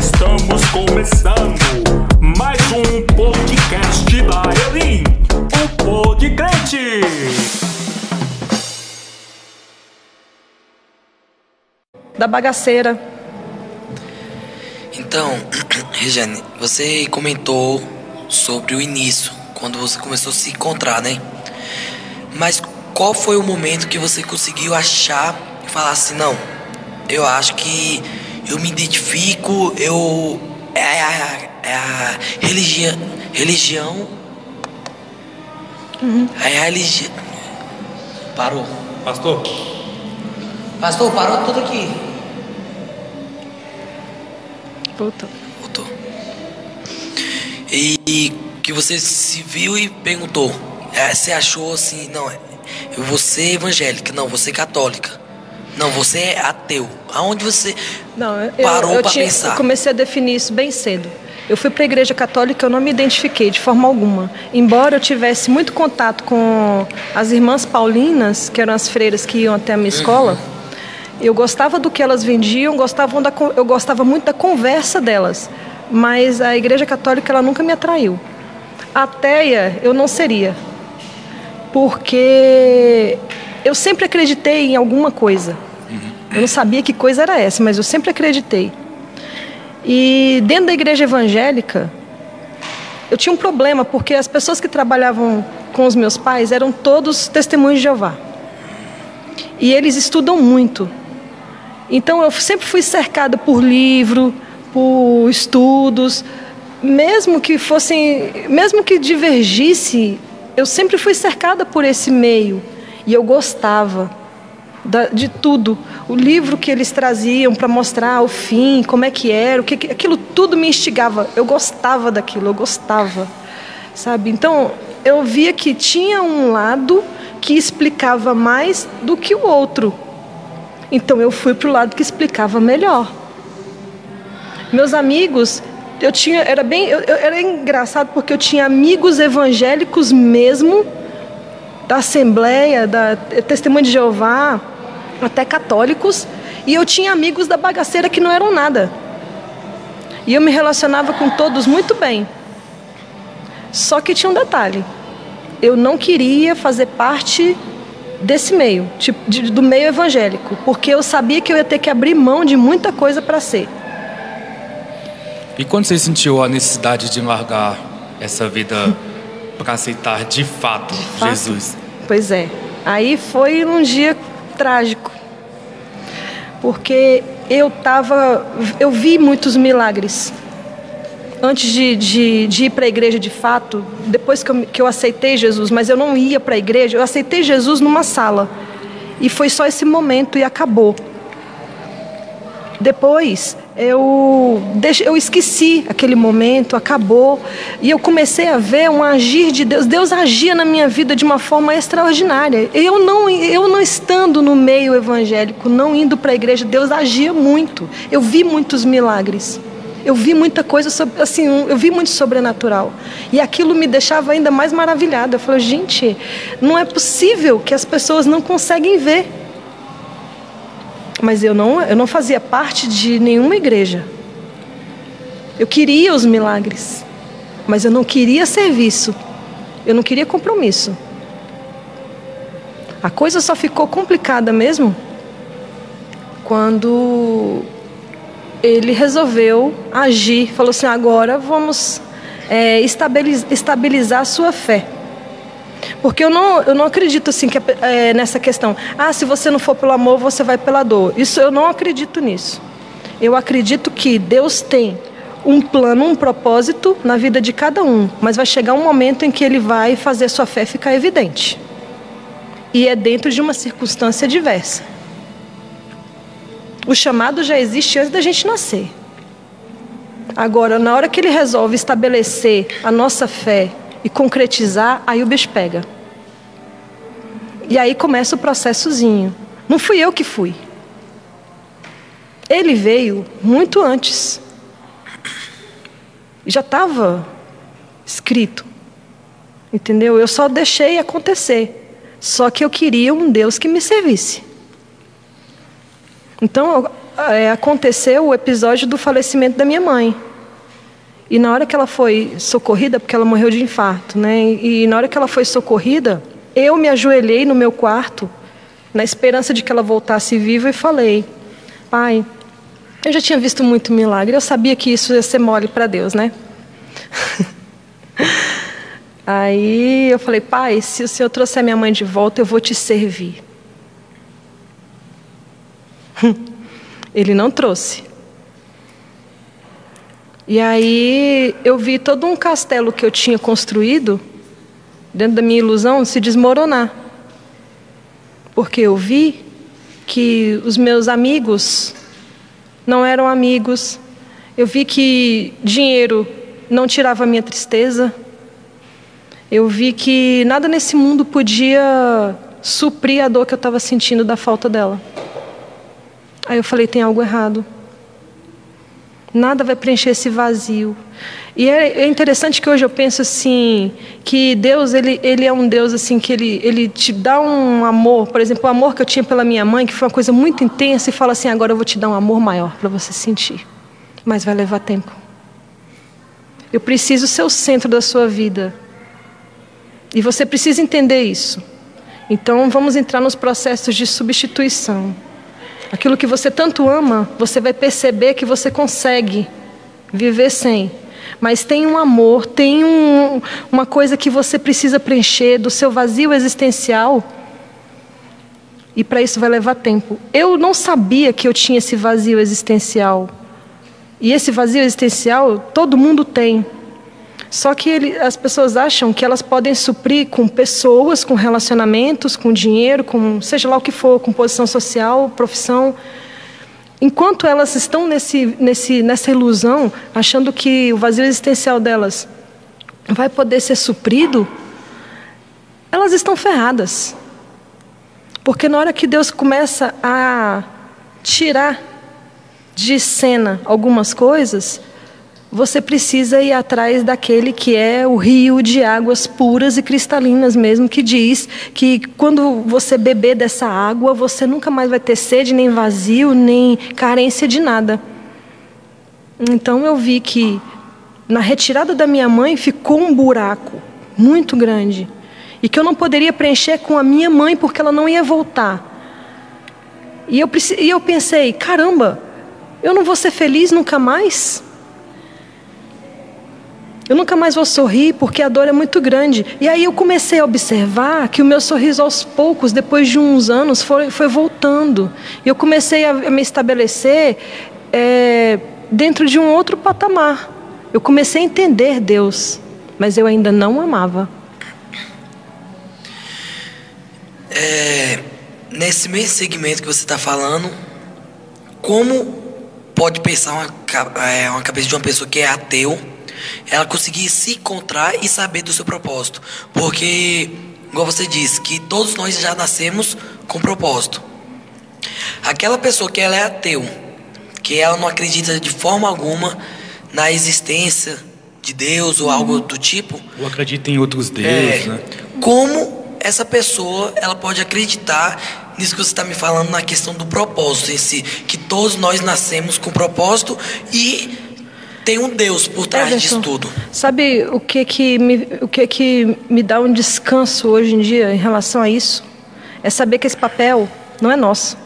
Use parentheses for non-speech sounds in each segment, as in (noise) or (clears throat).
Estamos começando mais um podcast da Elim, o Pod Crente. Da bagaceira. Então, (clears throat) Regiane, você comentou sobre o início, quando você começou a se encontrar, né? Mas qual foi o momento que você conseguiu achar e falar assim, não, eu acho que eu me identifico, eu. É a, é a religião. Religião. É a religião. Parou. Pastor, Pastor, parou tudo aqui. Puta. Voltou. E que você se viu e perguntou. é, Você achou assim, não, eu vou ser evangélica, não, você católica. Não, você é ateu. Aonde você Não, eu, parou tinha- pensar? eu comecei a definir isso bem cedo. Eu fui para a igreja católica, eu não me identifiquei de forma alguma. Embora eu tivesse muito contato com as irmãs paulinas, que eram as freiras que iam até a minha escola, eu gostava do que elas vendiam, gostavam da, eu gostava muito da conversa delas. Mas a igreja católica ela nunca me atraiu. Ateia eu não seria, porque eu sempre acreditei em alguma coisa. Eu não sabia que coisa era essa, mas eu sempre acreditei. E dentro da igreja evangélica, eu tinha um problema, porque as pessoas que trabalhavam com os meus pais eram todos testemunhos de Jeová. E eles estudam muito. Então eu sempre fui cercada por livro, por estudos, mesmo que fossem, mesmo que divergisse, eu sempre fui cercada por esse meio e eu gostava de tudo. O livro que eles traziam para mostrar o fim, como é que era, o que- aquilo tudo me instigava. Eu gostava daquilo, eu gostava, sabe? Então eu via que tinha um lado que explicava mais do que o outro. Então eu fui para o lado que explicava melhor. Meus amigos, eu tinha, era bem, eu- eu- era engraçado porque eu tinha amigos evangélicos mesmo da Assembleia, da Testemunho de Jeová, até católicos, e eu tinha amigos da bagaceira que não eram nada. E eu me relacionava com todos muito bem. Só que tinha um detalhe. Eu não queria fazer parte desse meio, tipo, de- do meio evangélico, porque eu sabia que eu ia ter que abrir mão de muita coisa para ser. E quando você sentiu a necessidade de largar essa vida para aceitar de fato, fato? Jesus? Pois é. Aí foi um dia trágico. Porque eu tava. Eu vi muitos milagres. Antes de, de, de ir para a igreja de fato, depois que eu, que eu aceitei Jesus, mas eu não ia para a igreja, eu aceitei Jesus numa sala. E foi só esse momento e acabou. Depois eu, eu esqueci aquele momento, acabou. E eu comecei a ver um agir de Deus. Deus agia na minha vida de uma forma extraordinária. Eu não, eu não estando no meio evangélico, não indo para a igreja, Deus agia muito. Eu vi muitos milagres. Eu vi muita coisa, sobre- assim, eu vi muito sobrenatural. E aquilo me deixava ainda mais maravilhada. Eu falei, gente, não é possível que as pessoas não conseguem ver. Mas eu não, eu não fazia parte de nenhuma igreja. Eu queria os milagres, mas eu não queria serviço. Eu não queria compromisso. A coisa só ficou complicada mesmo quando ele resolveu agir. Falou assim: agora vamos é, estabiliz- estabilizar a sua fé. Porque eu não, eu não acredito assim que pe- é, nessa questão. Ah, se você não for pelo amor, você vai pela dor. Isso eu não acredito nisso. Eu acredito que Deus tem um plano, um propósito na vida de cada um, mas vai chegar um momento em que Ele vai fazer sua fé ficar evidente. E é dentro de uma circunstância diversa. O chamado já existe antes da gente nascer. Agora, na hora que ele resolve estabelecer a nossa fé e concretizar, aí o bicho pega. E aí começa o processozinho. Não fui eu que fui. Ele veio muito antes. Já estava escrito. Entendeu? Eu só deixei acontecer. Só que eu queria um Deus que me servisse. Então, é, aconteceu o episódio do falecimento da minha mãe. E na hora que ela foi socorrida, porque ela morreu de infarto, né? E na hora que ela foi socorrida, eu me ajoelhei no meu quarto, na esperança de que ela voltasse viva, e falei: Pai, eu já tinha visto muito milagre, eu sabia que isso ia ser mole para Deus, né? (laughs) Aí eu falei: Pai, se o Senhor trouxer minha mãe de volta, eu vou te servir. (laughs) Ele não trouxe. E aí eu vi todo um castelo que eu tinha construído, dentro da minha ilusão, se desmoronar. Porque eu vi que os meus amigos não eram amigos. Eu vi que dinheiro não tirava a minha tristeza. Eu vi que nada nesse mundo podia suprir a dor que eu estava sentindo da falta dela. Aí eu falei: tem algo errado. Nada vai preencher esse vazio. E é, é, interessante que hoje eu penso assim, que Deus, ele, ele é um Deus assim, que ele, ele te dá um amor, por exemplo, o amor que eu tinha pela minha mãe, que foi uma coisa muito intensa, e fala assim, agora eu vou te dar um amor maior para você sentir. Mas vai levar tempo. Eu preciso ser o centro da sua vida. E você precisa entender isso. Então vamos entrar nos processos de substituição. Aquilo que você tanto ama, você vai perceber que você consegue viver sem. Mas tem um amor, tem um, uma coisa que você precisa preencher do seu vazio existencial. E para isso vai levar tempo. Eu não sabia que eu tinha esse vazio existencial. E esse vazio existencial todo mundo tem. Só que ele, as pessoas acham que elas podem suprir com pessoas, com relacionamentos, com dinheiro, com seja lá o que for, com posição social, profissão. Enquanto elas estão nesse, nesse, nessa ilusão, achando que o vazio existencial delas vai poder ser suprido, elas estão ferradas. Porque na hora que Deus começa a tirar de cena algumas coisas, você precisa ir atrás daquele que é o rio de águas puras e cristalinas mesmo, que diz que quando você beber dessa água, você nunca mais vai ter sede, nem vazio, nem carência de nada. Então eu vi que na retirada da minha mãe ficou um buraco muito grande e que eu não poderia preencher com a minha mãe porque ela não ia voltar. E eu, e eu pensei, caramba, eu não vou ser feliz nunca mais? Eu nunca mais vou sorrir porque a dor é muito grande. E aí eu comecei a observar que o meu sorriso aos poucos, depois de uns anos, foi, foi voltando. E eu comecei a me estabelecer é, dentro de um outro patamar. Eu comecei a entender Deus, mas eu ainda não amava. É, nesse mesmo segmento que você está falando, como pode pensar uma, é, uma cabeça de uma pessoa que é ateu ela conseguir se encontrar e saber do seu propósito. Porque, igual você disse, que todos nós já nascemos com propósito. Aquela pessoa que ela é ateu, que ela não acredita de forma alguma na existência de Deus ou algo do tipo. Ou acredita em outros deuses, é, né? Como essa pessoa ela pode acreditar nisso que você está me falando na questão do propósito em si, que todos nós nascemos com propósito e tem um Deus por trás Everson, disso tudo. Sabe o que que me, o que que me dá um descanso hoje em dia em relação a isso? É saber que esse papel não é nosso.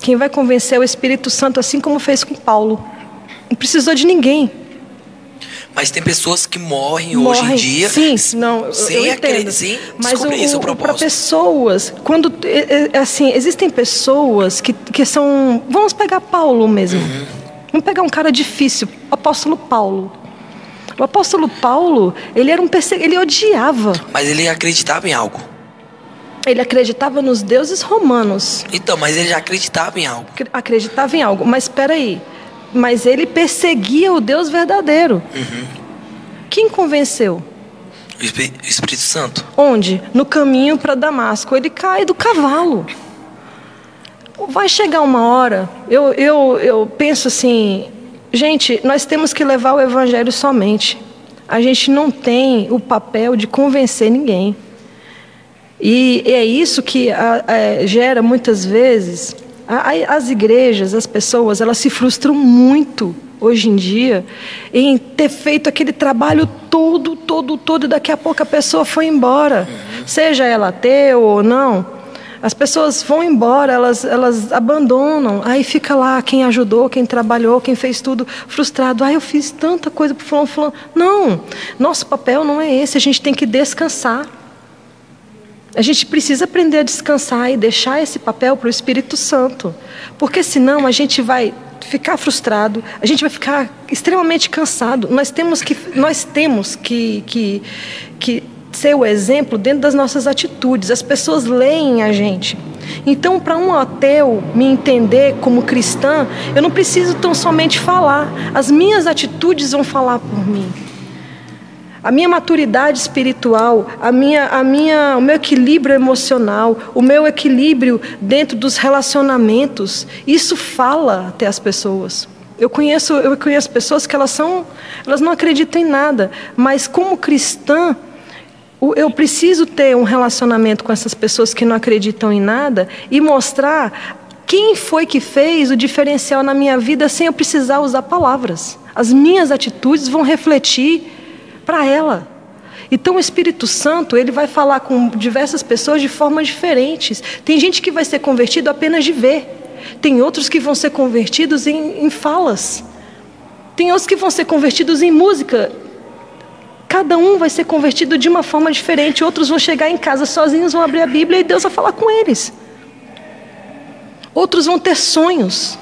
Quem vai convencer é o Espírito Santo, assim como fez com Paulo. Não precisou de ninguém. Mas tem pessoas que morrem, morrem hoje em dia sim, não, sem eu entendo. Sem Mas o, o, o para pessoas, quando assim, existem pessoas que, que são, vamos pegar Paulo mesmo. Uhum. Vamos pegar um cara difícil, o apóstolo Paulo. O apóstolo Paulo, ele era um perse... ele odiava. Mas ele acreditava em algo. Ele acreditava nos deuses romanos. Então, mas ele já acreditava em algo. Acreditava em algo. Mas espera aí. Mas ele perseguia o Deus verdadeiro. Uhum. Quem convenceu? O Espírito Santo. Onde? No caminho para Damasco. Ele cai do cavalo. Vai chegar uma hora, eu, eu, eu penso assim, gente, nós temos que levar o evangelho somente. A gente não tem o papel de convencer ninguém. E é isso que a, a, gera muitas vezes As igrejas, as pessoas, elas se frustram muito hoje em dia em ter feito aquele trabalho todo, todo, todo, e daqui a pouco a pessoa foi embora, seja ela ateu ou não. As pessoas vão embora, elas, elas abandonam, aí fica lá quem ajudou, quem trabalhou, quem fez tudo frustrado. Ah, eu fiz tanta coisa para fulano, fulano. Não, nosso papel não é esse, a gente tem que descansar. A gente precisa aprender a descansar e deixar esse papel para o Espírito Santo, porque senão a gente vai ficar frustrado, a gente vai ficar extremamente cansado. Nós temos que, nós temos que, que, que ser o exemplo dentro das nossas atitudes. As pessoas leem a gente. Então, para um ateu me entender como cristã, eu não preciso tão somente falar. As minhas atitudes vão falar por mim. A minha maturidade espiritual, a minha, a minha, o meu equilíbrio emocional, o meu equilíbrio dentro dos relacionamentos, isso fala até as pessoas. Eu conheço, eu conheço pessoas que elas são, elas não acreditam em nada, mas como cristã, eu preciso ter um relacionamento com essas pessoas que não acreditam em nada e mostrar quem foi que fez o diferencial na minha vida sem eu precisar usar palavras. As minhas atitudes vão refletir para ela. Então o Espírito Santo, ele vai falar com diversas pessoas de formas diferentes. Tem gente que vai ser convertido apenas de ver. Tem outros que vão ser convertidos em, em falas. Tem outros que vão ser convertidos em música. Cada um vai ser convertido de uma forma diferente. Outros vão chegar em casa sozinhos, vão abrir a Bíblia e Deus vai falar com eles. Outros vão ter sonhos.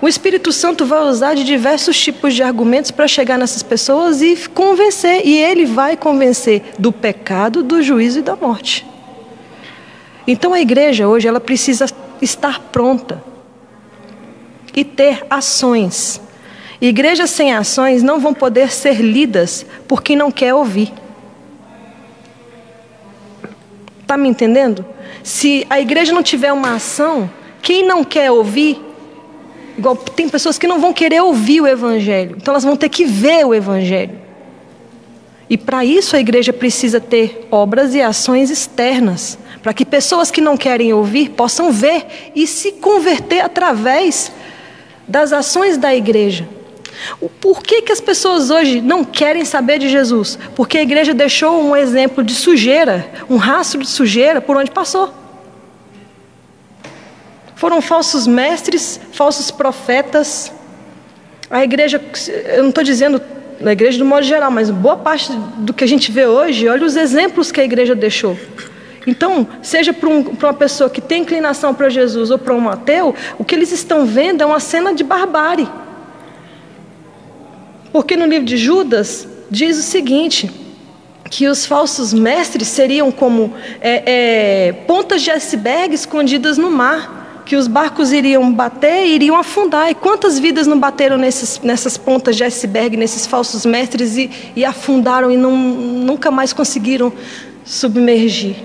O Espírito Santo vai usar de diversos tipos de argumentos para chegar nessas pessoas e convencer. E ele vai convencer do pecado, do juízo e da morte. Então a igreja hoje ela precisa estar pronta e ter ações. Igrejas sem ações não vão poder ser lidas por quem não quer ouvir. Está me entendendo? Se a igreja não tiver uma ação, quem não quer ouvir Igual tem pessoas que não vão querer ouvir o evangelho, então elas vão ter que ver o evangelho. E para isso a igreja precisa ter obras e ações externas, para que pessoas que não querem ouvir possam ver e se converter através das ações da igreja. Por que, que as pessoas hoje não querem saber de Jesus? Porque a igreja deixou um exemplo de sujeira, um rastro de sujeira por onde passou. Foram falsos mestres, falsos profetas. A igreja, eu não estou dizendo na igreja do modo geral, mas boa parte do que a gente vê hoje, olha os exemplos que a igreja deixou. Então, seja para um, uma pessoa que tem inclinação para Jesus ou para um ateu, o que eles estão vendo é uma cena de barbárie. Porque no livro de Judas diz o seguinte: que os falsos mestres seriam como é, é, pontas de iceberg escondidas no mar que os barcos iriam bater e iriam afundar. E quantas vidas não bateram nesses, nessas pontas de iceberg, nesses falsos mestres, e, e afundaram e não, nunca mais conseguiram submergir?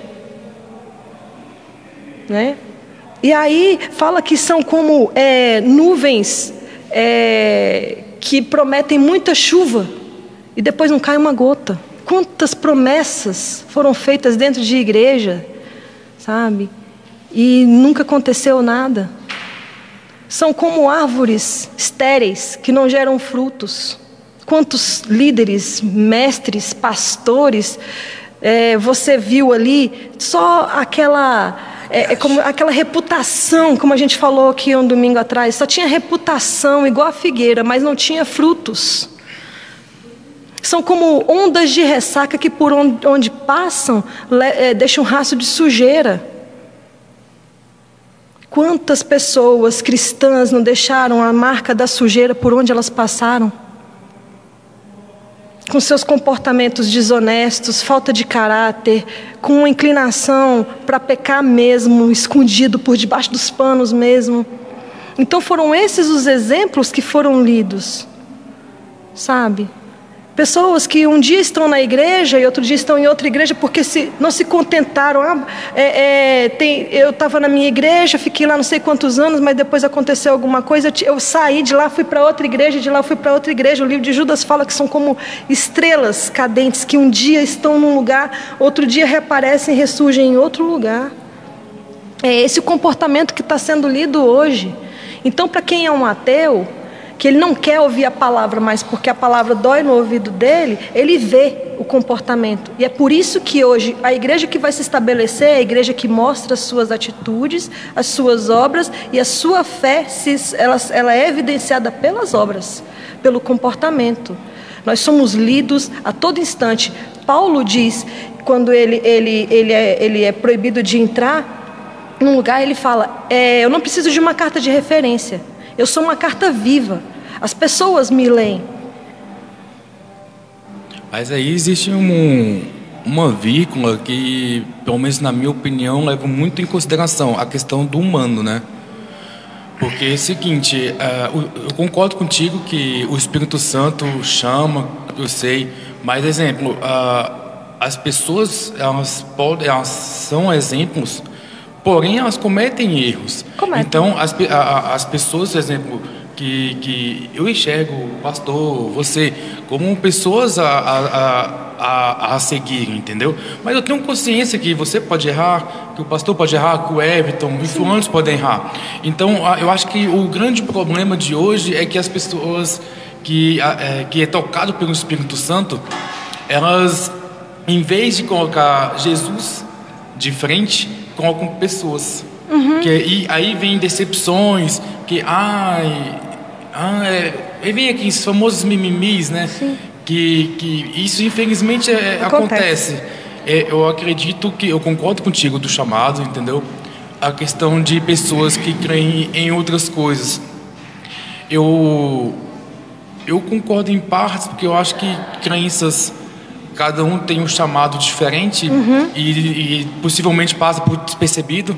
Né? E aí fala que são como é, nuvens é, que prometem muita chuva e depois não cai uma gota. Quantas promessas foram feitas dentro de igreja, sabe? e nunca aconteceu nada. São como árvores estéreis que não geram frutos. Quantos líderes, mestres, pastores é, você viu ali? Só aquela, é, é como, aquela reputação, como a gente falou aqui um domingo atrás, só tinha reputação igual a figueira, mas não tinha frutos. São como ondas de ressaca que por onde, onde passam é, deixam um rastro de sujeira. Quantas pessoas cristãs não deixaram a marca da sujeira por onde elas passaram? Com seus comportamentos desonestos, falta de caráter, com uma inclinação para pecar mesmo, escondido por debaixo dos panos mesmo. Então foram esses os exemplos que foram lidos, sabe? Pessoas que um dia estão na igreja e outro dia estão em outra igreja porque se, não se contentaram. Ah, é, é, tem, eu estava na minha igreja, fiquei lá não sei quantos anos, mas depois aconteceu alguma coisa. Eu saí de lá, fui para outra igreja, de lá fui para outra igreja. O livro de Judas fala que são como estrelas cadentes que um dia estão num lugar, outro dia reaparecem e ressurgem em outro lugar. É esse o comportamento que está sendo lido hoje. Então, para quem é um ateu, que ele não quer ouvir a palavra, mas porque a palavra dói no ouvido dele, ele vê o comportamento. E é por isso que hoje a igreja que vai se estabelecer é a igreja que mostra as suas atitudes, as suas obras e a sua fé, ela, ela é evidenciada pelas obras, pelo comportamento. Nós somos lidos a todo instante. Paulo diz, quando ele, ele, ele, é, ele é proibido de entrar num lugar, ele fala: é, Eu não preciso de uma carta de referência, eu sou uma carta viva. As pessoas me leem. Mas aí existe um, uma vírgula que, pelo menos na minha opinião, leva muito em consideração a questão do humano, né? Porque é o seguinte, uh, eu concordo contigo que o Espírito Santo chama, eu sei, mas exemplo, as pessoas elas podem, elas são exemplos, porém elas cometem erros. Então as, a, as pessoas, por exemplo, que, que eu enxergo pastor, você, como pessoas a, a, a, a seguir, entendeu? Mas eu tenho consciência que você pode errar, que o pastor pode errar, que o Everton fulanos podem errar. Então, eu acho que o grande problema de hoje é que as pessoas que é, que é tocado pelo Espírito Santo, elas, em vez de colocar Jesus de frente, colocam pessoas. Uhum. Que, e aí vem decepções, que ai, ah, é, vem aqui os famosos mimimis, né? Sim. Que, que isso infelizmente é, acontece. acontece. É, eu acredito que eu concordo contigo do chamado, entendeu? A questão de pessoas que creem em outras coisas. Eu eu concordo em partes porque eu acho que crenças cada um tem um chamado diferente uhum. e, e, possivelmente passa por despercebido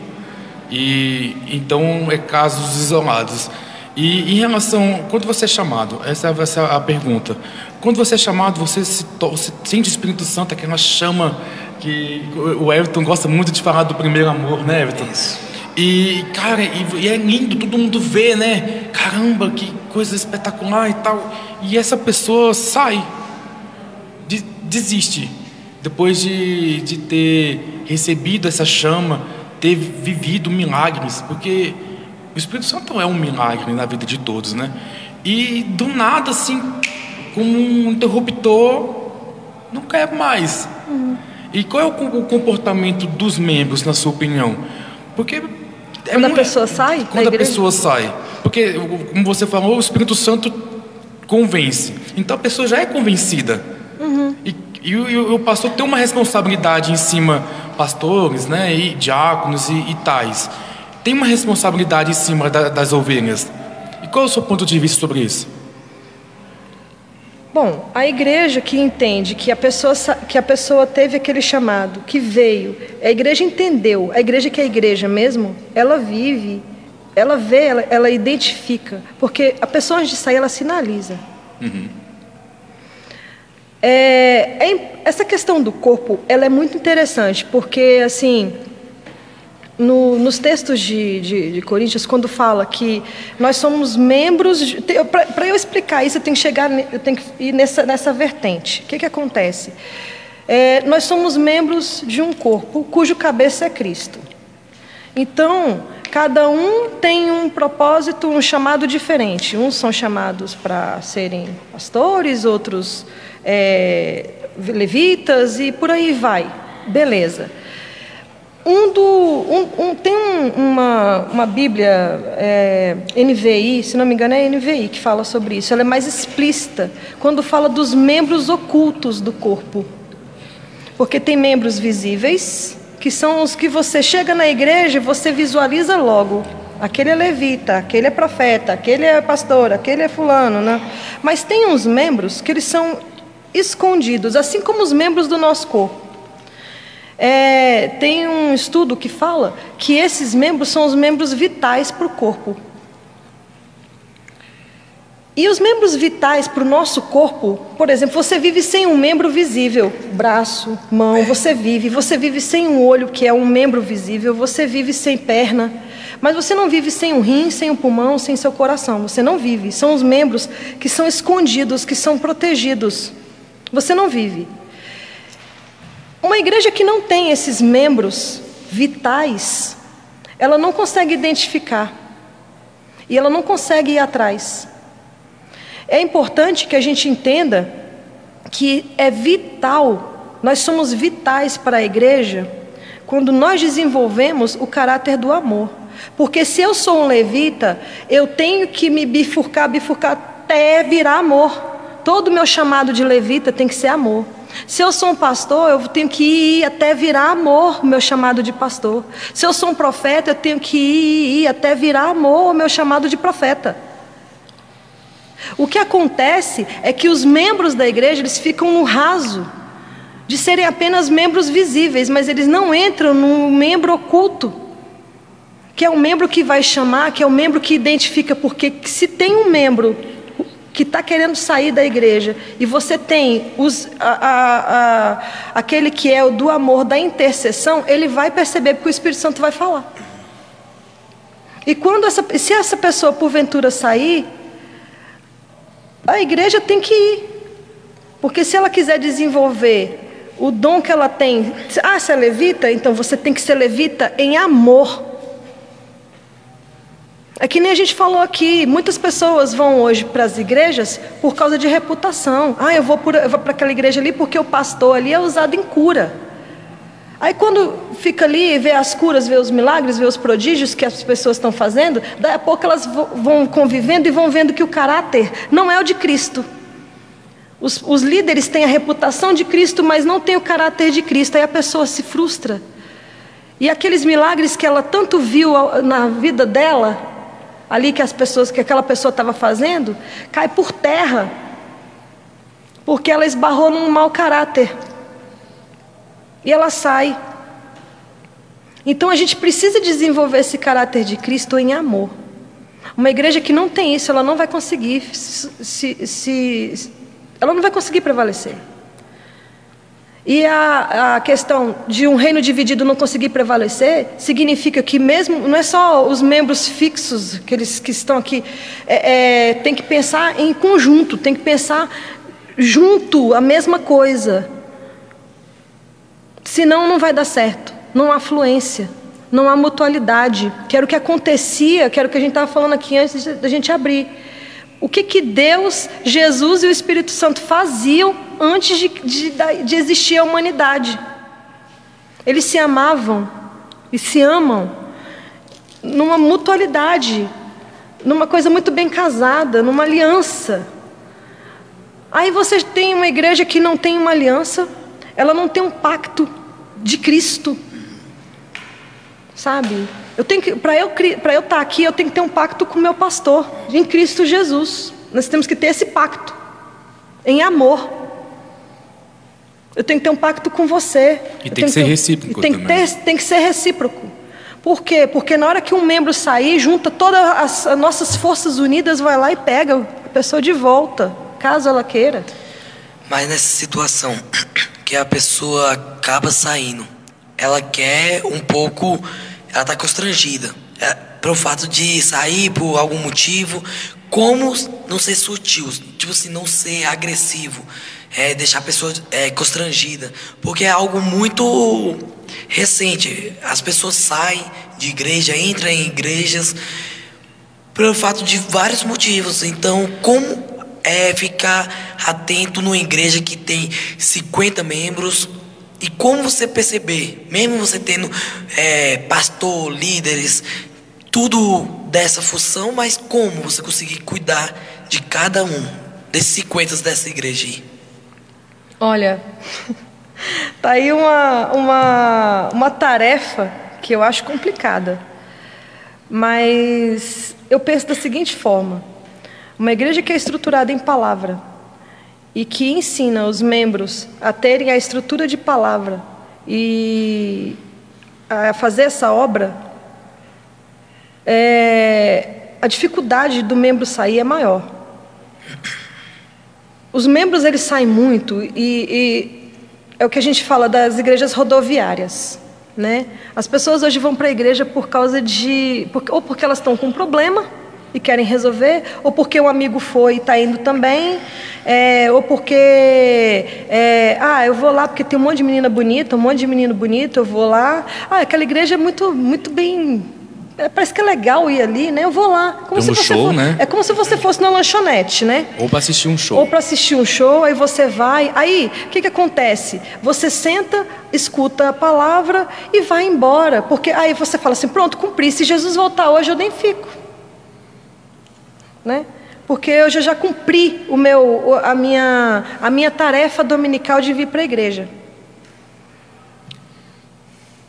e então é casos isolados. E em relação, quando você é chamado, essa vai ser a pergunta. Quando você é chamado, você, se, você sente o Espírito Santo, aquela chama que o Everton gosta muito de falar do primeiro amor, né, Everton? Isso. E, cara, e, e, é lindo, todo mundo vê, né? Caramba, que coisa espetacular e tal. E essa pessoa sai, desiste. Depois de, de ter recebido essa chama, ter vivido milagres, porque o Espírito Santo é um milagre na vida de todos, né? E do nada, assim, como um interruptor, não quer mais. Uhum. E qual é o comportamento dos membros, na sua opinião? Porque é quando a pessoa sai? Quando a pessoa sai. Porque, como você falou, o Espírito Santo convence. Então a pessoa já é convencida. E, e, e, o pastor tem uma responsabilidade em cima, pastores, né, e diáconos e, e tais tem uma responsabilidade em cima da, das ovelhas. E qual é o seu ponto de vista sobre isso? Bom, a igreja que entende que a pessoa, que a pessoa teve aquele chamado, que veio, a igreja entendeu, a igreja que é a igreja mesmo, ela vive, ela vê, ela, ela identifica, porque a pessoa antes de sair, ela sinaliza. Uhum. É, é, essa questão do corpo, ela é muito interessante, porque assim, no, nos textos de, de, de, Coríntios, quando fala que nós somos membros. Para eu explicar isso, eu tenho que chegar, eu tenho que ir nessa, nessa vertente. O que, que acontece? É, nós somos membros de um corpo cujo cabeça é Cristo. Então, cada um tem um propósito, um chamado diferente. Uns são chamados para serem pastores, outros é, levitas e por aí vai. Beleza. Um do, um, um, tem um, uma, uma Bíblia é, NVI, se não me engano é NVI que fala sobre isso. Ela é mais explícita quando fala dos membros ocultos do corpo. Porque tem membros visíveis, que são os que você chega na igreja e você visualiza logo. Aquele é levita, aquele é profeta, aquele é pastor, aquele é fulano, né? Mas tem uns membros que eles são escondidos, assim como os membros do nosso corpo. É, tem um estudo que fala que esses membros são os membros vitais para o corpo. E os membros vitais para o nosso corpo, por exemplo, você vive sem um membro visível, braço, mão, você vive. Você vive sem um olho, que é um membro visível, você vive sem perna. Mas você não vive sem um rim, sem um pulmão, sem seu coração. Você não vive. São os membros que são escondidos, que são protegidos. Você não vive. Uma igreja que não tem esses membros vitais, ela não consegue identificar e ela não consegue ir atrás. É importante que a gente entenda que é vital, nós somos vitais para a igreja quando nós desenvolvemos o caráter do amor. Porque se eu sou um levita, eu tenho que me bifurcar, bifurcar até virar amor. Todo o meu chamado de levita tem que ser amor. Se eu sou um pastor, eu tenho que ir até virar amor o meu chamado de pastor. Se eu sou um profeta, eu tenho que ir, até virar amor o meu chamado de profeta. O que acontece é que os membros da igreja eles ficam no raso de serem apenas membros visíveis, mas eles não entram no membro oculto, que é o membro que vai chamar, que é o membro que identifica, porque se tem um membro que está querendo sair da igreja e você tem os, a, a, a, aquele que é o do amor, da intercessão, ele vai perceber porque o Espírito Santo vai falar. E quando essa, se essa pessoa porventura sair, a igreja tem que ir. Porque se ela quiser desenvolver o dom que ela tem, ah, você é levita? Então você tem que ser levita em amor. É que nem a gente falou aqui, muitas pessoas vão hoje para as igrejas por causa de reputação. Ah, eu vou para aquela igreja ali porque o pastor ali é usado em cura. Aí quando fica ali e vê as curas, vê os milagres, vê os prodígios que as pessoas estão fazendo, daí a pouco elas vão convivendo e vão vendo que o caráter não é o de Cristo. Os, os líderes têm a reputação de Cristo, mas não têm o caráter de Cristo. Aí a pessoa se frustra. E aqueles milagres que ela tanto viu na vida dela, ali que as pessoas, que aquela pessoa estava fazendo, cai por terra, porque ela esbarrou num mau caráter. E ela sai. Então a gente precisa desenvolver esse caráter de Cristo em amor. Uma igreja que não tem isso, ela não vai conseguir se, se ela não vai conseguir prevalecer. E a, a, questão de um reino dividido não conseguir prevalecer significa que mesmo não é só os membros fixos aqueles que estão aqui é, é, tem que pensar em conjunto, tem que pensar junto a mesma coisa. Senão não vai dar certo. Não há fluência, não há mutualidade. Que era o que acontecia, que era o que a gente estava falando aqui antes da gente abrir. O que, que Deus, Jesus e o Espírito Santo faziam antes de, de, de existir a humanidade? Eles se amavam e se amam numa mutualidade, numa coisa muito bem casada, numa aliança. Aí você tem uma igreja que não tem uma aliança, ela não tem um pacto de Cristo, sabe? Eu tenho que, para eu para eu estar tá aqui, eu tenho que ter um pacto com o meu pastor, em Cristo Jesus. Nós temos que ter esse pacto em amor. Eu tenho que ter um pacto com você. E tem que ser recíproco tem também. Que ter, tem que ser recíproco. Por quê? Porque na hora que um membro sair, junta todas as, as nossas forças unidas, vai lá e pega a pessoa de volta, caso ela queira. Mas nessa situação que a pessoa acaba saindo, ela quer um pouco ela está constrangida. É, pelo fato de sair por algum motivo. Como não ser sutil, tipo assim, não ser agressivo, é, deixar a pessoa é, constrangida, porque é algo muito recente. As pessoas saem de igreja, entram em igrejas pelo fato de vários motivos. Então, como é ficar atento numa igreja que tem 50 membros, e como você perceber, mesmo você tendo é, pastor, líderes, tudo dessa função, mas como você conseguir cuidar de cada um desses 50 dessa igreja aí? Olha, (laughs) tá aí uma, uma, uma tarefa que eu acho complicada. Mas eu penso da seguinte forma: uma igreja que é estruturada em palavra, e que ensina os membros a terem a estrutura de palavra e a fazer essa obra, é, a dificuldade do membro sair é maior. Os membros eles saem muito e, e é o que a gente fala das igrejas rodoviárias. Né? As pessoas hoje vão para a igreja por causa de. ou porque elas estão com um problema e querem resolver, ou porque um amigo foi e está indo também, é, ou porque, é, ah, eu vou lá porque tem um monte de menina bonita, um monte de menino bonito, eu vou lá. Ah, aquela igreja é muito, muito bem parece que é legal ir ali, né? Eu vou lá. Como Tem se um você show, for- né? É como se você fosse na lanchonete, né? Ou para assistir um show. Ou para assistir um show, aí você vai. Aí, o que, que acontece? Você senta, escuta a palavra e vai embora. Porque aí você fala assim: pronto, cumpri. Se Jesus voltar hoje, eu nem fico. Né? Porque eu já, cumpri o meu, a, minha, a minha tarefa dominical de vir para a igreja.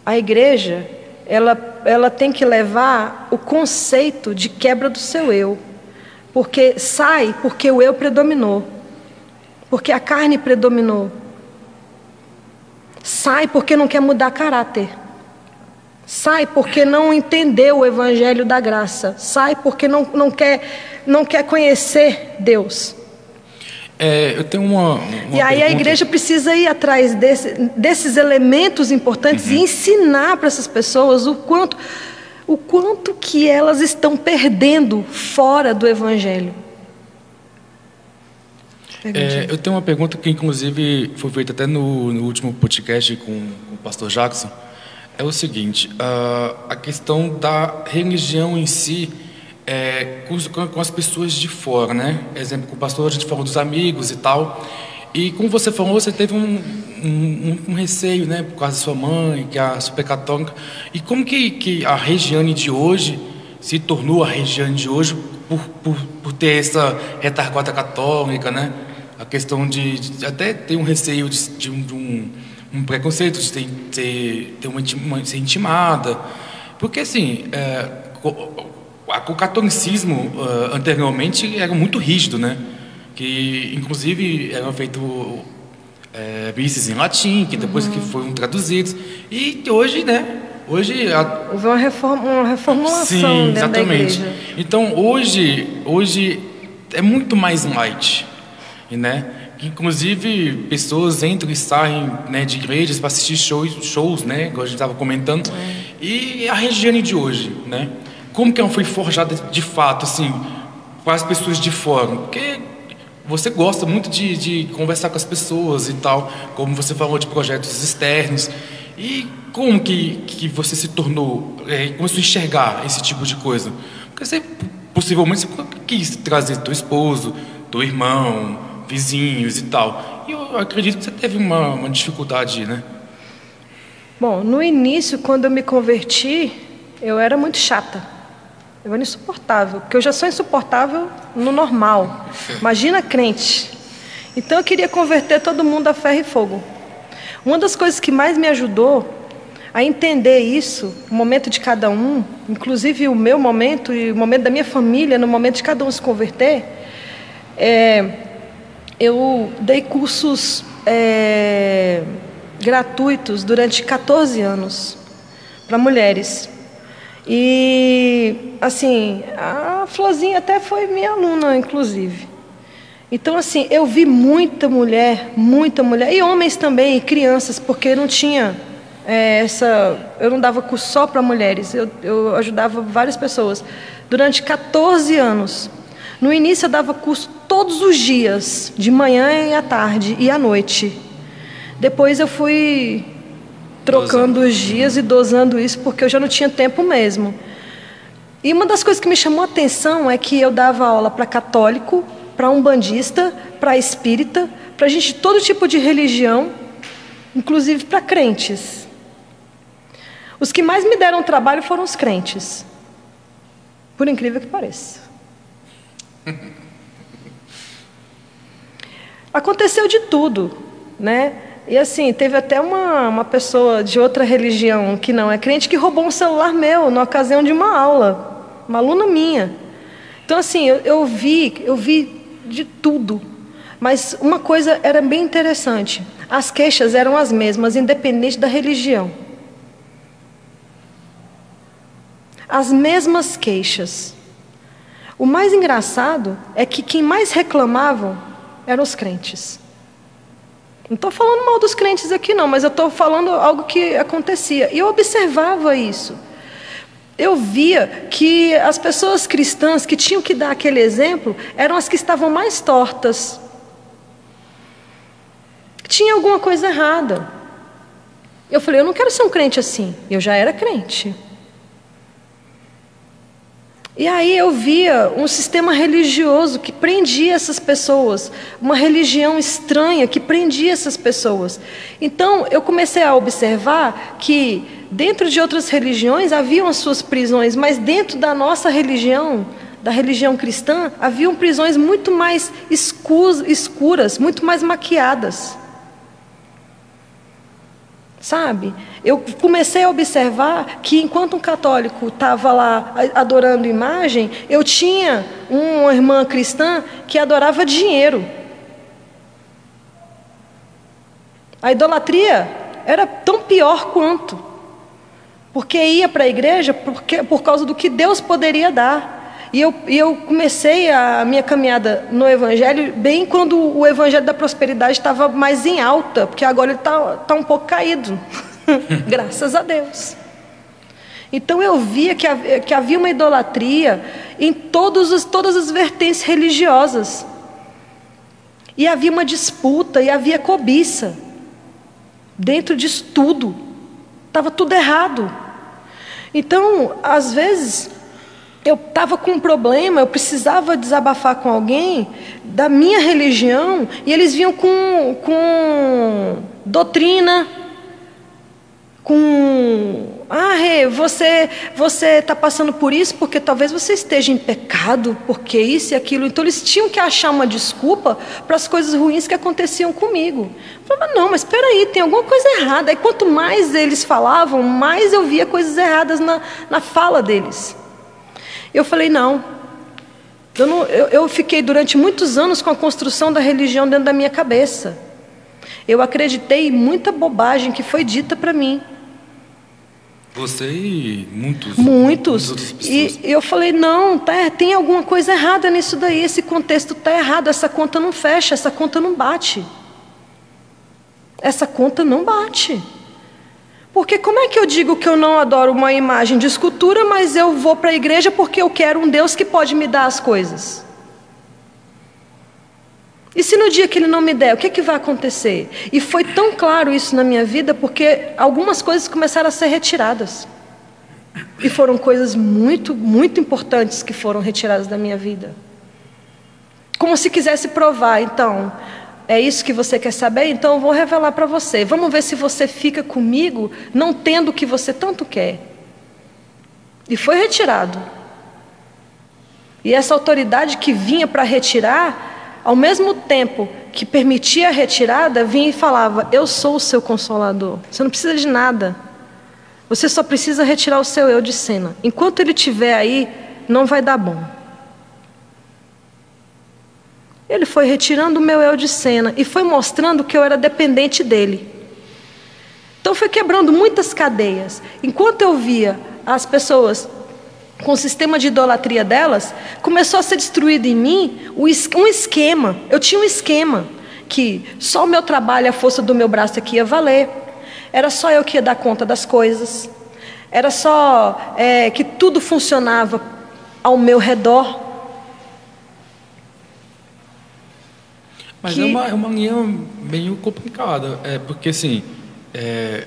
A igreja, ela, ela tem que levar o conceito de quebra do seu eu. Porque sai porque o eu predominou. Porque a carne predominou. Sai porque não quer mudar caráter. Sai porque não entendeu o evangelho da graça. Sai porque não, não, quer, não quer conhecer Deus. É, eu tenho uma. uma e aí a pergunta. igreja precisa ir atrás desse- desses elementos importantes e ensinar para essas pessoas o quanto, o quanto que elas estão perdendo fora do evangelho. É, eu tenho uma pergunta que, inclusive, foi feita até no, no último podcast com, com o pastor Jackson. É o seguinte: ah, a questão da religião em si é, com, com as pessoas de fora, né? Exemplo, com o pastor, a gente falou dos amigos e tal. E como você falou, você teve um, um, um receio, né? Por causa da sua mãe, que é a super católica. E como que, que a Regiane de hoje se tornou a Regiane de hoje por, por, por ter essa retaguarda católica, né? A questão de, de até ter um receio de, de um, de um, um preconceito de ter, ter, uma, uma- ser intimada. Porque, assim, é, o catolicismo ah, anteriormente era muito rígido, né? Que, inclusive, eram feitos é, missas em latim, que depois que foram traduzidos. E hoje, né? Hoje a, Houve uma, reforma, uma reformulação Sim, exatamente. Então hoje, hoje é muito mais light, né? Inclusive pessoas entram e saem né, de igrejas para assistir shows, shows, né? Como a gente estava comentando. E a Regiane de hoje, né? Como que ela foi forjada de fato, assim, para as pessoas de fora? Porque você gosta muito de, de conversar com as pessoas e tal, como você falou de projetos externos. E como que, que você se tornou, é, começou a enxergar esse tipo de coisa? Porque você, possivelmente, você quis trazer teu esposo, teu irmão, vizinhos e tal. E eu acredito que você teve uma, uma dificuldade, né? Bom, no início, quando eu me converti, eu era muito chata. Eu era insuportável, porque eu já sou insuportável no normal. Imagina crente. Então eu queria converter todo mundo a ferro e fogo. Uma das coisas que mais me ajudou a entender isso, o momento de cada um, inclusive o meu momento e o momento da minha família, no momento de cada um se converter, é, eu dei cursos é, gratuitos durante 14 anos para mulheres. E, assim, a Florzinha até foi minha aluna, inclusive. Então, assim, eu vi muita mulher, muita mulher, e homens também, e crianças, porque não tinha é, essa. Eu não dava curso só para mulheres, eu, eu ajudava várias pessoas. Durante 14 anos. No início, eu dava curso todos os dias, de manhã e à tarde e à noite. Depois, eu fui trocando os dias e dosando isso, porque eu já não tinha tempo mesmo. E uma das coisas que me chamou a atenção é que eu dava aula para católico, para umbandista, para espírita, para gente de todo tipo de religião, inclusive para crentes. Os que mais me deram trabalho foram os crentes. Por incrível que pareça. (laughs) Aconteceu de tudo, né? E assim, teve até uma, uma pessoa de outra religião que não é crente que roubou um celular meu na ocasião de uma aula, uma aluna minha. Então assim, eu, eu vi, eu vi de tudo. Mas uma coisa era bem interessante. As queixas eram as mesmas, independente da religião. As mesmas queixas. O mais engraçado é que quem mais reclamavam eram os crentes. Não estou falando mal dos crentes aqui, não, mas eu estou falando algo que acontecia. E eu observava isso. Eu via que as pessoas cristãs que tinham que dar aquele exemplo eram as que estavam mais tortas. Tinha alguma coisa errada. Eu falei, eu não quero ser um crente assim. Eu já era crente. E aí eu via um sistema religioso que prendia essas pessoas, uma religião estranha que prendia essas pessoas. Então eu comecei a observar que dentro de outras religiões haviam as suas prisões, mas dentro da nossa religião, da religião cristã, haviam prisões muito mais escuras, muito mais maquiadas. Sabe? Eu comecei a observar que enquanto um católico estava lá adorando imagem, eu tinha uma irmã cristã que adorava dinheiro. A idolatria era tão pior quanto. Porque ia para a igreja porque, por causa do que Deus poderia dar. E eu, e eu comecei a minha caminhada no Evangelho bem quando o Evangelho da prosperidade estava mais em alta, porque agora ele está tá um pouco caído. (laughs) Graças a Deus. Então eu via que havia, que havia uma idolatria em todos os, todas as vertentes religiosas. E havia uma disputa, e havia cobiça. Dentro disso tudo. Estava tudo errado. Então, às vezes, eu estava com um problema, eu precisava desabafar com alguém da minha religião, e eles vinham com, com doutrina, com ah, Rê, você está passando por isso porque talvez você esteja em pecado, porque isso e aquilo. Então eles tinham que achar uma desculpa para as coisas ruins que aconteciam comigo. Eu falava, não, mas espera aí, tem alguma coisa errada. Aí quanto mais eles falavam, mais eu via coisas erradas na, na fala deles. Eu falei, não. Eu, não eu, eu fiquei durante muitos anos com a construção da religião dentro da minha cabeça. Eu acreditei em muita bobagem que foi dita para mim. Você e muitos. Muitos. E eu falei, não, tá, tem alguma coisa errada nisso daí, esse contexto está errado, essa conta não fecha, essa conta não bate. Essa conta não bate. Porque como é que eu digo que eu não adoro uma imagem de escultura, mas eu vou para a igreja porque eu quero um Deus que pode me dar as coisas? E se no dia que ele não me der, o que, é que vai acontecer? E foi tão claro isso na minha vida porque algumas coisas começaram a ser retiradas. E foram coisas muito, muito importantes que foram retiradas da minha vida. Como se quisesse provar, então, é isso que você quer saber? Então eu vou revelar para você. Vamos ver se você fica comigo não tendo o que você tanto quer. E foi retirado. E essa autoridade que vinha para retirar, ao mesmo tempo que permitia a retirada, vinha e falava: Eu sou o seu consolador. Você não precisa de nada. Você só precisa retirar o seu eu de cena. Enquanto ele estiver aí, não vai dar bom. Ele foi retirando o meu eu de cena e foi mostrando que eu era dependente dele. Então foi quebrando muitas cadeias. Enquanto eu via as pessoas com o sistema de idolatria delas, começou a ser destruído em mim um esquema. Eu tinha um esquema que só o meu trabalho, a força do meu braço aqui ia valer. Era só eu que ia dar conta das coisas. Era só é, que tudo funcionava ao meu redor. Mas que... é, uma, é uma linha meio complicada, é, porque assim, é,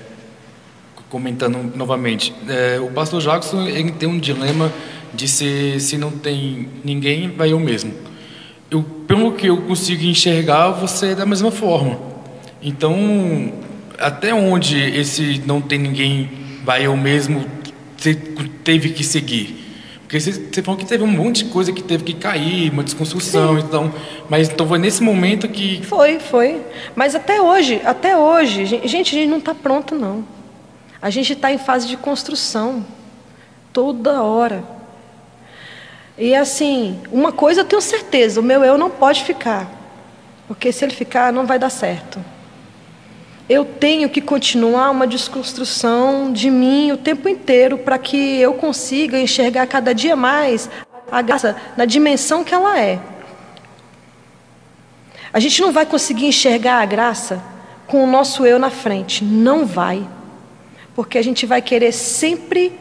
comentando novamente, é, o pastor Jackson ele tem um dilema de se, se não tem ninguém, vai eu mesmo. Eu, pelo que eu consigo enxergar, você é da mesma forma. Então, até onde esse não tem ninguém, vai eu mesmo, teve que seguir? Porque você, você falou que teve um monte de coisa que teve que cair, uma desconstrução, Sim. então. Mas então foi nesse momento que. Foi, foi. Mas até hoje, até hoje, gente, a gente não está pronto, não. A gente está em fase de construção. Toda hora. E assim, uma coisa eu tenho certeza, o meu eu não pode ficar. Porque se ele ficar, não vai dar certo eu tenho que continuar uma desconstrução de mim o tempo inteiro para que eu consiga enxergar cada dia mais a graça na dimensão que ela é. A gente não vai conseguir enxergar a graça com o nosso eu na frente, não vai. Porque a gente vai querer sempre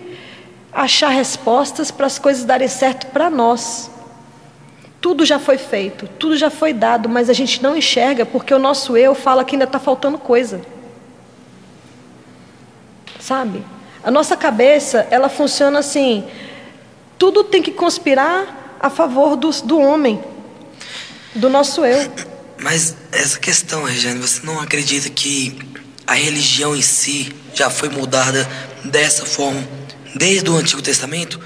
achar respostas para as coisas darem certo para nós. Tudo já foi feito, tudo já foi dado, mas a gente não enxerga porque o nosso eu fala que ainda está faltando coisa. Sabe? A nossa cabeça, ela funciona assim. Tudo tem que conspirar a favor do, do homem, do nosso eu. Mas essa questão, Regiane, você não acredita que a religião em si já foi mudada dessa forma desde o Antigo Testamento?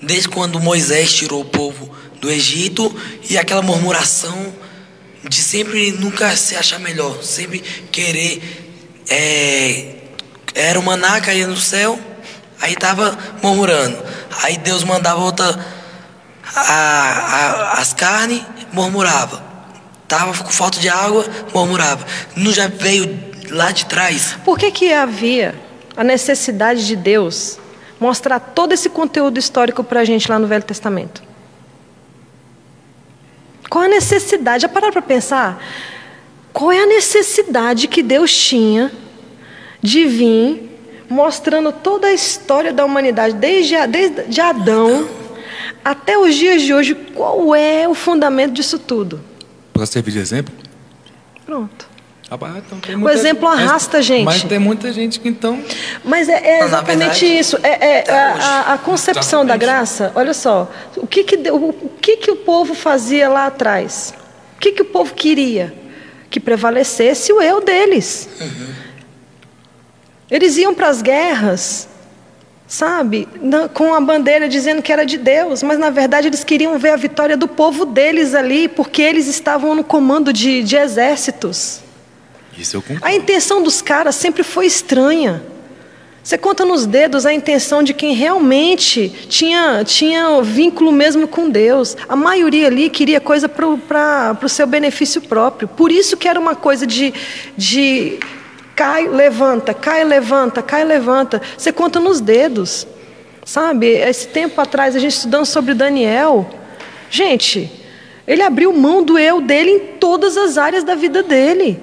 Desde quando Moisés tirou o povo do Egito e aquela murmuração de sempre nunca se achar melhor, sempre querer. É, era o maná caía no céu, aí tava murmurando. Aí Deus mandava outra. A, a, as carnes, murmurava. Tava com falta de água, murmurava. Não já veio lá de trás? Por que, que havia a necessidade de Deus mostrar todo esse conteúdo histórico para a gente lá no Velho Testamento? Qual a necessidade? Já pararam para pensar? Qual é a necessidade que Deus tinha de vir mostrando toda a história da humanidade, desde, desde Adão até os dias de hoje? Qual é o fundamento disso tudo? Para servir de exemplo? Pronto. Ah, então muita, o exemplo arrasta mas, gente. Mas tem muita gente que então. Mas é, é exatamente verdade, isso. É, é a, a, concepção exatamente. da graça. Olha só, o que que, o, o que que o povo fazia lá atrás? O que que o povo queria? Que prevalecesse o eu deles. Uhum. Eles iam para as guerras, sabe, na, com a bandeira dizendo que era de Deus, mas na verdade eles queriam ver a vitória do povo deles ali, porque eles estavam no comando de, de exércitos. Isso eu concordo. A intenção dos caras sempre foi estranha. Você conta nos dedos a intenção de quem realmente tinha, tinha vínculo mesmo com Deus. A maioria ali queria coisa para o seu benefício próprio. Por isso que era uma coisa de, de cai, levanta, cai, levanta, cai, levanta. Você conta nos dedos. Sabe, esse tempo atrás, a gente estudando sobre Daniel. Gente, ele abriu mão do eu dele em todas as áreas da vida dele.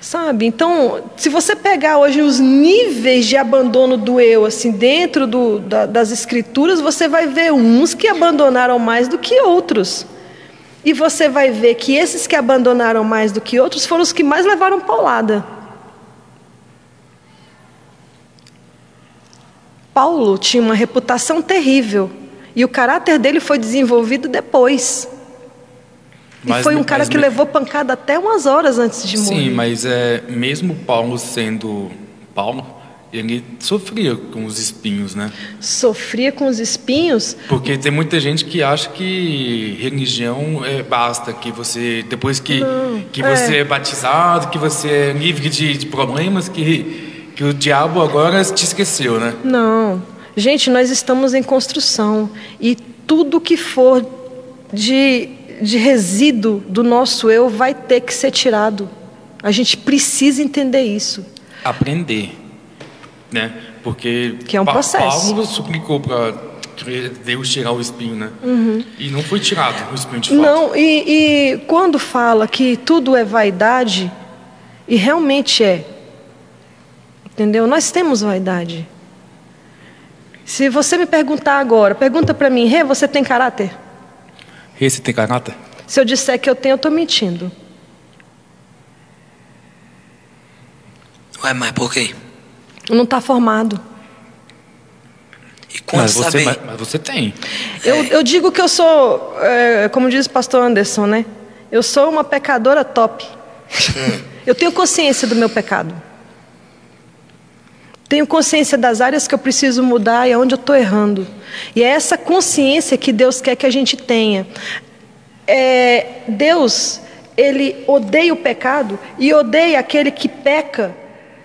Sabe? Então, se você pegar hoje os níveis de abandono do eu, assim, dentro do, da, das escrituras, você vai ver uns que abandonaram mais do que outros. E você vai ver que esses que abandonaram mais do que outros foram os que mais levaram paulada. Paulo tinha uma reputação terrível. E o caráter dele foi desenvolvido depois. Mas, e foi um cara que levou pancada até umas horas antes de morrer. Sim, mas é, mesmo Paulo sendo Paulo, ele sofria com os espinhos, né? Sofria com os espinhos? Porque tem muita gente que acha que religião é, basta, que você, depois que, Não, que é. você é batizado, que você é livre de, de problemas, que, que o diabo agora te esqueceu, né? Não. Gente, nós estamos em construção e tudo que for de de resíduo do nosso eu vai ter que ser tirado. A gente precisa entender isso. Aprender, né? Porque que é um processo. Paulo suplicou para Deus tirar o espinho, né? Uhum. E não foi tirado o espinho de fato. Não, e, e quando fala que tudo é vaidade, e realmente é, entendeu? Nós temos vaidade. Se você me perguntar agora, pergunta para mim, Rê, você tem caráter? Esse tem caráter? Se eu disser que eu tenho, eu estou mentindo. Ué, mas por quê? Não está formado. E quando mas você, mas, mas, você tem. Eu, é. eu digo que eu sou, é, como diz o pastor Anderson, né? Eu sou uma pecadora top. Hum. (laughs) eu tenho consciência do meu pecado. Tenho consciência das áreas que eu preciso mudar e aonde eu estou errando. E é essa consciência que Deus quer que a gente tenha. É, Deus, Ele odeia o pecado e odeia aquele que peca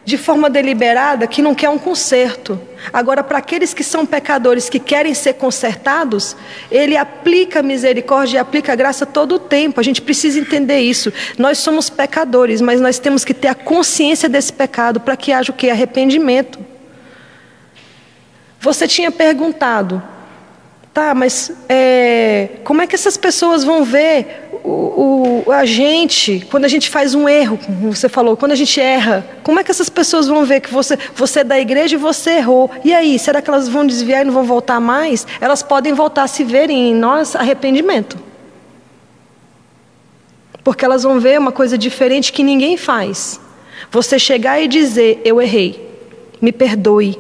de forma deliberada, que não quer um conserto. Agora, para aqueles que são pecadores, que querem ser consertados, Ele aplica misericórdia e aplica graça todo o tempo. A gente precisa entender isso. Nós somos pecadores, mas nós temos que ter a consciência desse pecado para que haja o que? Arrependimento. Você tinha perguntado, tá, mas é, como é que essas pessoas vão ver o, o, a gente, quando a gente faz um erro, como você falou, quando a gente erra, como é que essas pessoas vão ver que você, você é da igreja e você errou? E aí, será que elas vão desviar e não vão voltar mais? Elas podem voltar a se verem em nós arrependimento. Porque elas vão ver uma coisa diferente que ninguém faz. Você chegar e dizer, eu errei, me perdoe.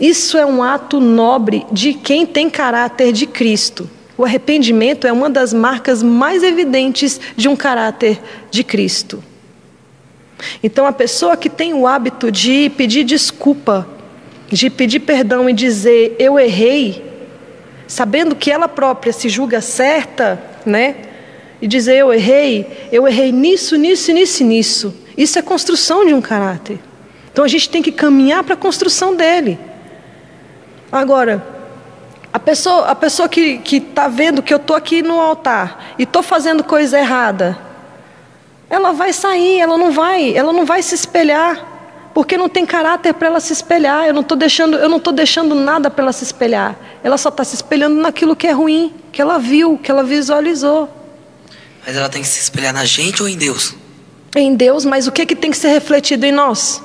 Isso é um ato nobre de quem tem caráter de Cristo. O arrependimento é uma das marcas mais evidentes de um caráter de Cristo. Então, a pessoa que tem o hábito de pedir desculpa, de pedir perdão e dizer eu errei, sabendo que ela própria se julga certa, né? E dizer eu errei, eu errei nisso, nisso, nisso, nisso. Isso é construção de um caráter. Então a gente tem que caminhar para a construção dele. Agora, a pessoa, a pessoa que está vendo que eu estou aqui no altar e estou fazendo coisa errada, ela vai sair, ela não vai, ela não vai se espelhar, porque não tem caráter para ela se espelhar. Eu não estou deixando, eu não estou deixando nada para ela se espelhar. Ela só está se espelhando naquilo que é ruim, que ela viu, que ela visualizou. Mas ela tem que se espelhar na gente ou em Deus? Em Deus, mas o que que tem que ser refletido em nós?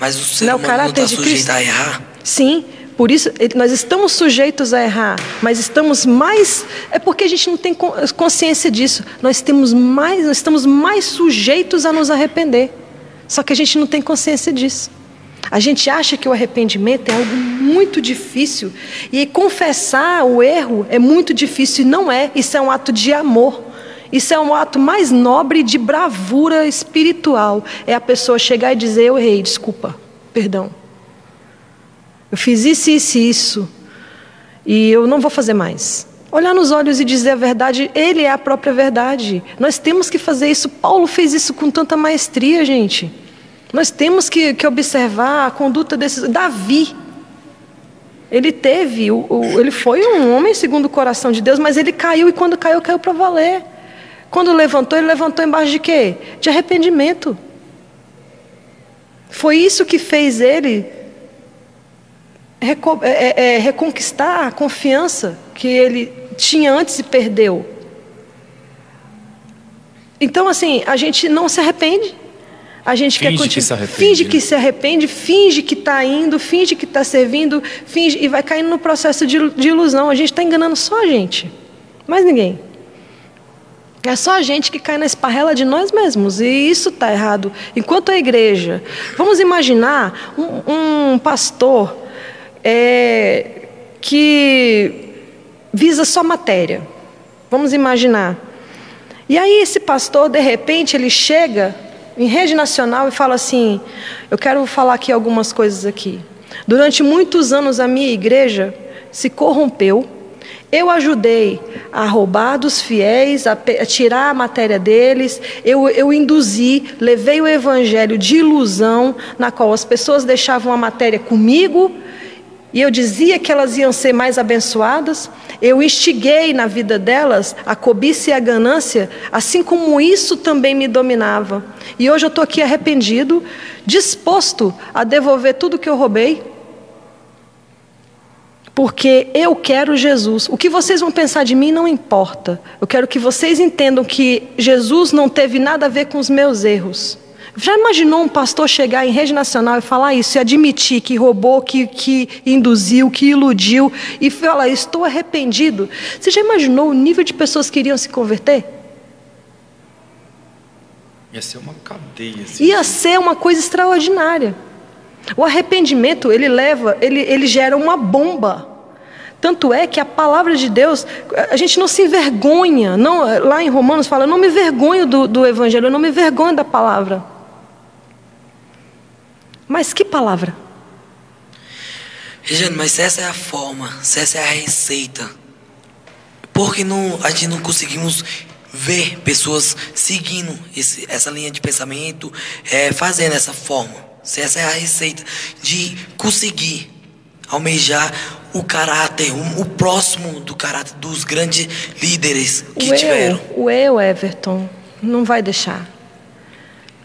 Mas o ser não, humano não está sujeito Cristo. a errar? Sim, por isso, nós estamos sujeitos a errar, mas estamos mais. É porque a gente não tem consciência disso. Nós, temos mais, nós estamos mais sujeitos a nos arrepender. Só que a gente não tem consciência disso. A gente acha que o arrependimento é algo muito difícil. E confessar o erro é muito difícil. E não é. Isso é um ato de amor. Isso é um ato mais nobre de bravura espiritual. É a pessoa chegar e dizer: Eu errei, desculpa, perdão. Eu fiz isso, isso e isso. E eu não vou fazer mais. Olhar nos olhos e dizer a verdade, ele é a própria verdade. Nós temos que fazer isso. Paulo fez isso com tanta maestria, gente. Nós temos que, que observar a conduta desses. Davi. Ele teve, o, o, ele foi um homem segundo o coração de Deus, mas ele caiu e quando caiu, caiu para valer. Quando levantou, ele levantou embaixo de quê? De arrependimento. Foi isso que fez ele reconquistar a confiança que ele tinha antes e perdeu. Então, assim, a gente não se arrepende. A gente finge quer que se arrepende, finge que se arrepende, finge que está indo, finge que está servindo, finge e vai caindo no processo de, de ilusão. A gente está enganando só a gente, mais ninguém. É só a gente que cai na esparrela de nós mesmos, e isso está errado. Enquanto a igreja, vamos imaginar um, um pastor é, que visa só matéria. Vamos imaginar. E aí esse pastor, de repente, ele chega em rede nacional e fala assim: Eu quero falar aqui algumas coisas aqui. Durante muitos anos a minha igreja se corrompeu. Eu ajudei a roubar dos fiéis, a, tirar a matéria deles. Eu, eu induzi, levei o evangelho de ilusão, na qual as pessoas deixavam a matéria comigo e eu dizia que elas iam ser mais abençoadas, eu instiguei na vida delas a cobiça e a ganância, assim como isso também me dominava. E hoje eu estou aqui arrependido, disposto a devolver tudo que eu roubei, porque eu quero Jesus. O que vocês vão pensar de mim não importa. Eu quero que vocês entendam que Jesus não teve nada a ver com os meus erros. Já imaginou um pastor chegar em rede nacional e falar isso, e admitir que roubou, que, que induziu, que iludiu, e falar, estou arrependido? Você já imaginou o nível de pessoas que iriam se converter? Ia ser uma cadeia. Assim, Ia ser uma coisa extraordinária. O arrependimento, ele leva, ele, ele gera uma bomba. Tanto é que a palavra de Deus, a gente não se envergonha. Não, lá em Romanos fala, eu não me vergonho do, do Evangelho, eu não me vergonho da palavra. Mas que palavra? Regiane, mas se essa é a forma, se essa é a receita, por que não, a gente não conseguimos ver pessoas seguindo esse, essa linha de pensamento, é, fazendo essa forma? Se essa é a receita de conseguir almejar o caráter, o, o próximo do caráter dos grandes líderes que o tiveram. Eu, o eu, Everton, não vai deixar.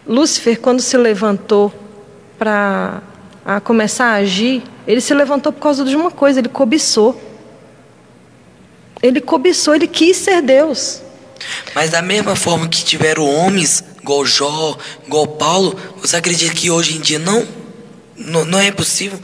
Lúcifer, quando se levantou para começar a agir, ele se levantou por causa de uma coisa, ele cobiçou. Ele cobiçou, ele quis ser Deus. Mas da mesma forma que tiveram homens, igual Jó, igual Paulo, você acredita que hoje em dia não, não, não é possível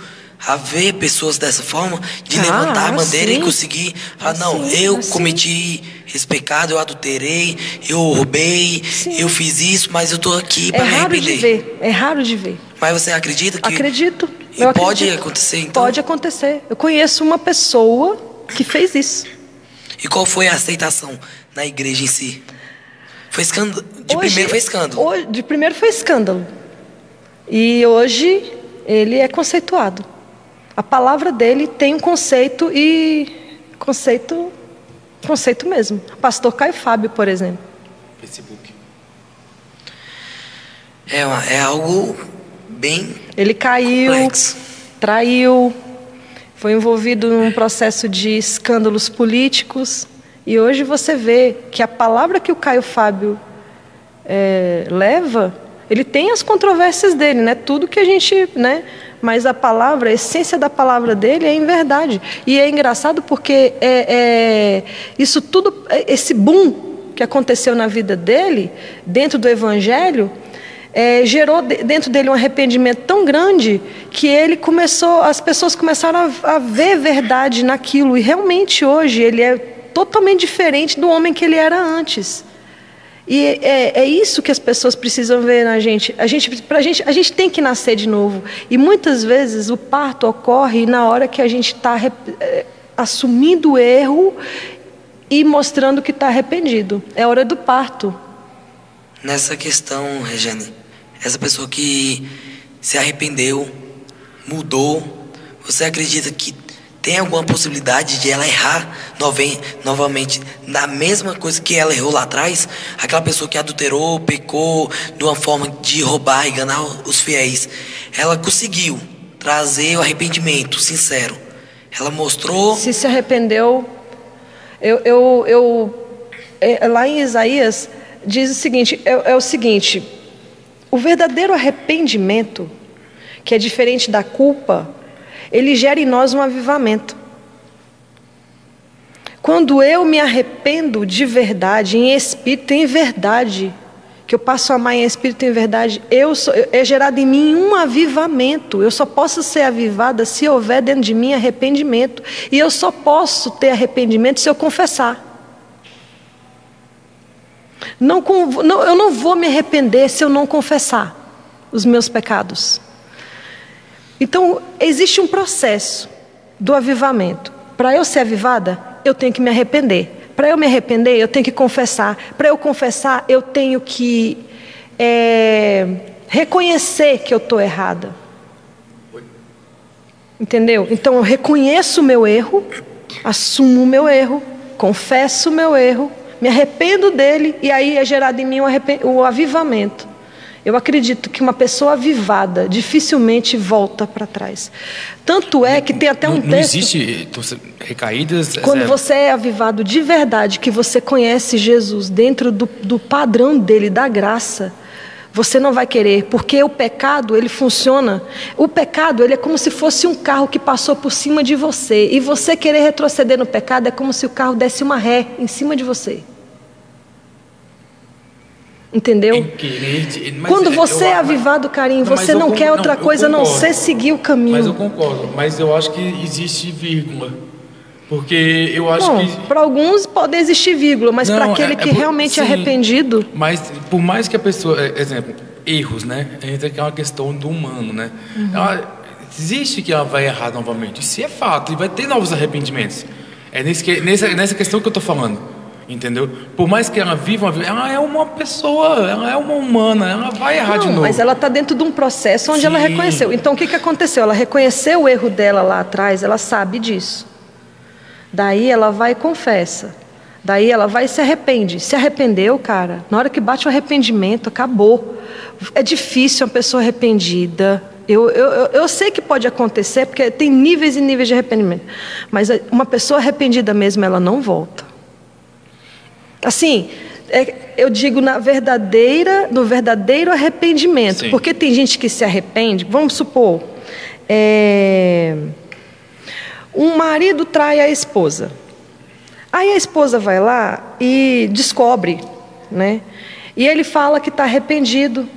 haver pessoas dessa forma, de ah, levantar a bandeira sim. e conseguir falar, não, sim, eu cometi esse pecado, eu adulterei, eu roubei, sim. eu fiz isso, mas eu estou aqui para é me arrepender. De ver, é raro de ver. Mas você acredita que. Acredito. E Eu pode acredito. acontecer, então? Pode acontecer. Eu conheço uma pessoa que fez isso. E qual foi a aceitação na igreja em si? Foi escândalo. De Hoje- primeiro foi escândalo. hoje- de primeiro foi escândalo. E hoje ele é conceituado. A palavra dele tem um conceito e conceito conceito mesmo. Pastor Caio Fábio, por exemplo. Facebook. É, uma- é algo bem Ele caiu, complexo. traiu, foi envolvido num processo de escândalos políticos. E hoje você vê que a palavra que o Caio Fábio eh, leva, ele tem as controvérsias dele, né? Tudo que a gente, né? Mas a palavra, a essência da palavra dele é em verdade. E é engraçado porque é, é, isso tudo, é, esse boom que aconteceu na vida dele, dentro do Evangelho, é, gerou de- dentro dele um arrependimento tão grande que ele começou, as pessoas começaram a, a ver verdade naquilo. E realmente hoje ele é totalmente diferente do homem que ele era antes. E é, é isso que as pessoas precisam ver na gente. A gente, pra gente. a gente tem que nascer de novo. E muitas vezes o parto ocorre na hora que a gente está assumindo o erro e mostrando que está arrependido. É hora do parto. Nessa questão, Regiane, essa pessoa que se arrependeu, mudou, você acredita que tem alguma possibilidade de ela errar novamente na mesma coisa que ela errou lá atrás? Aquela pessoa que adulterou, pecou de uma forma de roubar, enganar os fiéis. Ela conseguiu trazer o arrependimento sincero. Ela mostrou Se se arrependeu, eu, eu, eu- é, lá em Isaías diz o seguinte: é, é o seguinte, o verdadeiro arrependimento, que é diferente da culpa, ele gera em nós um avivamento. Quando eu me arrependo de verdade, em espírito em verdade, que eu passo a amar em espírito e em verdade, eu sou- é gerado em mim um avivamento. Eu só posso ser avivada se houver dentro de mim arrependimento. E eu só posso ter arrependimento se eu confessar. Não, não- eu não vou me arrepender se eu não confessar os meus pecados. Então, existe um processo do avivamento. Para eu ser avivada, eu tenho que me arrepender. Para eu me arrepender, eu tenho que confessar. Para eu confessar, eu tenho que é, reconhecer que eu estou errada. Entendeu? Então eu reconheço o meu erro, assumo o meu erro, confesso o meu erro, me arrependo dele e aí é gerado em mim o, o avivamento. Eu acredito que uma pessoa avivada dificilmente volta para trás. Tanto é que tem até um não, não texto. existe então, recaídas. Quando é, você é avivado de verdade, que você conhece Jesus dentro do, do padrão dele, da graça, você não vai querer, porque o pecado, ele funciona. O pecado, ele é como se fosse um carro que passou por cima de você. E você querer retroceder no pecado é como se o carro desse uma ré em cima de você. Entendeu? Quando é, você é avivado, Carinho, você não quer outra coisa a não ser seguir o caminho. Mas eu concordo, mas eu acho que existe vírgula. Porque eu acho Bom, que. para alguns pode existir vírgula, mas para aquele é- é que por- realmente é sim. arrependido, Mas por mais que a pessoa, é, exemplo, erros, né? Entra que é uma questão do humano, né? Uhum. Ela, existe que ela vai errar novamente. Isso é fato, e vai ter novos arrependimentos. É nesse, nessa, nessa questão que eu tô falando. Entendeu? Por mais que ela viva uma vida, ela é uma pessoa, ela é uma humana, ela vai errar de Não, novo. mas ela está dentro de um processo onde ela Sim. reconheceu. Então, o que, que aconteceu? Ela reconheceu o erro dela lá atrás, ela sabe disso. Daí ela vai e confessa. Daí ela vai e se arrepende. Se arrependeu, cara, na hora que bate o arrependimento, acabou. É difícil uma pessoa arrependida. Eu, eu, eu sei que pode acontecer, porque tem níveis e níveis de arrependimento. Mas uma pessoa arrependida mesmo, ela não volta. Assim, é, eu digo na verdadeira, no verdadeiro arrependimento. Sim. Porque tem gente que se arrepende, vamos supor, é, um marido trai a esposa. Aí a esposa vai lá e descobre, né? E ele fala que está arrependido,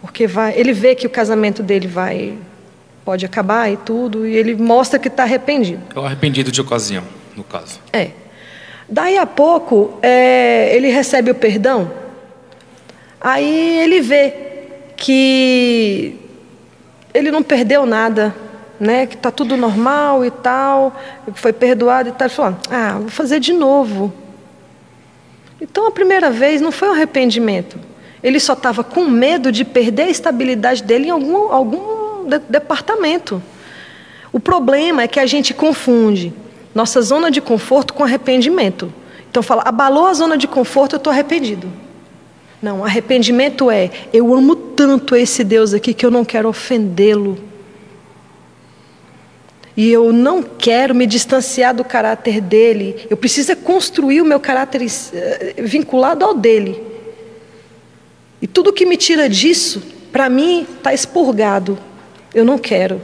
porque vai, ele vê que o casamento dele vai pode acabar e tudo, e ele mostra que está arrependido. É o arrependido de ocasião, no caso. É. Daí a pouco, é, ele recebe o perdão, aí ele vê que ele não perdeu nada, né, que está tudo normal e tal, foi perdoado e tal. Ele falou: Ah, vou fazer de novo. Então a primeira vez não foi um arrependimento. Ele só estava com medo de perder a estabilidade dele em algum, algum de departamento. O problema é que a gente confunde nossa zona de conforto com arrependimento. Então fala, abalou a zona de conforto, eu estou arrependido. Não, arrependimento é, eu amo tanto esse Deus aqui que eu não quero ofendê-lo. E eu não quero me distanciar do caráter dele. Eu preciso construir o meu caráter eh, vinculado ao dele. E tudo que me tira disso, para mim, está expurgado. Eu não quero.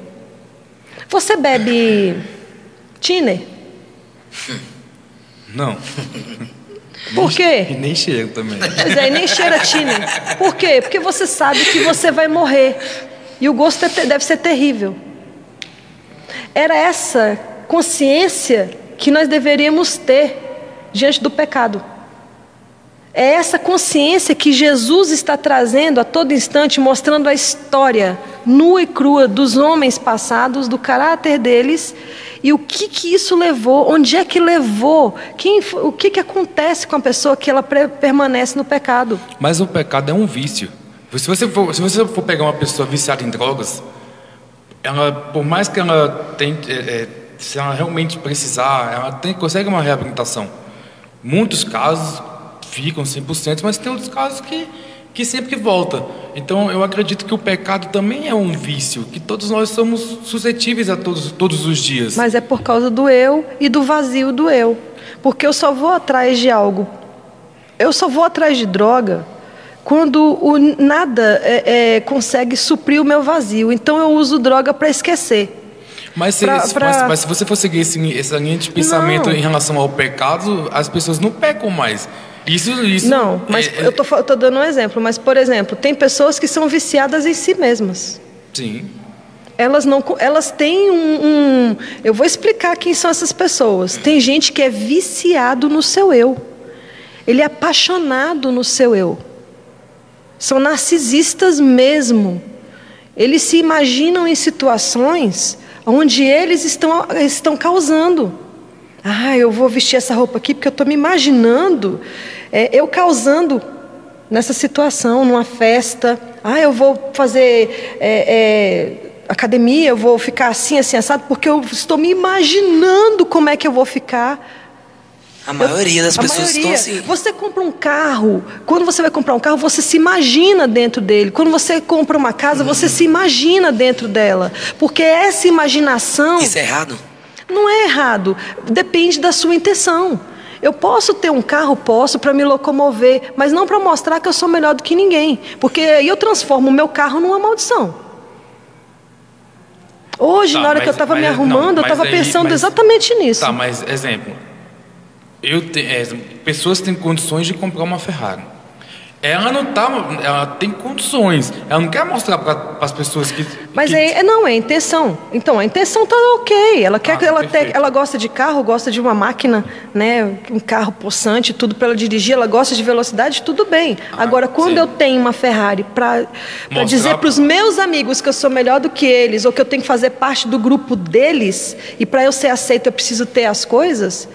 Você bebe tiner? Não. (laughs) Por quê? E nem cheiro também. Pois é, e nem cheira tiner. Por quê? Porque você sabe que você vai morrer. E o gosto é deve ser terrível. Era essa consciência que nós deveríamos ter diante do pecado. É essa consciência que Jesus está trazendo a todo instante, mostrando a história nua e crua dos homens passados, do caráter deles e o que, que isso levou, onde é que levou, quem, o que, que acontece com a pessoa que ela permanece no pecado. Mas o pecado é um vício. Se você for, se você for pegar uma pessoa viciada em drogas, ela, por mais que ela tente, é, é, se ela realmente precisar, ela tem, consegue uma reabilitação. Muitos casos ficam 100%, mas tem outros casos que, que sempre volta. Então eu acredito que o pecado também é um vício, que todos nós somos suscetíveis a todos, todos os dias. Mas é por causa do eu e do vazio do eu. Porque eu só vou atrás de algo, eu só vou atrás de droga quando o nada é, é, consegue suprir o meu vazio. Então eu uso droga para esquecer. Mas se, pra, pra... Mas, mas se, você for seguir esse, essa linha de pensamento não. em relação ao pecado, as pessoas não pecam mais. Isso, isso. Não, mas é, eu estou dando um exemplo. Mas, por exemplo, tem pessoas que são viciadas em si mesmas. Sim. Elas não, elas têm um, um, Eu vou explicar quem são essas pessoas. Tem gente que é viciado no seu eu. Ele é apaixonado no seu eu. São narcisistas mesmo. Eles se imaginam em situações onde eles estão, estão causando. Ah, eu vou vestir essa roupa aqui porque eu estou me imaginando é, eu causando nessa situação, numa festa. Ah, eu vou fazer é, é, academia, eu vou ficar assim, assim, assado, porque eu estou me imaginando como é que eu vou ficar. A maioria das pessoas maioria. estão assim. Você compra um carro, quando você vai comprar um carro, você se imagina dentro dele. Quando você compra uma casa, você se imagina dentro dela. Porque essa imaginação. Isso é errado? Não é errado. Depende da sua intenção. Eu posso ter um carro, posso, para me locomover, mas não para mostrar que eu sou melhor do que ninguém. Porque aí eu transformo o meu carro numa maldição. Hoje, tá, na hora mas, que eu estava me arrumando, não, eu estava pensando mas, exatamente nisso. Tá, mas exemplo, eu te, é, pessoas têm condições de comprar uma Ferrari. Ela não tá, ela tem condições. Ela não quer mostrar para as pessoas que. Mas que... É, não é a intenção. Então a intenção tá ok. Ela quer ah, que ela te, ela gosta de carro, gosta de uma máquina, né, um carro possante, tudo para ela dirigir. Ela gosta de velocidade, tudo bem. Ah, Agora quando sim. eu tenho uma Ferrari para dizer para os meus amigos que eu sou melhor do que eles ou que eu tenho que fazer parte do grupo deles e para eu ser aceito eu preciso ter as coisas,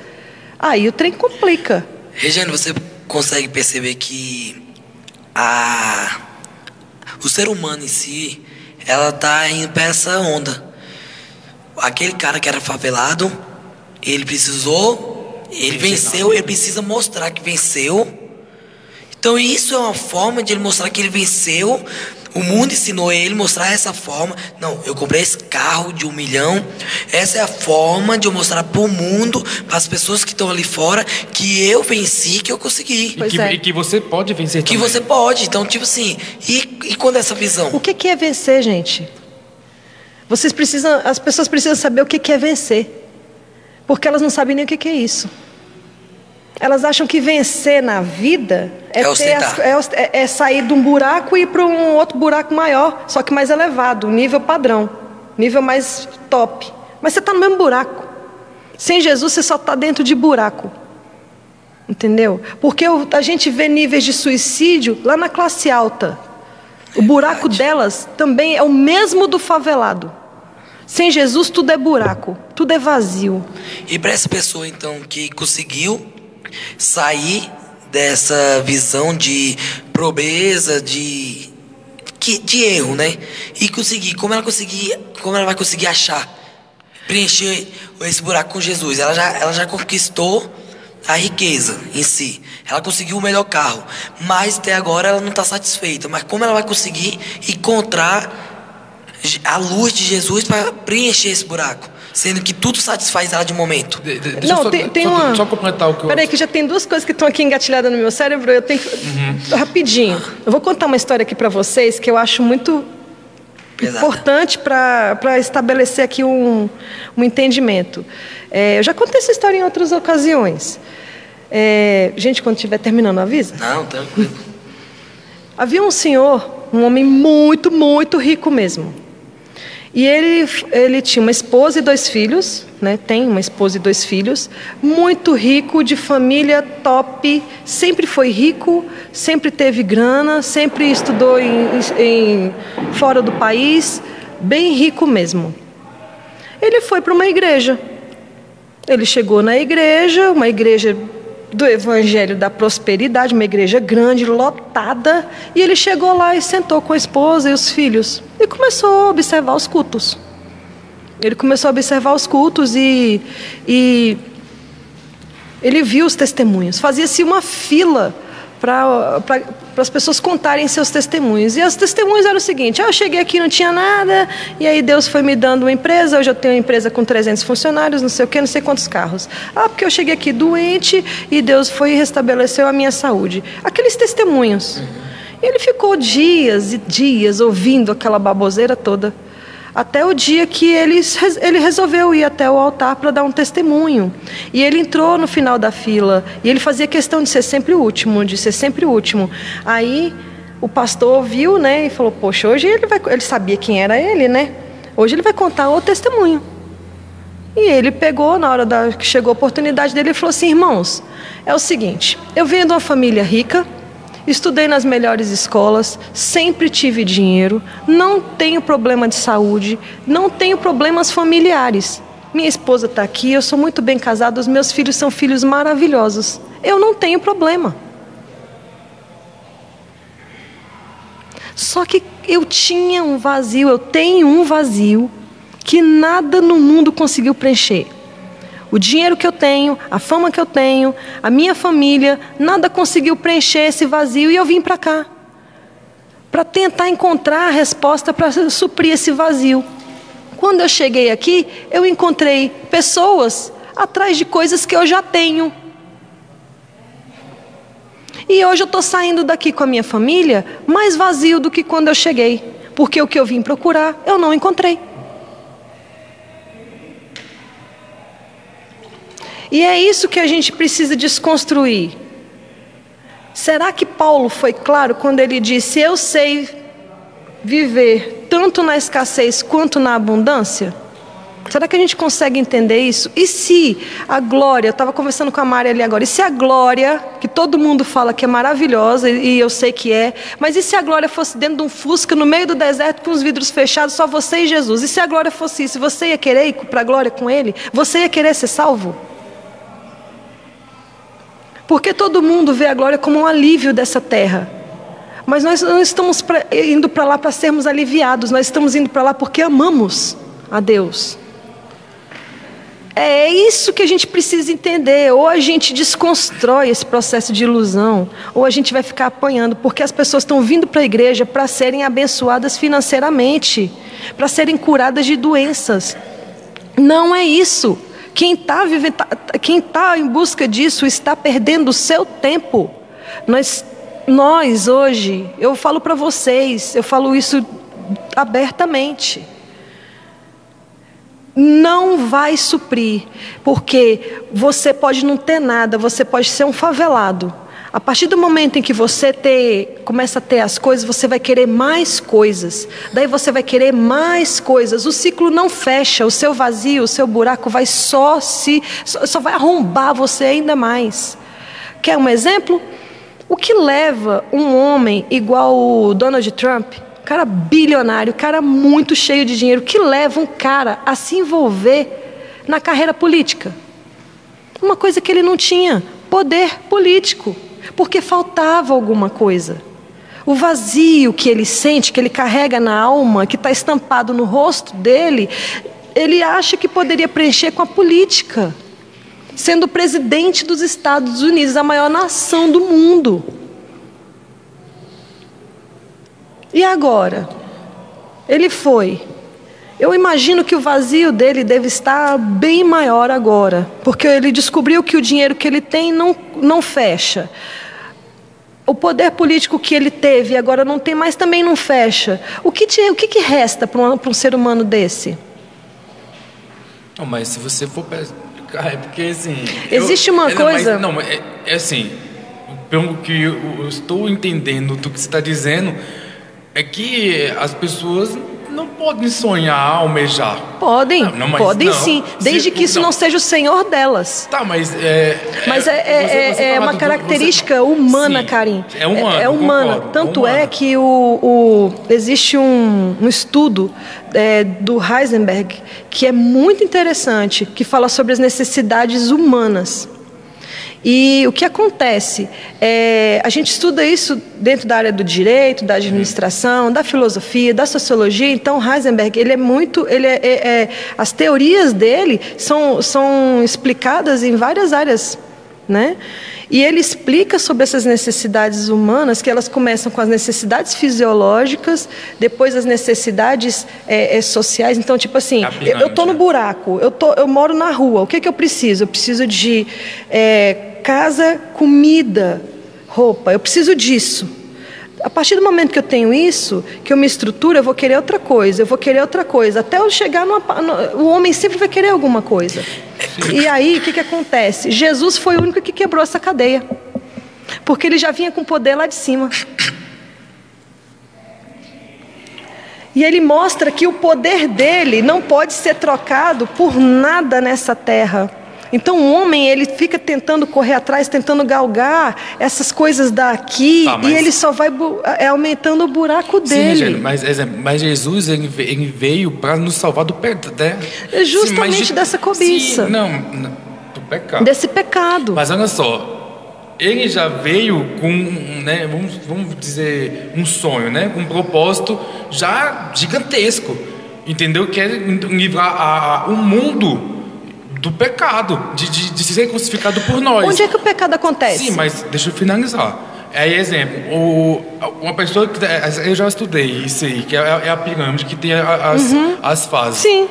aí o trem complica. Regiane, você consegue perceber que a o ser humano em si, ela tá indo para essa onda. Aquele cara que era favelado, ele precisou, ele venceu, ele precisa mostrar que venceu. Então isso é uma forma de ele mostrar que ele venceu o mundo ensinou ele a mostrar essa forma. Não, eu comprei esse carro de um milhão. Essa é a forma de eu mostrar para o mundo, para as pessoas que estão ali fora, que eu venci, que eu consegui. E que, é. e que, você pode vencer que também. você pode. Então, tipo assim, e, e quando essa visão? O que, que é vencer, gente? Vocês precisam, as pessoas precisam saber o que, que é vencer. Porque elas não sabem nem o que, que é isso. Elas acham que vencer na vida é, é, as, é, é, é sair de um buraco e ir para um outro buraco maior, só que mais elevado, nível padrão, nível mais top. Mas você está no mesmo buraco. Sem Jesus você só está dentro de buraco. Entendeu? Porque a gente vê níveis de suicídio lá na classe alta. O buraco delas também é o mesmo do favelado. Sem Jesus tudo é buraco, tudo é vazio. E para essa pessoa então que conseguiu sair dessa visão de pobreza, de que, de erro, né? E conseguir, como ela conseguir, como ela vai conseguir achar, preencher esse buraco com Jesus? Ela já, ela já conquistou a riqueza em si. Ela conseguiu o melhor carro, mas até agora ela não está satisfeita. Mas como ela vai conseguir encontrar a luz de Jesus para preencher esse buraco? Sendo que tudo satisfaz ela de momento. De, de, deixa Não, eu só, tem, tem só, uma. só completar o que eu. Peraí, que já tem duas coisas que estão aqui engatilhadas no meu cérebro. Eu tenho que. Uhum. Rapidinho. Eu vou contar uma história aqui para vocês que eu acho muito Pesada. importante para estabelecer aqui um, um entendimento. É, eu já contei essa história em outras ocasiões. É, gente, quando estiver terminando, avisa. Não, tranquilo. Havia um senhor, um homem muito, muito rico mesmo. E ele, ele tinha uma esposa e dois filhos, né? tem uma esposa e dois filhos, muito rico, de família top, sempre foi rico, sempre teve grana, sempre estudou em, em fora do país, bem rico mesmo. Ele foi para uma igreja. Ele chegou na igreja, uma igreja do Evangelho da Prosperidade, uma igreja grande, lotada, e ele chegou lá e sentou com a esposa e os filhos e começou a observar os cultos. Ele começou a observar os cultos e, e ele viu os testemunhos. Fazia-se uma fila para as pessoas contarem seus testemunhos. E os testemunhos eram o seguinte: ah, eu cheguei aqui não tinha nada, e aí Deus foi me dando uma empresa. Hoje eu tenho uma empresa com 300 funcionários, não sei o que, não sei quantos carros. Ah, porque eu cheguei aqui doente e Deus foi e restabeleceu a minha saúde. Aqueles testemunhos. E ele ficou dias e dias ouvindo aquela baboseira toda. Até o dia que ele, ele resolveu ir até o altar para dar um testemunho. E ele entrou no final da fila. E ele fazia questão de ser sempre o último, de ser sempre o último. Aí o pastor viu, né? E falou: Poxa, hoje ele vai. Ele sabia quem era ele, né? Hoje ele vai contar o testemunho. E ele pegou, na hora da, que chegou a oportunidade dele, ele falou assim: Irmãos, é o seguinte, eu venho de uma família rica. Estudei nas melhores escolas, sempre tive dinheiro, não tenho problema de saúde, não tenho problemas familiares. Minha esposa está aqui, eu sou muito bem casado, os meus filhos são filhos maravilhosos. Eu não tenho problema. Só que eu tinha um vazio, eu tenho um vazio que nada no mundo conseguiu preencher. O dinheiro que eu tenho, a fama que eu tenho, a minha família, nada conseguiu preencher esse vazio e eu vim para cá. Para tentar encontrar a resposta para suprir esse vazio. Quando eu cheguei aqui, eu encontrei pessoas atrás de coisas que eu já tenho. E hoje eu estou saindo daqui com a minha família mais vazio do que quando eu cheguei. Porque o que eu vim procurar, eu não encontrei. E é isso que a gente precisa desconstruir. Será que Paulo foi claro quando ele disse: Eu sei viver tanto na escassez quanto na abundância? Será que a gente consegue entender isso? E se a glória, eu estava conversando com a Mari ali agora, e se a glória, que todo mundo fala que é maravilhosa, e eu sei que é, mas e se a glória fosse dentro de um fusca, no meio do deserto, com os vidros fechados, só você e Jesus? E se a glória fosse isso, você ia querer ir para a glória com Ele? Você ia querer ser salvo? Porque todo mundo vê a glória como um alívio dessa terra. Mas nós não estamos indo para lá para sermos aliviados, nós estamos indo para lá porque amamos a Deus. É isso que a gente precisa entender. Ou a gente desconstrói esse processo de ilusão, ou a gente vai ficar apanhando, porque as pessoas estão vindo para a igreja para serem abençoadas financeiramente, para serem curadas de doenças. Não é isso. Quem está quem tá em busca disso está perdendo o seu tempo. Nós, nós hoje, eu falo para vocês, eu falo isso abertamente não vai suprir, porque você pode não ter nada, você pode ser um favelado. A partir do momento em que você ter, começa a ter as coisas, você vai querer mais coisas. Daí você vai querer mais coisas. O ciclo não fecha, o seu vazio, o seu buraco vai só se só, vai arrombar você ainda mais. Quer um exemplo? O que leva um homem igual o Donald Trump cara bilionário, cara muito cheio de dinheiro, que leva um cara a se envolver na carreira política. Uma coisa que ele não tinha, poder político, porque faltava alguma coisa. O vazio que ele sente, que ele carrega na alma, que está estampado no rosto dele, ele acha que poderia preencher com a política, sendo presidente dos Estados Unidos, a maior nação do mundo. E agora? Ele foi. Eu imagino que o vazio dele deve estar bem maior agora, porque ele descobriu que o dinheiro que ele tem não, não fecha. O poder político que ele teve agora não tem mais também não fecha. O que, te, o que, que resta para um, um, ser humano desse? Não, mas se você for (laughs) é porque assim. Existe uma eu, coisa. Não, mas, não, é, é assim. Pelo que eu, eu estou entendendo do que você está dizendo é que as pessoas não podem sonhar, almejar. Podem, não, não, podem não, sim, desde que isso não. seja o Senhor delas. Tá, mas é. Mas é, é, você, você é, é uma característica você... humana, sim, Karim. É humana. É, é humana. Concordo, Tanto humana. é que o, o existe um, um estudo é, do Heisenberg que é muito interessante, que fala sobre as necessidades humanas. E o que acontece? É, a gente estuda isso dentro da área do direito, da administração, da filosofia, da sociologia. Então, Heisenberg, ele é muito, ele é, é, é, as teorias dele são, são explicadas em várias áreas, né? E ele explica sobre essas necessidades humanas, que elas começam com as necessidades fisiológicas, depois as necessidades é, é, sociais. Então, tipo assim, eu estou no buraco, eu, tô, eu moro na rua, o que, que eu preciso? Eu preciso de é, casa, comida, roupa, eu preciso disso. A partir do momento que eu tenho isso, que eu me estruturo, eu vou querer outra coisa, eu vou querer outra coisa. Até eu chegar no. O homem sempre vai querer alguma coisa. E aí, o que, que acontece? Jesus foi o único que quebrou essa cadeia. Porque ele já vinha com poder lá de cima. E ele mostra que o poder dele não pode ser trocado por nada nessa terra. Então o homem ele fica tentando correr atrás, tentando galgar essas coisas daqui tá, mas... e ele só vai é, aumentando o buraco dele. Sim, mas, mas Jesus ele veio para nos salvar do pecado. Né? É justamente sim, dessa cobiça. Sim, não, do pecado. Desse pecado. Mas olha só, ele já veio com, né, vamos, vamos dizer, um sonho, né, com um propósito já gigantesco, entendeu? Quer livrar o mundo do pecado, de, de, de ser crucificado por nós. Onde é que o pecado acontece? Sim, mas deixa eu finalizar. É exemplo, o, uma pessoa que eu já estudei isso aí, que é, é a pirâmide que tem as, uhum. as fases. Sim.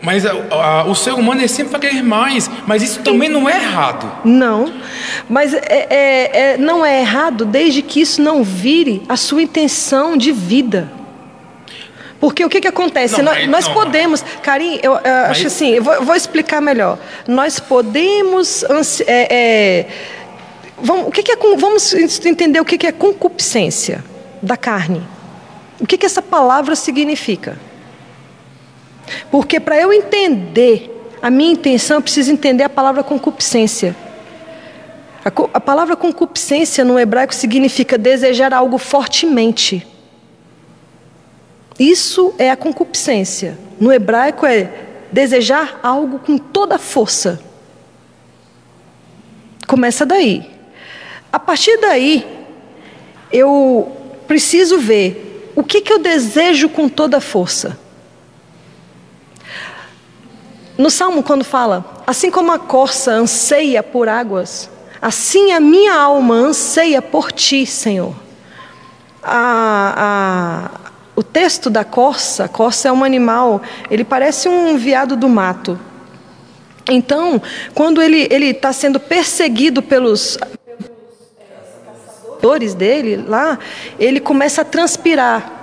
Mas a, a, o ser humano é sempre vai querer mais, mas isso também não é errado. Não, mas é, é, é, não é errado desde que isso não vire a sua intenção de vida. Porque o que, que acontece? Não, nós, nós podemos, Karim, eu, eu mas... acho assim, eu vou, vou, explicar melhor. Nós podemos. É, é, vamos, o que, que é, vamos entender o que, que é concupiscência da carne. O que, que essa palavra significa? Porque para eu entender a minha intenção, eu preciso entender a palavra concupiscência. A, a palavra concupiscência no hebraico significa desejar algo fortemente. Isso é a concupiscência. No hebraico é desejar algo com toda a força. Começa daí. A partir daí, eu preciso ver o que, que eu desejo com toda a força. No Salmo, quando fala, assim como a corça anseia por águas, assim a minha alma anseia por ti, Senhor. A, o texto da corça, a corça é um animal, ele parece um viado do mato. Então, quando ele está sendo perseguido pelos caçadores dele lá, ele começa a transpirar.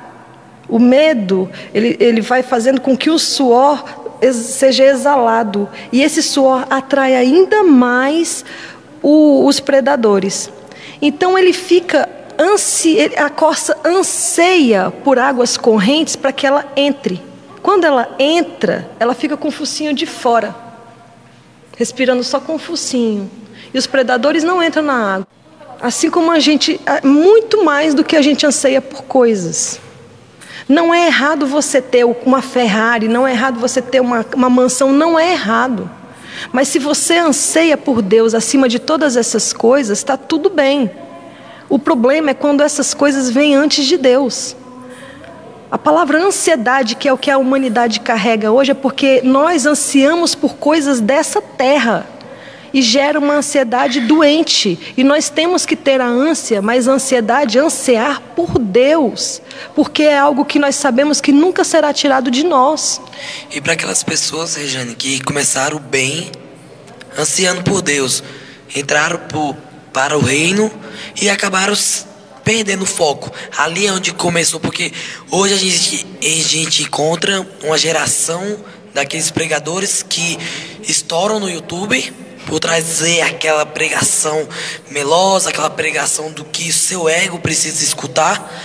O medo, ele, ele vai fazendo com que o suor seja exalado. E esse suor atrai ainda mais o, os predadores. Então ele fica ansi, a corça anseia por águas correntes para que ela entre. Quando ela entra, ela fica com o focinho de fora, respirando só com o focinho. E os predadores não entram na água. Assim como a gente, muito mais do que a gente anseia por coisas. Não é errado você ter uma Ferrari, não é errado você ter uma, uma mansão, não é errado. Mas se você anseia por Deus acima de todas essas coisas, está tudo bem. O problema é quando essas coisas vêm antes de Deus. A palavra ansiedade, que é o que a humanidade carrega hoje, é porque nós ansiamos por coisas dessa terra e gera uma ansiedade doente. E nós temos que ter a ânsia, mas a ansiedade, ansiar por Deus, porque é algo que nós sabemos que nunca será tirado de nós. E para aquelas pessoas, Rejane, que começaram bem, ansiando por Deus, entraram por, para o reino e acabaram perdendo o foco. Ali é onde começou, porque hoje a gente, a gente encontra uma geração daqueles pregadores que estouram no YouTube por trazer aquela pregação melosa, aquela pregação do que seu ego precisa escutar.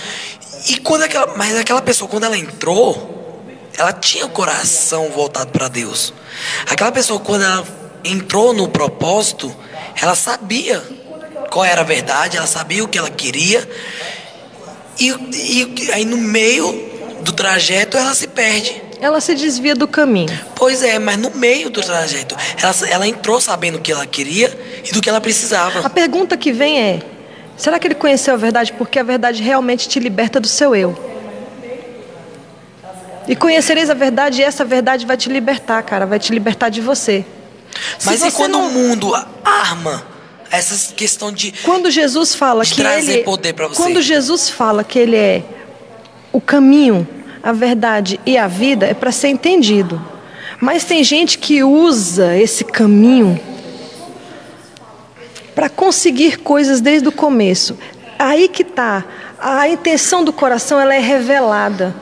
E quando aquela, mas aquela pessoa quando ela entrou, ela tinha o coração voltado para Deus. Aquela pessoa quando ela entrou no propósito, ela sabia qual era a verdade, ela sabia o que ela queria. E, e aí no meio do trajeto ela se perde. Ela se desvia do caminho. Pois é, mas no meio do trajeto, ela, ela entrou sabendo o que ela queria e do que ela precisava. A pergunta que vem é: será que ele conheceu a verdade porque a verdade realmente te liberta do seu eu? E conhecereis a verdade e essa verdade vai te libertar, cara, vai te libertar de você. Mas Se e quando não... o mundo arma essa questão de quando Jesus fala que ele poder para você. quando Jesus fala que ele é o caminho, a verdade e a vida é para ser entendido. Mas tem gente que usa esse caminho para conseguir coisas desde o começo. Aí que está a intenção do coração, ela é revelada.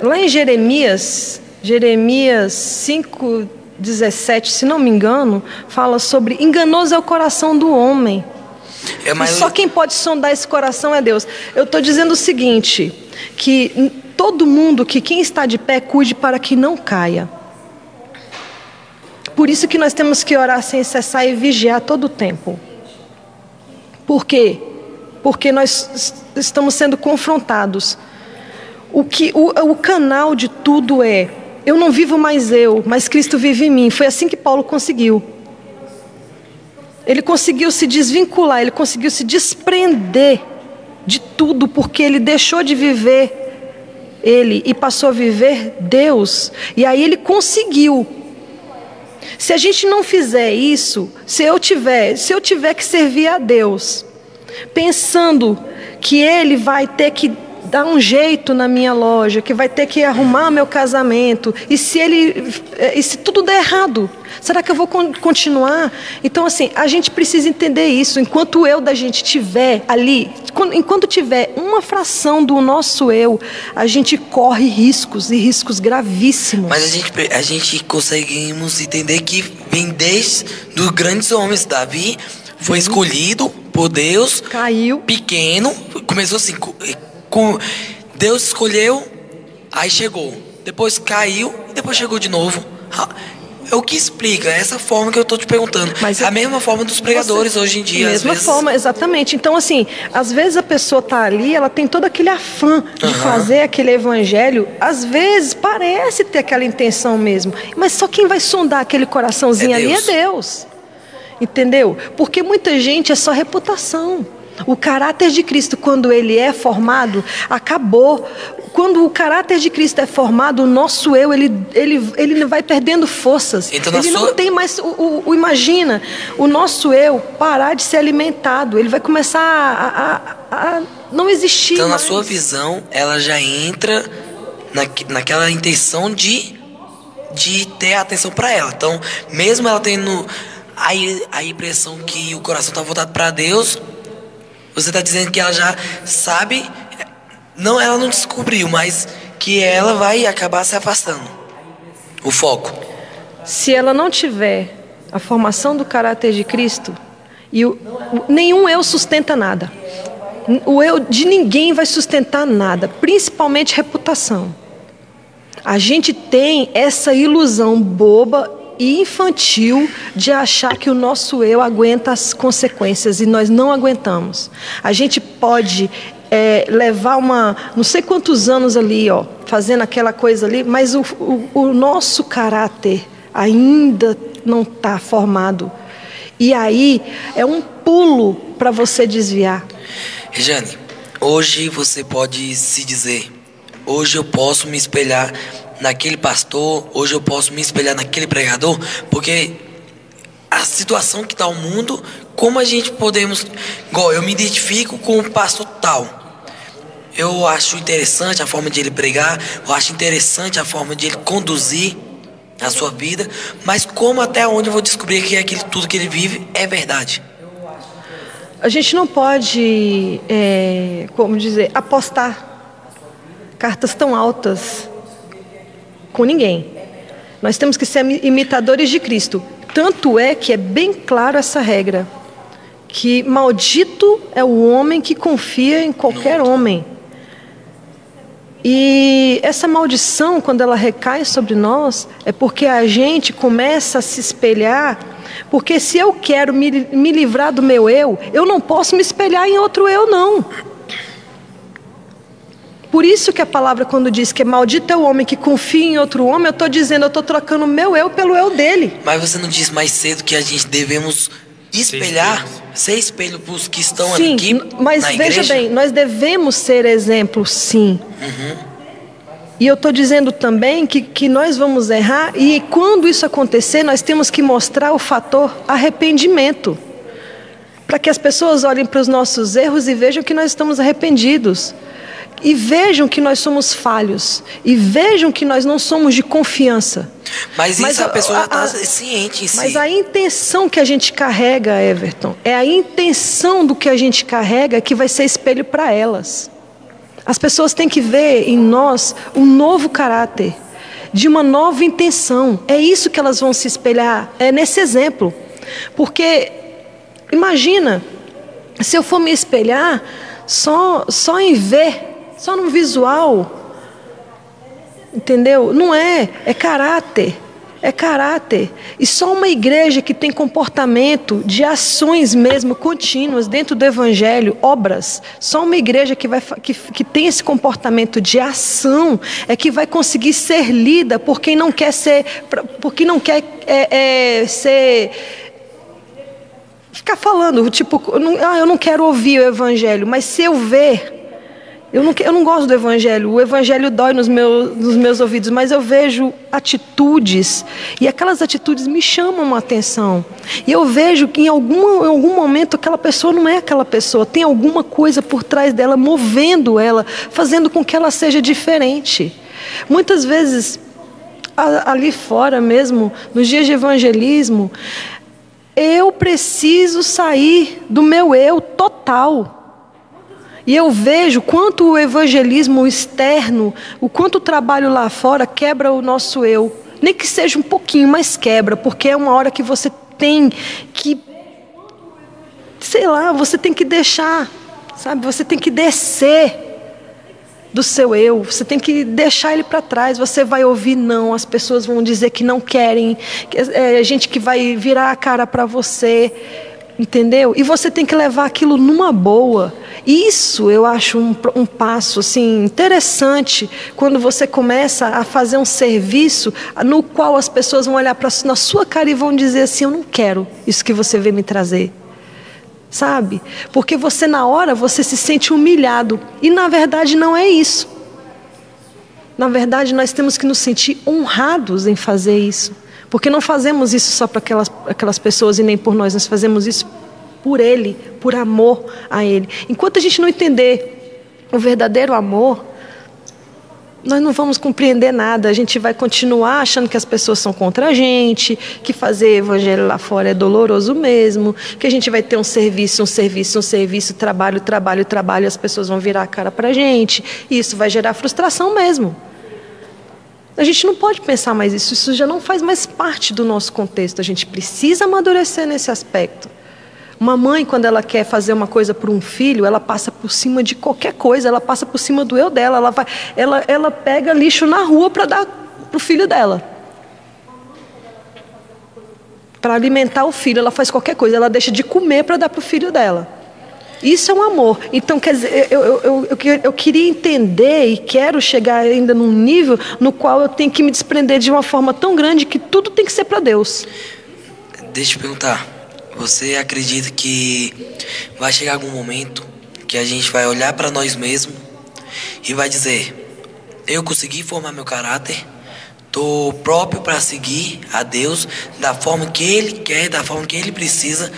Lá em Jeremias, Jeremias 5 17, se não me engano, fala sobre enganoso é o coração do homem. É, mas... só quem pode sondar esse coração é Deus. Eu estou dizendo o seguinte, que todo mundo, que quem está de pé, cuide para que não caia. Por isso que nós temos que orar sem cessar e vigiar todo o tempo. Por quê? Porque nós estamos sendo confrontados. O, que, o, o canal de tudo é eu não vivo mais eu, mas Cristo vive em mim. Foi assim que Paulo conseguiu. Ele conseguiu se desvincular, ele conseguiu se desprender de tudo, porque ele deixou de viver ele e passou a viver Deus. E aí ele conseguiu. Se a gente não fizer isso, se eu tiver, se eu tiver que servir a Deus, pensando que ele vai ter que dar um jeito na minha loja, que vai ter que arrumar meu casamento. E se ele, e se tudo der errado, será que eu vou continuar? Então assim, a gente precisa entender isso. Enquanto o eu da gente tiver ali, enquanto tiver uma fração do nosso eu, a gente corre riscos e riscos gravíssimos. Mas a gente, a gente conseguimos entender que vem desde dos grandes homens, Davi foi escolhido por Deus, caiu, pequeno, começou assim com Deus escolheu, aí chegou. Depois caiu e depois chegou de novo. É o que explica, é essa forma que eu estou te perguntando. Mas a mesma forma dos pregadores você, hoje em dia. Mesma vezes... forma, exatamente. Então, assim, às vezes a pessoa está ali, ela tem todo aquele afã de uhum. fazer aquele evangelho. Às vezes parece ter aquela intenção mesmo. Mas só quem vai sondar aquele coraçãozinho é ali é Deus. Entendeu? Porque muita gente é só reputação. O caráter de Cristo, quando ele é formado, acabou. Quando o caráter de Cristo é formado, o nosso eu, ele, ele, ele vai perdendo forças. Então, ele sua... não tem mais, o, o, o, imagina, o nosso eu parar de ser alimentado. Ele vai começar a, a, a não existir Então, mais. na sua visão, ela já entra na, naquela intenção de, de ter atenção para ela. Então, mesmo ela tendo a, a impressão que o coração está voltado para Deus você está dizendo que ela já sabe, não, ela não descobriu, mas que ela vai acabar se afastando. O foco. Se ela não tiver a formação do caráter de Cristo, e o, o, nenhum eu sustenta nada. O eu de ninguém vai sustentar nada, principalmente reputação. A gente tem essa ilusão boba e infantil de achar que o nosso eu aguenta as consequências e nós não aguentamos. A gente pode é, levar uma, não sei quantos anos ali, ó, fazendo aquela coisa ali, mas o, o, o nosso caráter ainda não está formado. E aí é um pulo para você desviar. Rejane, hoje você pode se dizer: hoje eu posso me espelhar naquele pastor, hoje eu posso me espelhar naquele pregador, porque a situação que está o mundo, como a gente podemos. Igual, eu me identifico com o pastor tal. Eu acho interessante a forma de ele pregar, eu acho interessante a forma de ele conduzir a sua vida, mas como até onde eu vou descobrir que aquilo tudo que ele vive é verdade? A gente não pode, é, como dizer, apostar cartas tão altas com ninguém. Nós temos que ser imitadores de Cristo. Tanto é que é bem claro essa regra, que maldito é o homem que confia em qualquer homem. E essa maldição, quando ela recai sobre nós, é porque a gente começa a se espelhar. Porque se eu quero me, me livrar do meu eu, eu não posso me espelhar em outro eu, não. Por isso que a palavra, quando diz que é maldito é o homem que confia em outro homem, eu estou dizendo, eu estou trocando o meu eu pelo eu dele. Mas você não disse mais cedo que a gente devemos espelhar, ser espelho para os que estão sim, aqui mas na veja igreja? bem, nós devemos ser exemplo, sim. Uhum. E eu estou dizendo também que, que nós vamos errar, e quando isso acontecer, nós temos que mostrar o fator arrependimento. Para que as pessoas olhem para os nossos erros e vejam que nós estamos arrependidos. E vejam que nós somos falhos. E vejam que nós não somos de confiança. Mas isso a, a- pessoa está ciente em si. Mas a intenção que a gente carrega, Everton, é a intenção do que a gente carrega que vai ser espelho para elas. As pessoas têm que ver em nós um novo caráter, de uma nova intenção. É isso que elas vão se espelhar, é nesse exemplo. Porque, imagina, se eu for me espelhar só, só em ver, só no visual, Entendeu? Não é, é caráter. É caráter. E só uma igreja que tem comportamento de ações mesmo contínuas dentro do evangelho, obras, só uma igreja que, vai, que, que tem esse comportamento de ação é que vai conseguir ser lida por quem não quer ser, por quem não quer é, é, ser ficar falando, tipo, ah, eu não quero ouvir o evangelho, mas se eu ver, eu não, eu não gosto do evangelho, o evangelho dói nos meus, nos meus ouvidos, mas eu vejo atitudes, e aquelas atitudes me chamam a atenção. E eu vejo que em algum, em algum momento aquela pessoa não é aquela pessoa, tem alguma coisa por trás dela, movendo ela, fazendo com que ela seja diferente. Muitas vezes, ali fora mesmo, nos dias de evangelismo, eu preciso sair do meu eu total. E eu vejo quanto o evangelismo externo, o quanto o trabalho lá fora quebra o nosso eu. Nem que seja um pouquinho, mas quebra, porque é uma hora que você tem que. Sei lá, você tem que deixar, sabe? Você tem que descer do seu eu, você tem que deixar ele para trás. Você vai ouvir não, as pessoas vão dizer que não querem, que é gente que vai virar a cara para você, entendeu? E você tem que levar aquilo numa boa. Isso eu acho um, um passo assim interessante quando você começa a fazer um serviço no qual as pessoas vão olhar para na sua cara e vão dizer assim: eu não quero isso que você veio me trazer sabe? Porque você na hora você se sente humilhado e na verdade não é isso. Na verdade nós temos que nos sentir honrados em fazer isso, porque não fazemos isso só para aquelas aquelas pessoas e nem por nós, nós fazemos isso por ele, por amor a ele. Enquanto a gente não entender o verdadeiro amor, nós não vamos compreender nada. A gente vai continuar achando que as pessoas são contra a gente, que fazer evangelho lá fora é doloroso mesmo, que a gente vai ter um serviço, um serviço, um serviço, trabalho, trabalho, trabalho, e as pessoas vão virar a cara para a gente. E isso vai gerar frustração mesmo. A gente não pode pensar mais isso, isso já não faz mais parte do nosso contexto. A gente precisa amadurecer nesse aspecto. Uma mãe, quando ela quer fazer uma coisa por um filho, ela passa por cima de qualquer coisa, ela passa por cima do eu dela, ela, vai, ela, ela pega lixo na rua para dar para o filho dela. Para alimentar o filho, ela faz qualquer coisa, ela deixa de comer para dar para o filho dela. Isso é um amor. Então, quer dizer, eu, eu, eu, eu, queria entender e quero chegar ainda num nível no qual eu tenho que me desprender de uma forma tão grande que tudo tem que ser para Deus. Deixa eu perguntar. Você acredita que vai chegar algum momento que a gente vai olhar para nós mesmos e vai dizer: Eu consegui formar meu caráter, tô próprio para seguir a Deus da forma que Ele quer, da forma que Ele precisa.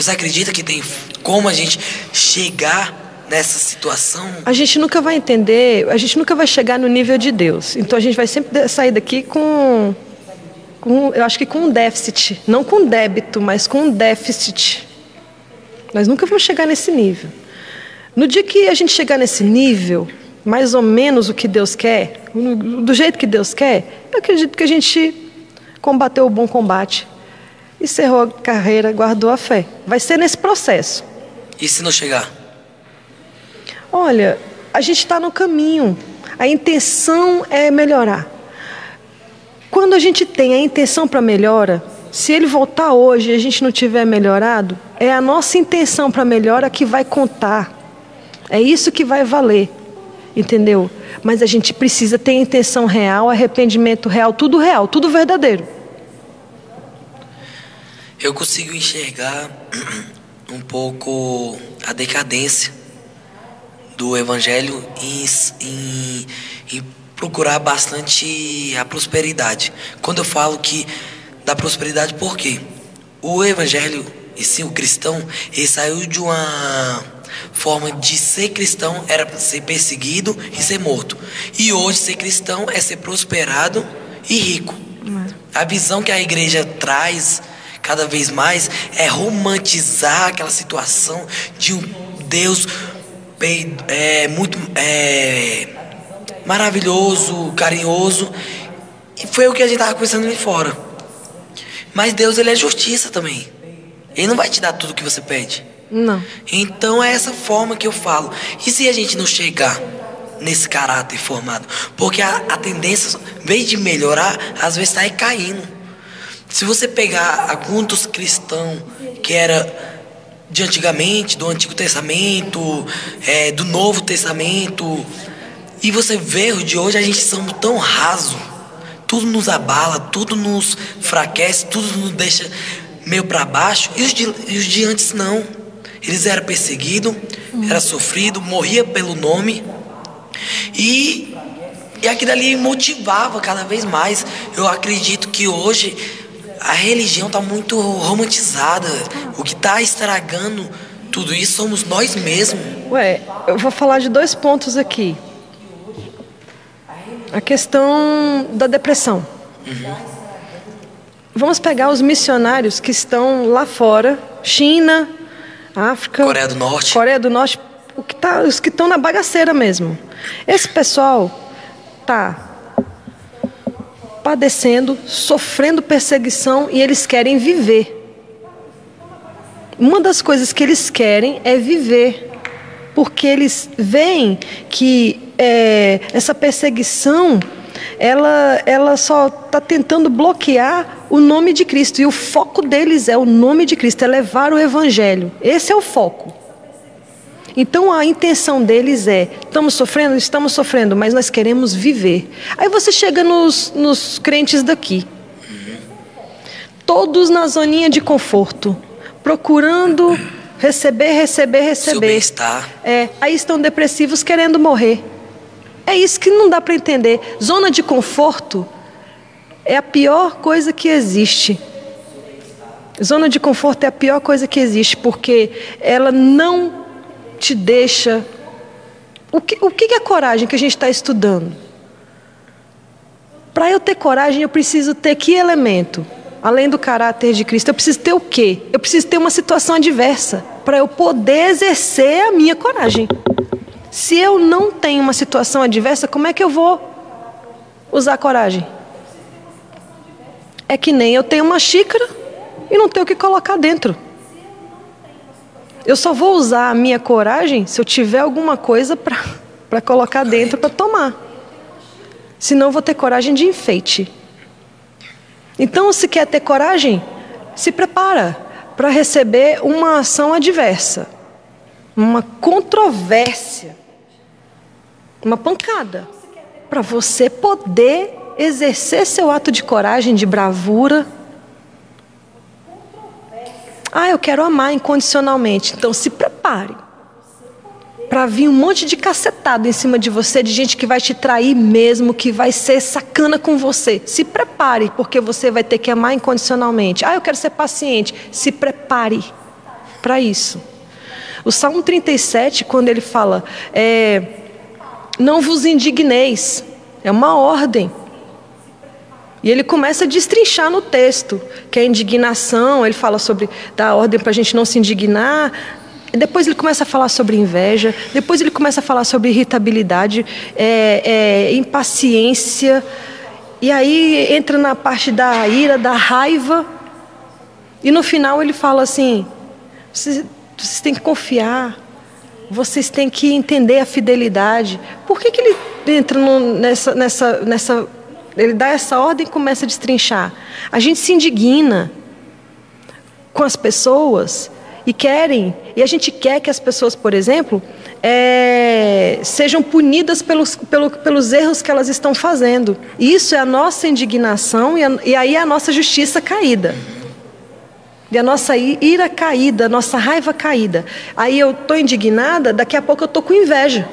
Você acredita que tem como a gente chegar nessa situação? A gente nunca vai entender, a gente nunca vai chegar no nível de Deus. Então a gente vai sempre sair daqui com com, eu acho que com um déficit, não com débito, mas com um déficit. Nós nunca vamos chegar nesse nível. No dia que a gente chegar nesse nível, mais ou menos o que Deus quer, do jeito que Deus quer, eu acredito que a gente combateu o bom combate, encerrou a carreira, guardou a fé. Vai ser nesse processo. E se não chegar? Olha, a gente está no caminho. A intenção é melhorar. Quando a gente tem a intenção para melhora, se ele voltar hoje e a gente não tiver melhorado, é a nossa intenção para melhora que vai contar. É isso que vai valer. Entendeu? Mas a gente precisa ter intenção real, arrependimento real, tudo real, tudo verdadeiro. Eu consigo enxergar (clears throat) um pouco a decadência do evangelho em, em, em procurar bastante a prosperidade. Quando eu falo que da prosperidade, por quê? O evangelho, e sim o cristão, ele saiu de uma forma de ser cristão era ser perseguido e ser morto. E hoje ser cristão é ser prosperado e rico. A visão que a igreja traz cada vez mais é romantizar aquela situação de um Deus é, muito é, maravilhoso, carinhoso. E foi o que a gente estava conversando ali fora. Mas Deus, ele é justiça também. Ele não vai te dar tudo que você pede. Não. Então é essa forma que eu falo. E se a gente não chegar nesse caráter formado? Porque a, a tendência, em vez de melhorar, às vezes está caindo. Se você pegar alguns dos cristãos que era de antigamente, do Antigo Testamento, é, do Novo Testamento, e você vê o de hoje, a gente somos tão raso. Tudo nos abala, tudo nos fraquece, tudo nos deixa meio para baixo. E os, de, e os de antes não. Eles eram perseguidos, hum. era sofrido, morria pelo nome. E, e aquilo ali motivava cada vez mais. Eu acredito que hoje a religião está muito romantizada. O que está estragando tudo isso somos nós mesmos. Ué, eu vou falar de dois pontos aqui a questão da depressão. Uhum. Vamos pegar os missionários que estão lá fora, China, África, Coreia do Norte, Coreia do Norte, o que tá, os que estão na bagaceira mesmo. Esse pessoal tá padecendo, sofrendo perseguição e eles querem viver. Uma das coisas que eles querem é viver porque eles veem que é, essa perseguição ela, ela só está tentando bloquear o nome de Cristo. E o foco deles é o nome de Cristo, é levar o Evangelho. Esse é o foco. Então a intenção deles é: estamos sofrendo, estamos sofrendo, mas nós queremos viver. Aí você chega nos, nos crentes daqui, todos na zoninha de conforto, procurando Receber, receber, receber. Seu É, aí estão depressivos querendo morrer. É isso que não dá para entender. Zona de conforto é a pior coisa que existe. Zona de conforto é a pior coisa que existe, porque ela não te deixa. O que, o que é coragem que a gente está estudando? Para eu ter coragem, eu preciso ter que elemento? além do caráter de Cristo, eu preciso ter o quê? Eu preciso ter uma situação adversa para eu poder exercer a minha coragem. Se eu não tenho uma situação adversa, como é que eu vou usar coragem? É que nem eu tenho uma xícara e não tenho o que colocar dentro. Eu só vou usar a minha coragem se eu tiver alguma coisa para colocar dentro para tomar. Senão eu vou ter coragem de enfeite. Então, se quer ter coragem, se prepara para receber uma ação adversa. uma controvérsia, uma pancada, para você poder exercer seu ato de coragem, de bravura. Ah, eu quero amar incondicionalmente. Então se prepare para vir um monte de cacetado em cima de você, de gente que vai te trair mesmo, que vai ser sacana com você. Se prepare, porque você vai ter que amar incondicionalmente. Ah, eu quero ser paciente. Se prepare para isso. O Salmo 37, quando ele fala, é, não vos indigneis, é uma ordem. E ele começa a destrinchar no texto, que a indignação, ele fala sobre dar ordem para a gente não se indignar, depois ele começa a falar sobre inveja, depois ele começa a falar sobre irritabilidade, é, é, impaciência, e aí entra na parte da ira, da raiva, e no final ele fala assim: vocês, vocês têm que confiar, vocês têm que entender a fidelidade. Por que, que ele entra no, nessa, nessa, nessa. Ele dá essa ordem e começa a destrinchar? A gente se indigna com as pessoas e querem, e a gente quer que as pessoas, por exemplo, é, sejam punidas pelos, pelo, pelos erros que elas estão fazendo. Isso é a nossa indignação e, a, e aí é a nossa justiça caída. E a nossa ira caída, a nossa raiva caída. Aí eu estou indignada, daqui a pouco eu estou com inveja.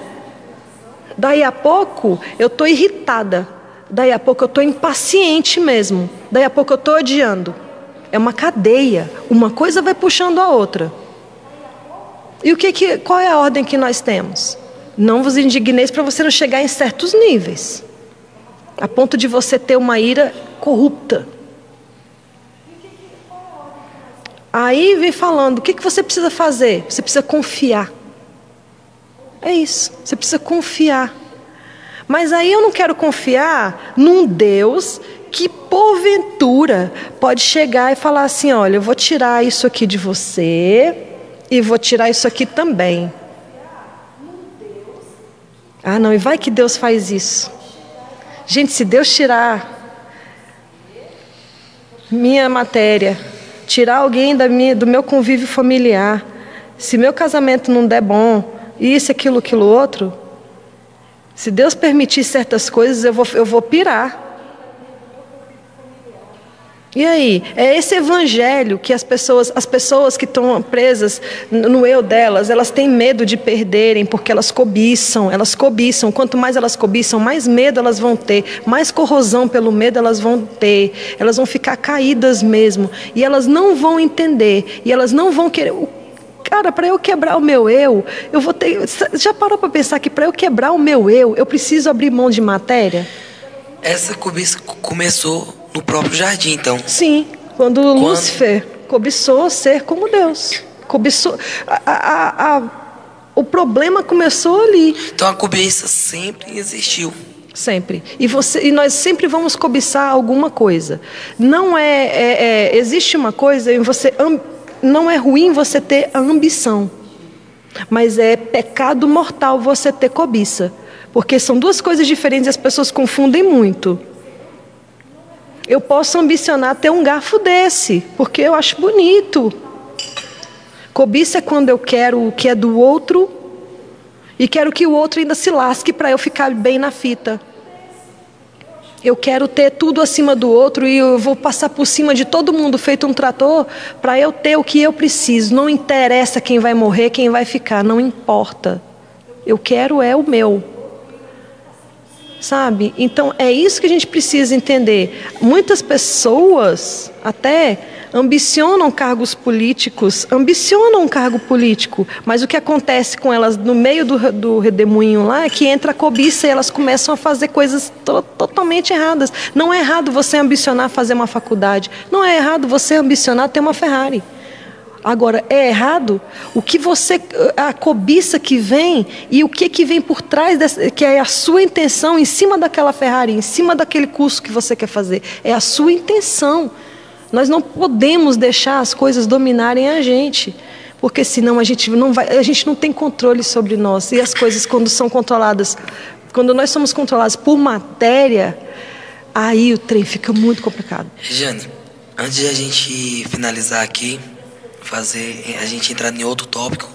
Daí a pouco eu estou irritada. Daí a pouco eu estou impaciente mesmo. Daí a pouco eu estou odiando. É uma cadeia. Uma coisa vai puxando a outra. E o que, que qual é a ordem que nós temos? Não vos indigneis para você não chegar em certos níveis. A ponto de você ter uma ira corrupta. Aí vem falando, o que, que você precisa fazer? Você precisa confiar. É isso, você precisa confiar. Mas aí eu não quero confiar num Deus que porventura pode chegar e falar assim: olha, eu vou tirar isso aqui de você e vou tirar isso aqui também. Ah, não, e vai que Deus faz isso. Gente, se Deus tirar minha matéria, tirar alguém da minha, do meu convívio familiar, se meu casamento não der bom, isso, aquilo, aquilo outro, se Deus permitir certas coisas, eu vou, eu vou pirar. E aí, é esse evangelho que as pessoas, as pessoas que estão presas no eu delas, elas têm medo de perderem porque elas cobiçam, elas cobiçam. Quanto mais elas cobiçam, mais medo elas vão ter, mais corrosão pelo medo elas vão ter. Elas vão ficar caídas mesmo e elas não vão entender e elas não vão querer. Cara, para eu quebrar o meu eu, eu vou ter. Já parou para pensar que para eu quebrar o meu eu, eu preciso abrir mão de matéria? Essa cobiça começou no próprio jardim, então. Sim, quando, quando... Lúcifer cobiçou ser como Deus. Cobiçou. A, a, a, o problema começou ali. Então a cobiça sempre existiu. Sempre. E, você, e nós sempre vamos cobiçar alguma coisa. Não é, é, é existe uma coisa em você. Não é ruim você ter a ambição. Mas é pecado mortal você ter cobiça. Porque são duas coisas diferentes e as pessoas confundem muito. Eu posso ambicionar ter um garfo desse, porque eu acho bonito. Cobiça é quando eu quero o que é do outro e quero que o outro ainda se lasque para eu ficar bem na fita. Eu quero ter tudo acima do outro e eu vou passar por cima de todo mundo feito um trator para eu ter o que eu preciso. Não interessa quem vai morrer, quem vai ficar, não importa. Eu quero é o meu. Sabe? Então é isso que a gente precisa entender. Muitas pessoas até ambicionam cargos políticos, ambicionam um cargo político, mas o que acontece com elas no meio do, do redemoinho lá é que entra a cobiça e elas começam a fazer coisas to totalmente erradas. Não é errado você ambicionar fazer uma faculdade, não é errado você ambicionar ter uma Ferrari. Agora, é errado o que você, a cobiça que vem e o que, que vem por trás, dessa, que é a sua intenção em cima daquela Ferrari, em cima daquele curso que você quer fazer. É a sua intenção. Nós não podemos deixar as coisas dominarem a gente. Porque senão a gente não vai, a gente não tem controle sobre nós. E as coisas quando são controladas, quando nós somos controlados por matéria, aí o trem fica muito complicado. Jane, antes de a gente finalizar aqui, fazer a gente entrar em outro tópico.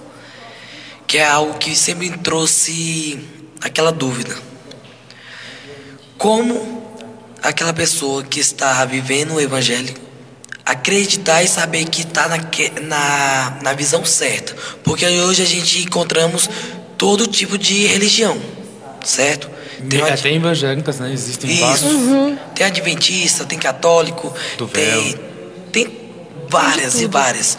que é algo que sempre trouxe aquela dúvida. Como aquela pessoa que está vivendo o evangelho acreditar e saber que está na, na, na visão certa? Porque hoje a gente encontramos todo tipo de religião, certo? Tem uma... Até evangélicas, né? Existem Isso. vários. Uhum. Tem adventista, tem católico, Do tem, tem várias e várias.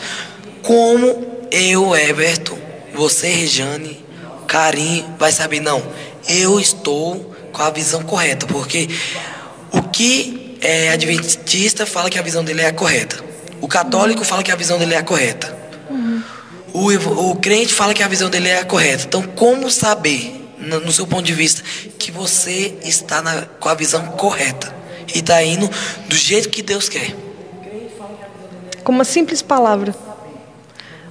Como eu, Everton, você, Rejane, Karim, vai saber, não, eu estou com a visão correta, porque o que é adventista fala que a visão dele é a correta. O católico fala que a visão dele é a correta. Uhum. O, o crente fala que a visão dele é a correta. Então, como saber no, no seu ponto de vista, que você está na, com a visão correta e está indo do jeito que Deus quer. Com uma simples palavra,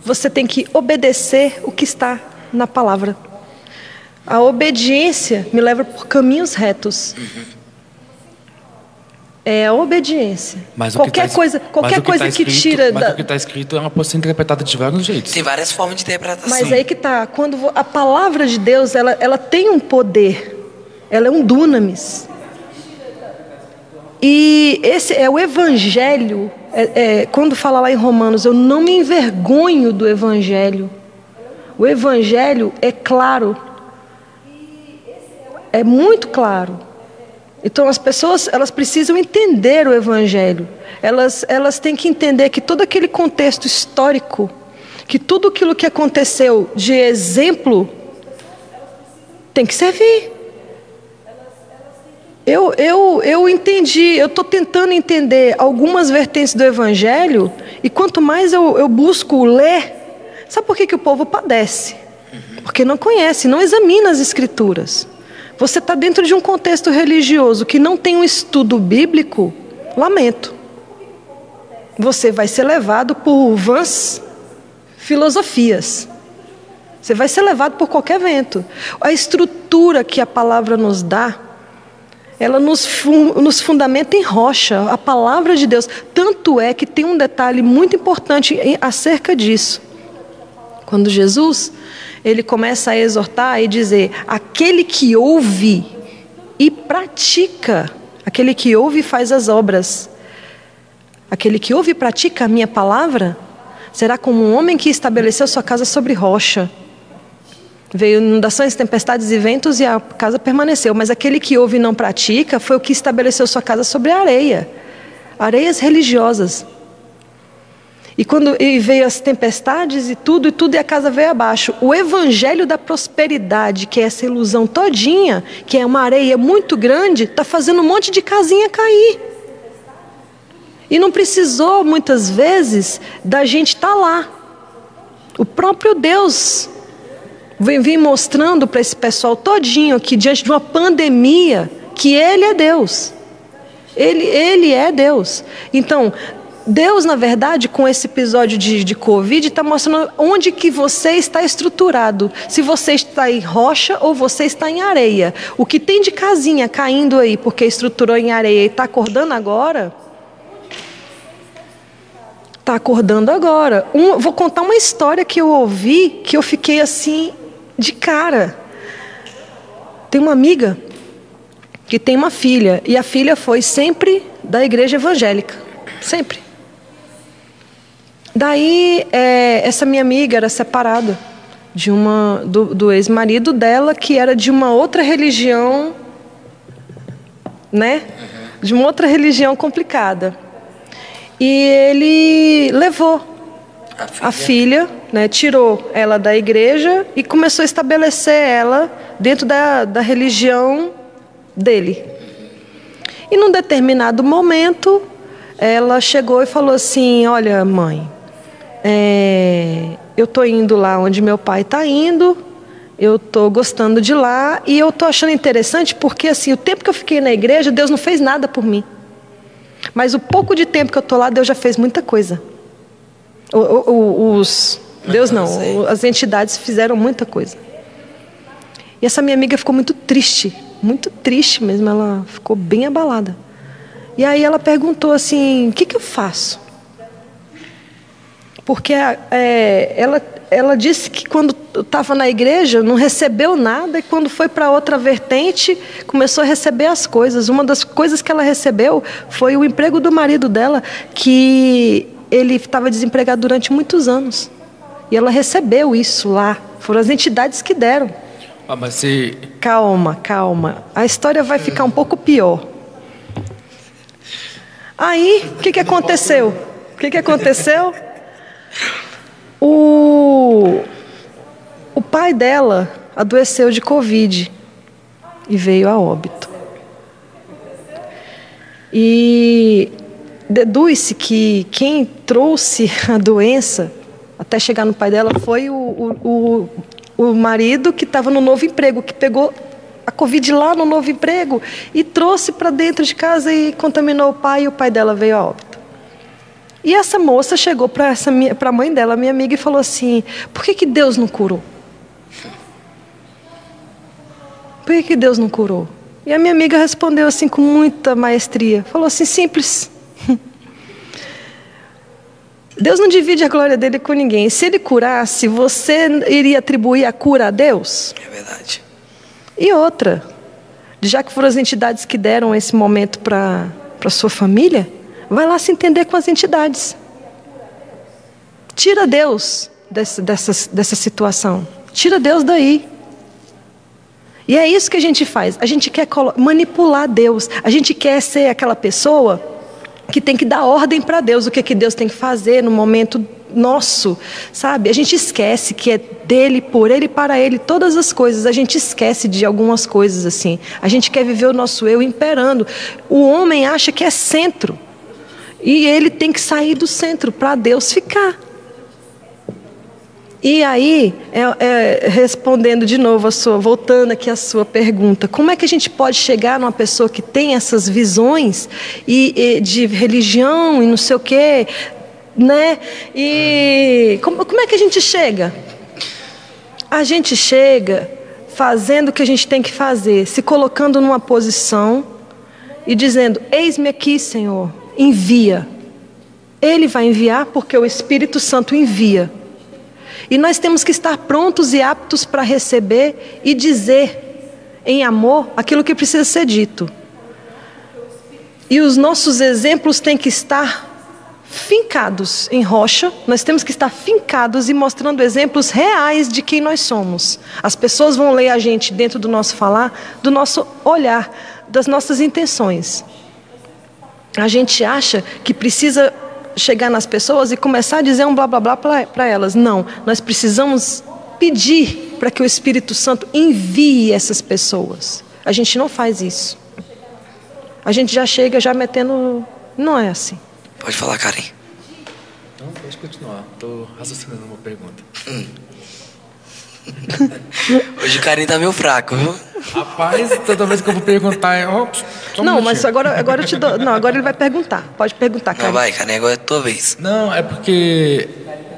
você tem que obedecer o que está na palavra. A obediência me leva por caminhos retos. Uhum é a obediência. Mas qualquer tá, coisa, qualquer que coisa tá escrito, que tira mas da... o que está escrito ela pode ser interpretada de vários jeitos. Tem várias formas de interpretação. Mas aí que tá, quando a palavra de Deus, ela, ela tem um poder. Ela é um dunamis. E esse é o evangelho. É, é, quando fala lá em Romanos, eu não me envergonho do evangelho. O evangelho é claro. É muito claro. Então as pessoas elas precisam entender o evangelho. Elas elas têm que entender que todo aquele contexto histórico, que tudo aquilo que aconteceu de exemplo tem que servir. Eu, eu, eu entendi, eu estou tentando entender algumas vertentes do Evangelho, e quanto mais eu, eu busco ler, sabe por que, que o povo padece? Porque não conhece, não examina as Escrituras. Você está dentro de um contexto religioso que não tem um estudo bíblico, lamento. Você vai ser levado por vãs filosofias. Você vai ser levado por qualquer vento. A estrutura que a palavra nos dá, ela nos, fun nos fundamenta em rocha, a palavra de Deus. Tanto é que tem um detalhe muito importante acerca disso. Quando Jesus ele começa a exortar e dizer: aquele que ouve e pratica, aquele que ouve e faz as obras, aquele que ouve e pratica a minha palavra, será como um homem que estabeleceu sua casa sobre rocha. Veio inundações, tempestades e ventos e a casa permaneceu. Mas aquele que ouve e não pratica foi o que estabeleceu sua casa sobre areia. Areias religiosas. E quando e veio as tempestades e tudo, e tudo, e a casa veio abaixo. O evangelho da prosperidade, que é essa ilusão todinha, que é uma areia muito grande, está fazendo um monte de casinha cair. E não precisou, muitas vezes, da gente estar tá lá. O próprio Deus vem, vem mostrando para esse pessoal todinho aqui, diante de uma pandemia, que Ele é Deus. Ele, ele é Deus. Então, Deus, na verdade, com esse episódio de, de Covid, está mostrando onde que você está estruturado. Se você está em rocha ou você está em areia. O que tem de casinha caindo aí porque estruturou em areia e está acordando agora, está acordando agora. Um, vou contar uma história que eu ouvi que eu fiquei assim de cara. Tem uma amiga que tem uma filha e a filha foi sempre da igreja evangélica, sempre. Daí, é, essa minha amiga era separada de uma do, do ex-marido dela, que era de uma outra religião, né? De uma outra religião complicada. E ele levou a filha, a filha né, tirou ela da igreja e começou a estabelecer ela dentro da, da religião dele. E num determinado momento, ela chegou e falou assim: Olha, mãe, é, eu estou indo lá onde meu pai está indo, eu estou gostando de lá e eu estou achando interessante porque assim o tempo que eu fiquei na igreja Deus não fez nada por mim, mas o pouco de tempo que eu estou lá Deus já fez muita coisa. O, o, os Deus não, as entidades fizeram muita coisa. E essa minha amiga ficou muito triste, muito triste mesmo, ela ficou bem abalada. E aí ela perguntou assim: o que, que eu faço? Porque é, ela, ela disse que quando estava na igreja não recebeu nada e quando foi para outra vertente começou a receber as coisas. Uma das coisas que ela recebeu foi o emprego do marido dela, que ele estava desempregado durante muitos anos. E ela recebeu isso lá. Foram as entidades que deram. Ah, mas se... Calma, calma. A história vai ficar um pouco pior. Aí, o que, que aconteceu? O que, que aconteceu? O, o pai dela adoeceu de Covid e veio a óbito. E deduz-se que quem trouxe a doença até chegar no pai dela foi o, o, o, o marido que estava no novo emprego, que pegou a Covid lá no novo emprego e trouxe para dentro de casa e contaminou o pai e o pai dela veio a óbito. E essa moça chegou para a mãe dela, minha amiga, e falou assim: por que, que Deus não curou? Por que, que Deus não curou? E a minha amiga respondeu assim com muita maestria: falou assim, simples. (laughs) Deus não divide a glória dele com ninguém. Se ele curasse, você iria atribuir a cura a Deus? É verdade. E outra, já que foram as entidades que deram esse momento para a sua família, vai lá se entender com as entidades. Tira Deus dessa, dessa, dessa situação. Tira Deus daí. E é isso que a gente faz. A gente quer manipular Deus. A gente quer ser aquela pessoa que tem que dar ordem para Deus, o que, que Deus tem que fazer no momento nosso, sabe? A gente esquece que é dele, por ele, para ele, todas as coisas. A gente esquece de algumas coisas assim. A gente quer viver o nosso eu imperando. O homem acha que é centro. E ele tem que sair do centro para Deus ficar. E aí, é, é, respondendo de novo a sua, voltando aqui à sua pergunta, como é que a gente pode chegar numa pessoa que tem essas visões e, e de religião e não sei o quê, né? E como, como é que a gente chega? A gente chega fazendo o que a gente tem que fazer, se colocando numa posição e dizendo: Eis-me aqui, Senhor, envia. Ele vai enviar porque o Espírito Santo envia. E nós temos que estar prontos e aptos para receber e dizer em amor aquilo que precisa ser dito. E os nossos exemplos têm que estar fincados em rocha, nós temos que estar fincados e mostrando exemplos reais de quem nós somos. As pessoas vão ler a gente dentro do nosso falar, do nosso olhar, das nossas intenções. A gente acha que precisa chegar nas pessoas e começar a dizer um blá blá blá para elas. Não, nós precisamos pedir para que o Espírito Santo envie essas pessoas. A gente não faz isso. A gente já chega já metendo. Não é assim. Pode falar, Karen. Não, pode continuar. Estou raciocinando uma pergunta. Hum. (laughs) Hoje o Karen tá meio fraco, viu? Rapaz, toda vez que eu vou perguntar é. Oh, não, mas agora, agora eu te dou. Não, agora ele vai perguntar. Pode perguntar, cara. Não, vai, Karen, agora é tua vez. Não, é porque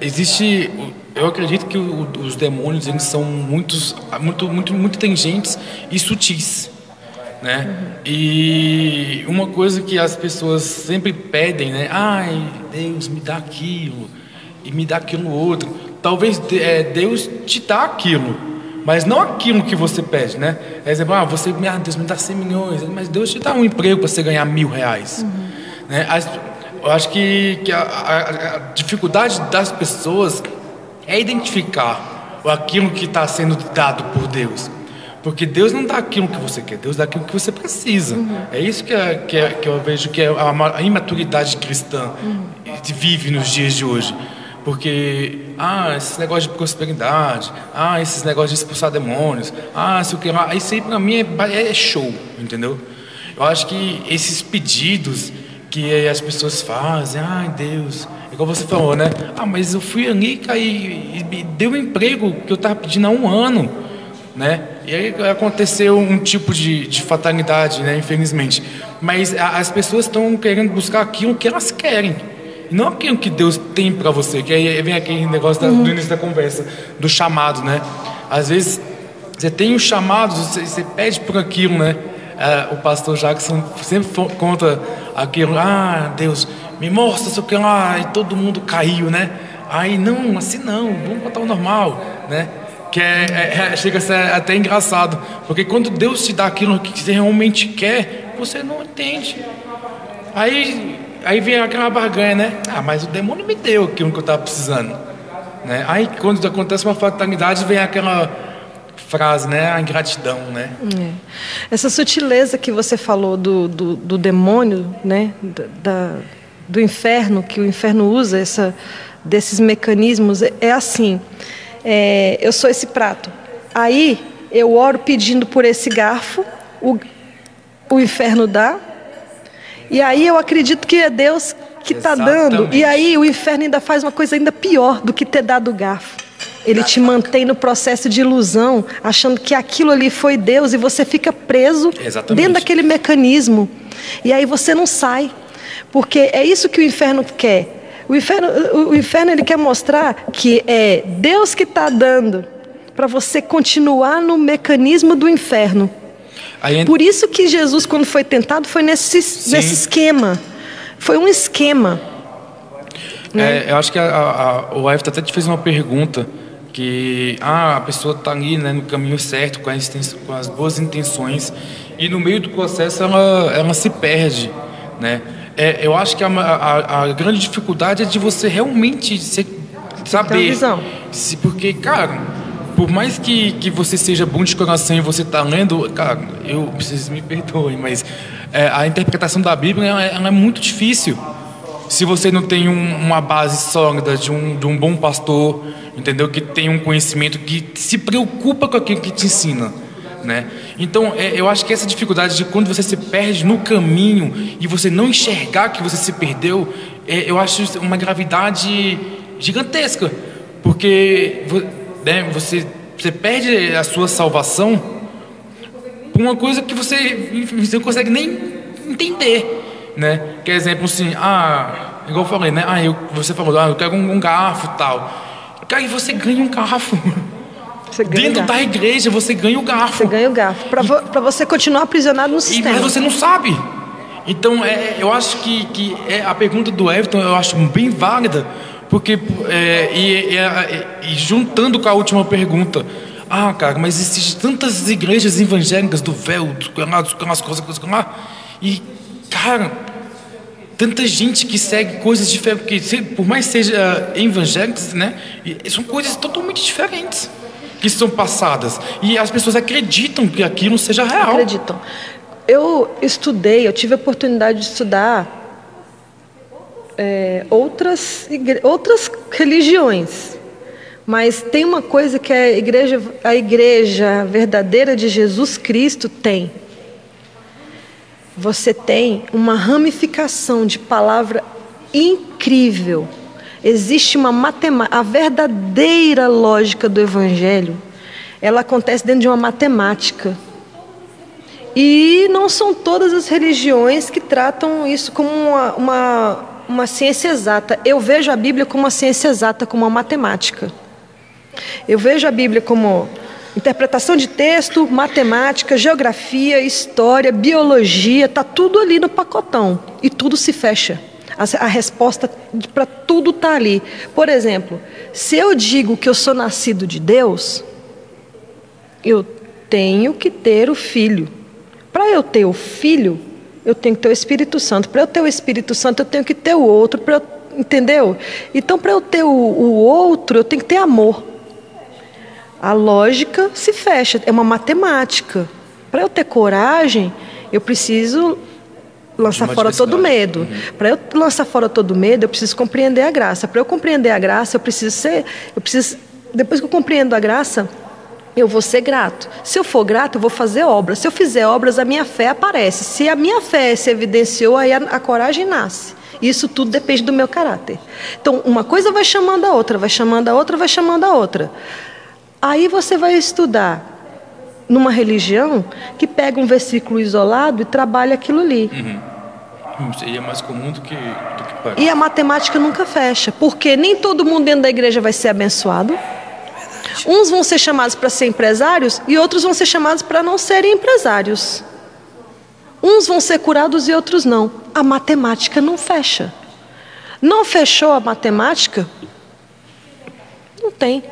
existe. Eu acredito que os demônios eles são muitos, muito, muito, muito inteligentes e sutis. Né? Uhum. E uma coisa que as pessoas sempre pedem, né? Ai, Deus, me dá aquilo, e me dá aquilo outro. Talvez é, Deus te dá aquilo, mas não aquilo que você pede, né? É exemplo, ah, você, ah, Deus me dá 100 milhões, mas Deus te dá um emprego para você ganhar mil reais. Uhum. Né? As, eu acho que, que a, a, a, dificuldade das pessoas é identificar aquilo que está sendo dado por Deus. Porque Deus não dá aquilo que você quer, Deus dá aquilo que você precisa. Uhum. É isso que, é, que, é, que, eu vejo que é a, imaturidade cristã uhum. vive nos dias de hoje. Porque, ah, esses negócios de prosperidade, ah, esses negócios de expulsar demônios, ah, se o que lá, isso aí para mim é, é show, entendeu? Eu acho que esses pedidos que as pessoas fazem, ai Deus, igual você falou, né? Ah, mas eu fui ali e, e me deu um emprego que eu estava pedindo há um ano, né? E aí aconteceu um tipo de, de fatalidade, né? Infelizmente. Mas a, as pessoas estão querendo buscar aquilo que elas querem. Não aquilo que Deus tem para você, que aí vem aquele negócio da, do início da conversa, do chamado, né? Às vezes você tem um chamado, você, você pede por aquilo, né? É, o pastor Jackson sempre conta aquilo, ah, Deus, me mostra isso que lá, e todo mundo caiu, né? Aí, não, assim não, vamos botar o normal, né? Que é, é, é, chega a ser até engraçado, porque quando Deus te dá aquilo que você realmente quer, você não entende. Aí, aí vem aquela barganha, né? Ah, mas o demônio me deu aquilo que eu estava precisando. Né? Aí, quando acontece uma fatalidade, vem aquela frase, né? A ingratidão, né? É. Essa sutileza que você falou do, do, do demônio, né? Da, do inferno, que o inferno usa, essa, desses mecanismos, é, assim. É, eu sou esse prato. Aí eu oro pedindo por esse garfo, o, o inferno dá, e aí eu acredito que é Deus que está dando. E aí o inferno ainda faz uma coisa ainda pior do que ter dado o garfo. Ele te mantém no processo de ilusão, achando que aquilo ali foi Deus e você fica preso Exatamente. dentro daquele mecanismo. E aí você não sai. Porque é isso que o inferno quer. O inferno, o inferno ele quer mostrar que é Deus que está dando para você continuar no mecanismo do inferno. Aí, Por isso que Jesus, quando foi tentado, foi nesse, nesse esquema. Foi um esquema. É, eu acho que a, a, o Everton até te fez uma pergunta que ah, a pessoa está ali né, no caminho certo, com as, com as, boas intenções, e no meio do processo ela, ela se perde. Né? É, eu acho que a, a, a, grande dificuldade é de você realmente se, saber. Se, porque, cara, por mais que, que você seja bom de coração e você está lendo, cara, eu preciso me perdoem, mas é, a interpretação da Bíblia ela, ela é muito difícil se você não tem um, uma base sólida de um, de um bom pastor, entendeu? Que tem um conhecimento que se preocupa com aquilo que te ensina, né? Então, é, eu acho que essa dificuldade de quando você se perde no caminho e você não enxergar que você se perdeu, é, eu acho uma gravidade gigantesca, porque né, você, você perde a sua salvação por uma coisa que você, você não consegue nem entender né? Que exemplo assim, ah, igual eu falei, né? Ah, eu, você falou, ah, eu quero um, um garfo tal. Cara, e você ganha um garfo. Dentro da igreja você ganha o garfo. Você ganha o garfo. Para vo você continuar aprisionado no sistema. E, mas você não sabe. Então, é, eu acho que, que é, a pergunta do Everton eu acho bem válida, porque é, e, e, e, juntando com a última pergunta, ah, cara, mas existem tantas igrejas evangélicas do véu, aquelas coisas, lá, e cara, tanta gente que segue coisas diferentes, que por mais seja evangélicos, né, são coisas totalmente diferentes que são passadas e as pessoas acreditam que aquilo seja real. Acreditam. Eu estudei, eu tive a oportunidade de estudar é, outras, outras religiões. Mas tem uma coisa que a igreja, a igreja verdadeira de Jesus Cristo tem você tem uma ramificação de palavra incrível. Existe uma matemática, a verdadeira lógica do evangelho, ela acontece dentro de uma matemática. E não são todas as religiões que tratam isso como uma, uma, uma ciência exata. Eu vejo a Bíblia como uma ciência exata, como uma matemática. Eu vejo a Bíblia como Interpretação de texto, matemática, geografia, história, biologia, está tudo ali no pacotão e tudo se fecha. A, a resposta para tudo está ali. Por exemplo, se eu digo que eu sou nascido de Deus, eu tenho que ter o filho. Para eu ter o filho, eu tenho que ter o Espírito Santo. Para eu ter o Espírito Santo, eu tenho que ter o outro. Eu, entendeu? Então, para eu ter o, o outro, eu tenho que ter amor. A lógica se fecha, é uma matemática. Para eu ter coragem, eu preciso lançar fora todo medo. Uhum. Para eu lançar fora todo medo, eu preciso compreender a graça. Para eu compreender a graça, eu preciso ser, eu preciso depois que eu compreendo a graça, eu vou ser grato. Se eu for grato, eu vou fazer obras. Se eu fizer obras, a minha fé aparece. Se a minha fé se evidenciou, aí a, a coragem nasce. Isso tudo depende do meu caráter. Então, uma coisa vai chamando a outra, vai chamando a outra, vai chamando a outra. Aí você vai estudar numa religião que pega um versículo isolado e trabalha aquilo ali. Uhum. Seria mais comum do que, do que parece. E a matemática nunca fecha, porque nem todo mundo dentro da igreja vai ser abençoado. Uns vão ser chamados para ser empresários e outros vão ser chamados para não serem empresários. Uns vão ser curados e outros não. A matemática não fecha. Não fechou a matemática, tem.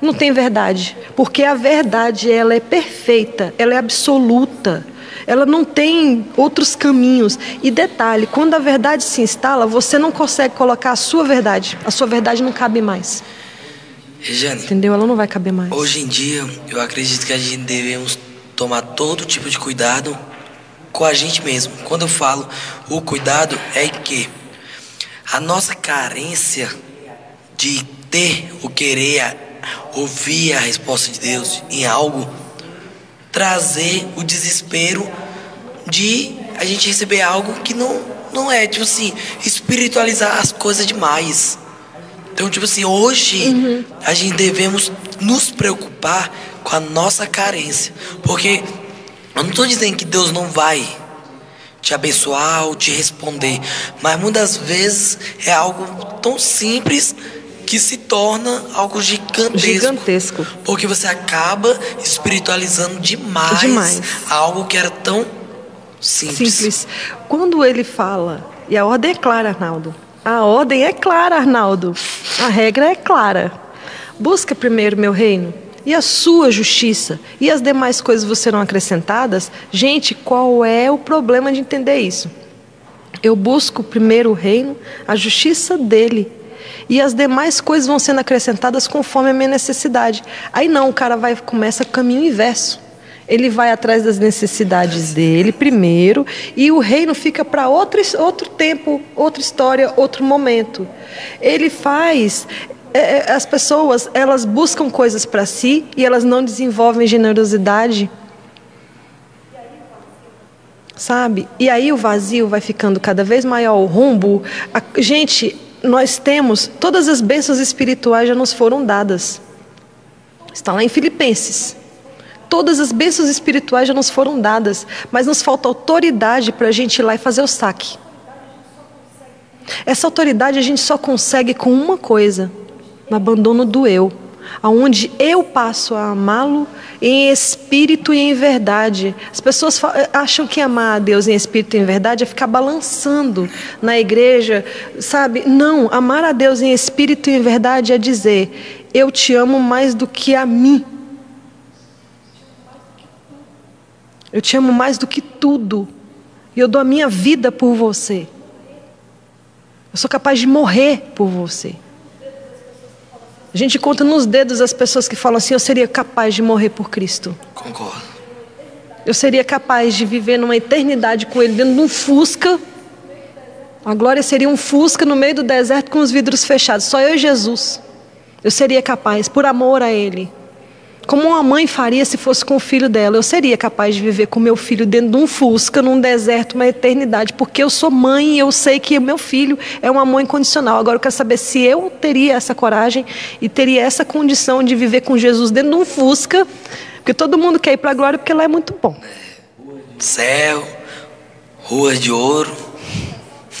Não tem verdade, porque a verdade ela é perfeita, ela é absoluta. Ela não tem outros caminhos. E detalhe, quando a verdade se instala, você não consegue colocar a sua verdade. A sua verdade não cabe mais. Regiane, Entendeu? Ela não vai caber mais. hoje em dia eu acredito que a gente devemos tomar todo tipo de cuidado com a gente mesmo. Quando eu falo o cuidado é que a nossa carência de ter o querer ouvir a resposta de Deus em algo trazer o desespero de a gente receber algo que não não é, tipo assim, espiritualizar as coisas demais. Então, tipo assim, hoje a gente devemos nos preocupar com a nossa carência. Porque eu não estou dizendo que Deus não vai te abençoar ou te responder, mas muitas vezes é algo tão simples que se torna algo gigantesco. Gigantesco. Porque você acaba espiritualizando demais, Demais. algo que era tão simples. Simples. Quando ele fala, e a ordem é clara, Arnaldo. A ordem é clara, Arnaldo. A regra é clara. Busca primeiro meu reino e a sua justiça e as demais coisas vos serão acrescentadas. Gente, qual é o problema de entender isso? Eu busco primeiro o reino, a justiça dele. E as demais coisas vão sendo acrescentadas conforme a minha necessidade. Aí não, o cara vai começa o caminho inverso. Ele vai atrás das necessidades dele primeiro e o reino fica para outro, outro tempo, outra história, outro momento. Ele faz é, é, as pessoas elas buscam coisas para si e elas não desenvolvem generosidade sabe? E aí o vazio vai ficando cada vez maior, o rumbo. A- gente, nós temos, todas as bênçãos espirituais já nos foram dadas. Está lá em Filipenses. Todas as bênçãos espirituais já nos foram dadas, mas nos falta autoridade para a gente ir lá e fazer o saque. Essa autoridade a gente só consegue com uma coisa: no abandono do eu, aonde eu passo a amá-lo em espírito e em verdade. As pessoas fa- acham que amar a Deus em espírito e em verdade é ficar balançando na igreja, sabe? Não, amar a Deus em espírito e em verdade é dizer: eu te amo mais do que a mim. Eu te amo mais do que tudo. E eu dou a minha vida por você. Eu sou capaz de morrer por você. A gente conta nos dedos as pessoas que falam assim: eu seria capaz de morrer por Cristo. Concordo. Eu seria capaz de viver numa eternidade com Ele dentro de um Fusca. A glória seria um Fusca no meio do deserto com os vidros fechados. Só eu e Jesus. Eu seria capaz, por amor a Ele. Como uma mãe faria se fosse com o filho dela. Eu seria capaz de viver com meu filho dentro de um Fusca, num deserto, uma eternidade. Porque eu sou mãe e eu sei que meu filho é um amor incondicional. Agora eu quero saber se eu teria essa coragem e teria essa condição de viver com Jesus dentro de um Fusca. Porque todo mundo quer ir para a glória porque lá é muito bom. Céu, ruas de ouro.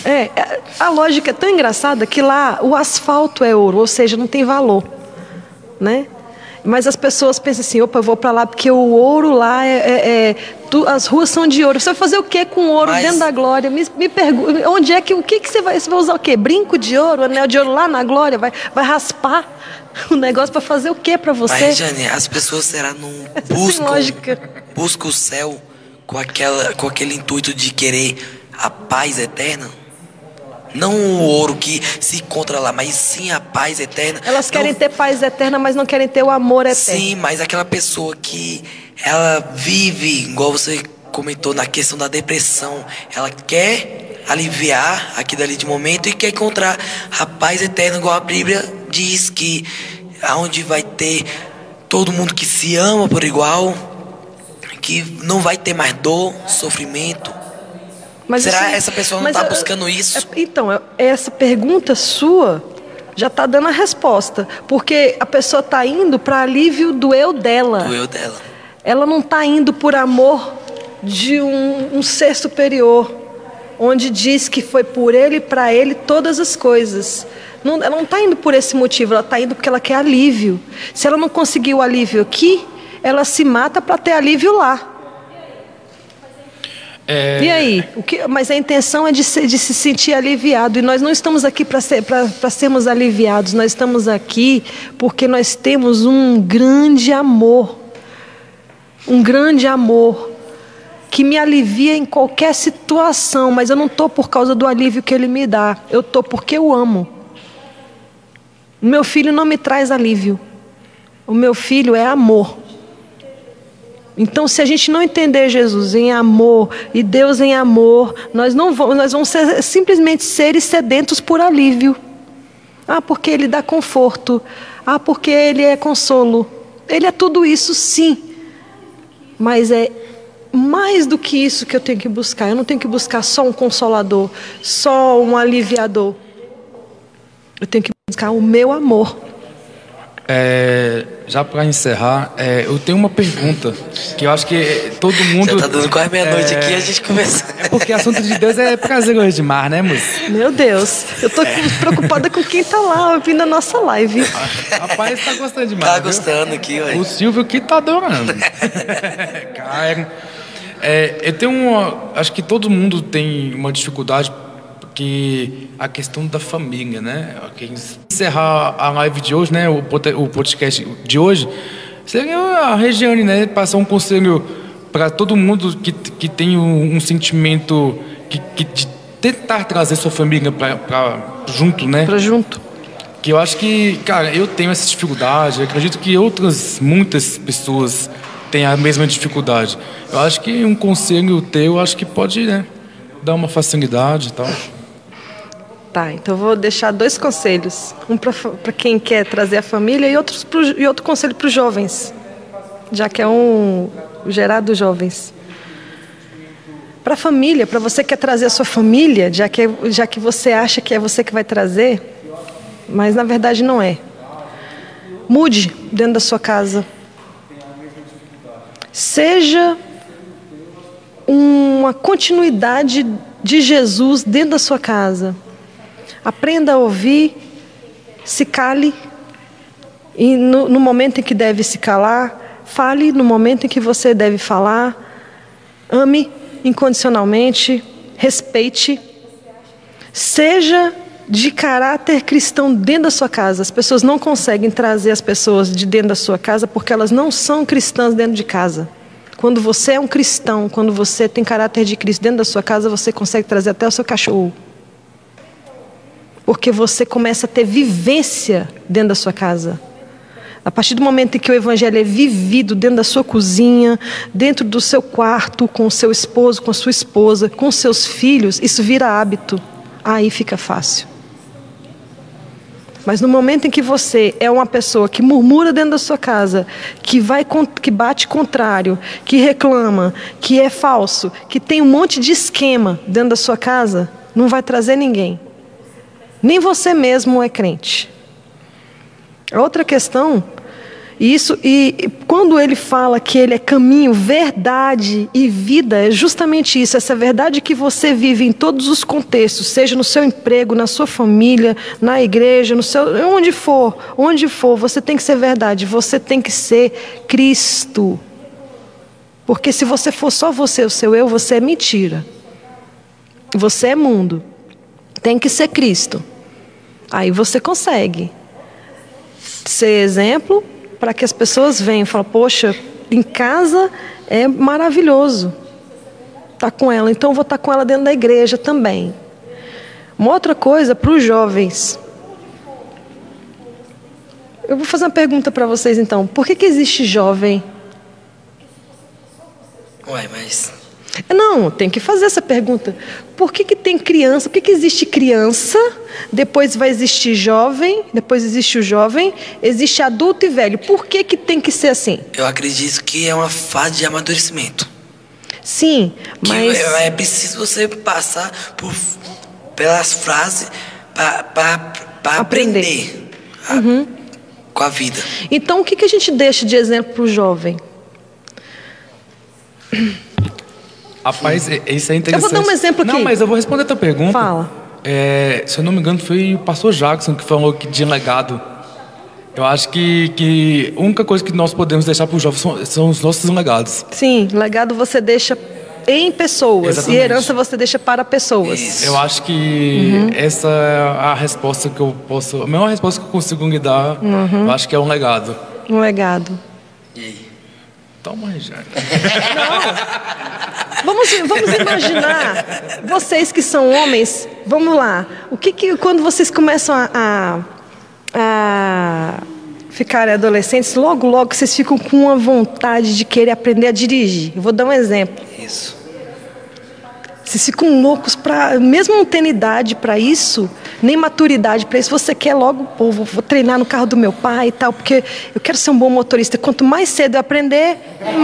É, é, a lógica é tão engraçada que lá o asfalto é ouro, ou seja, não tem valor, né? Mas as pessoas pensam assim, opa, eu vou para lá porque o ouro lá é, é- é- tu- as ruas são de ouro. Você vai fazer o que com ouro Mas- dentro da glória? Me, me pergunta, onde é que o que que você vai, você vai usar o quê? Brinco de ouro, anel de ouro lá na glória? Vai, vai raspar (laughs) o negócio para fazer o que para você? Mas, Jane, as pessoas será não buscam, buscam o céu com, aquela, com aquele intuito de querer a paz eterna? Não o ouro que se encontra lá, mas sim a paz eterna. Elas querem Não- ter paz eterna, mas não querem ter o amor eterno. Sim, mas aquela pessoa que ela vive, igual você comentou na questão da depressão, ela quer aliviar aquilo ali de momento e quer encontrar a paz eterna, igual a Bíblia diz que aonde vai ter todo mundo que se ama por igual, que não vai ter mais dor, sofrimento. Mas Será isso- essa pessoa não mas tá eu- buscando isso? é- então, é- essa pergunta sua já está dando a resposta. Porque a pessoa está indo para alívio do eu dela. Do eu dela. Ela não está indo por amor de um, um ser superior, onde diz que foi por ele e para ele todas as coisas. Não, ela não está indo por esse motivo, ela está indo porque ela quer alívio. Se ela não conseguir o alívio aqui, ela se mata para ter alívio lá. É, E aí? O que, mas a intenção é de, ser- de se sentir aliviado. E nós não estamos aqui para ser, sermos aliviados. Nós estamos aqui porque nós temos um grande amor. Um grande amor que me alivia em qualquer situação. Mas eu não estou por causa do alívio que ele me dá. Eu estou porque eu amo. O meu filho não me traz alívio. O meu filho é amor. Então, se a gente não entender Jesus em amor e Deus em amor, nós não vamos, nós vamos ser, simplesmente seres sedentos por alívio. Ah, porque Ele dá conforto. Ah, porque Ele é consolo. Ele é tudo isso, sim. Mas é mais do que isso que eu tenho que buscar. Eu não tenho que buscar só um consolador, só um aliviador. Eu tenho que buscar o meu amor. É, já para encerrar, é, eu tenho uma pergunta que eu acho que todo mundo. Já tá dando quase meia-noite é, aqui e a gente começa. É porque assunto de Deus é prazeroso demais, né, moço? Meu Deus, eu tô preocupada com quem tá lá ouvindo a nossa live. Rapaz, tá gostando demais. Tá viu? gostando aqui, ué. O Silvio que tá adorando. (laughs) Cara, é, eu tenho uma. Acho que todo mundo tem uma dificuldade porque a questão da família, né? Quem encerrar a live de hoje, né? O, podcast de hoje, seria a Regiane, né? Passar um conselho para todo mundo que, que tem um, um sentimento que, que de tentar trazer sua família para junto, né? Pra junto. Que eu acho que, cara, eu tenho essa dificuldade, eu acredito que outras, muitas pessoas têm a mesma dificuldade. Eu acho que um conselho teu, eu acho que pode, né, dar uma facilidade e tal. Tá, então vou deixar dois conselhos. Um para quem quer trazer a família e, outros pro, e outro conselho para os jovens, já que é um gerado jovens. Para a família, para você que quer trazer a sua família, já que, já que você acha que é você que vai trazer, mas na verdade não é. Mude dentro da sua casa. Seja uma continuidade de Jesus dentro da sua casa. Aprenda a ouvir, se cale, e no, no, momento em que deve se calar, fale no momento em que você deve falar, ame incondicionalmente, respeite, seja de caráter cristão dentro da sua casa. As pessoas não conseguem trazer as pessoas de dentro da sua casa porque elas não são cristãs dentro de casa. Quando você é um cristão, quando você tem caráter de Cristo dentro da sua casa, você consegue trazer até o seu cachorro. Porque você começa a ter vivência dentro da sua casa. A partir do momento em que o evangelho é vivido dentro da sua cozinha, dentro do seu quarto, com o seu esposo, com a sua esposa, com seus filhos, isso vira hábito. Aí fica fácil. Mas no momento em que você é uma pessoa que murmura dentro da sua casa, que vai que bate contrário, que reclama, que é falso, que tem um monte de esquema dentro da sua casa, não vai trazer ninguém. Nem você mesmo é crente. A outra questão, isso e quando ele fala que ele é caminho, verdade e vida, é justamente isso, essa verdade que você vive em todos os contextos, seja no seu emprego, na sua família, na igreja, no seu onde for, onde for, você tem que ser verdade, você tem que ser Cristo. Porque se você for só você, o seu eu, você é mentira. Você é mundo. Tem que ser Cristo. Aí você consegue ser exemplo para que as pessoas venham e falem: Poxa, em casa é maravilhoso estar com ela, então vou estar com ela dentro da igreja também. Uma outra coisa para os jovens. Eu vou fazer uma pergunta para vocês então: por que, que existe jovem? Ué, mas. Não, tem que fazer essa pergunta. Por que, que tem criança? Por que, que existe criança? Depois vai existir jovem, depois existe o jovem, existe adulto e velho. Por que, que tem que ser assim? Eu acredito que é uma fase de amadurecimento. Sim, Que mas. é, é preciso você passar por, pelas frases para Aprender. aprender, a- com a vida. Então o que, que a gente deixa de exemplo para o jovem? Rapaz, é- isso é interessante. Eu vou dar um exemplo aqui. Não, mas eu vou responder a tua pergunta. Fala. É, se eu não me engano, foi o pastor Jackson que falou que de legado. Eu acho que, que a única coisa que nós podemos deixar para os jovens são, são os nossos legados. Sim, legado você deixa em pessoas. Exatamente. E herança você deixa para pessoas. Isso. Eu acho que essa é a resposta que eu posso. A melhor resposta que eu consigo lhe dar, eu acho que é um legado. Um legado. E aí? Toma, (laughs) Regiane. Vamos, vamos imaginar, vocês que são homens, vamos lá. O que que, quando vocês começam a, a, a ficarem adolescentes, logo, logo vocês ficam com uma vontade de querer aprender a dirigir. Eu vou dar um exemplo. Isso. Vocês ficam loucos para, mesmo não tendo idade para isso, nem maturidade para isso, você quer logo, pô, vou, treinar no carro do meu pai e tal, porque eu quero ser um bom motorista. Quanto mais cedo eu aprender,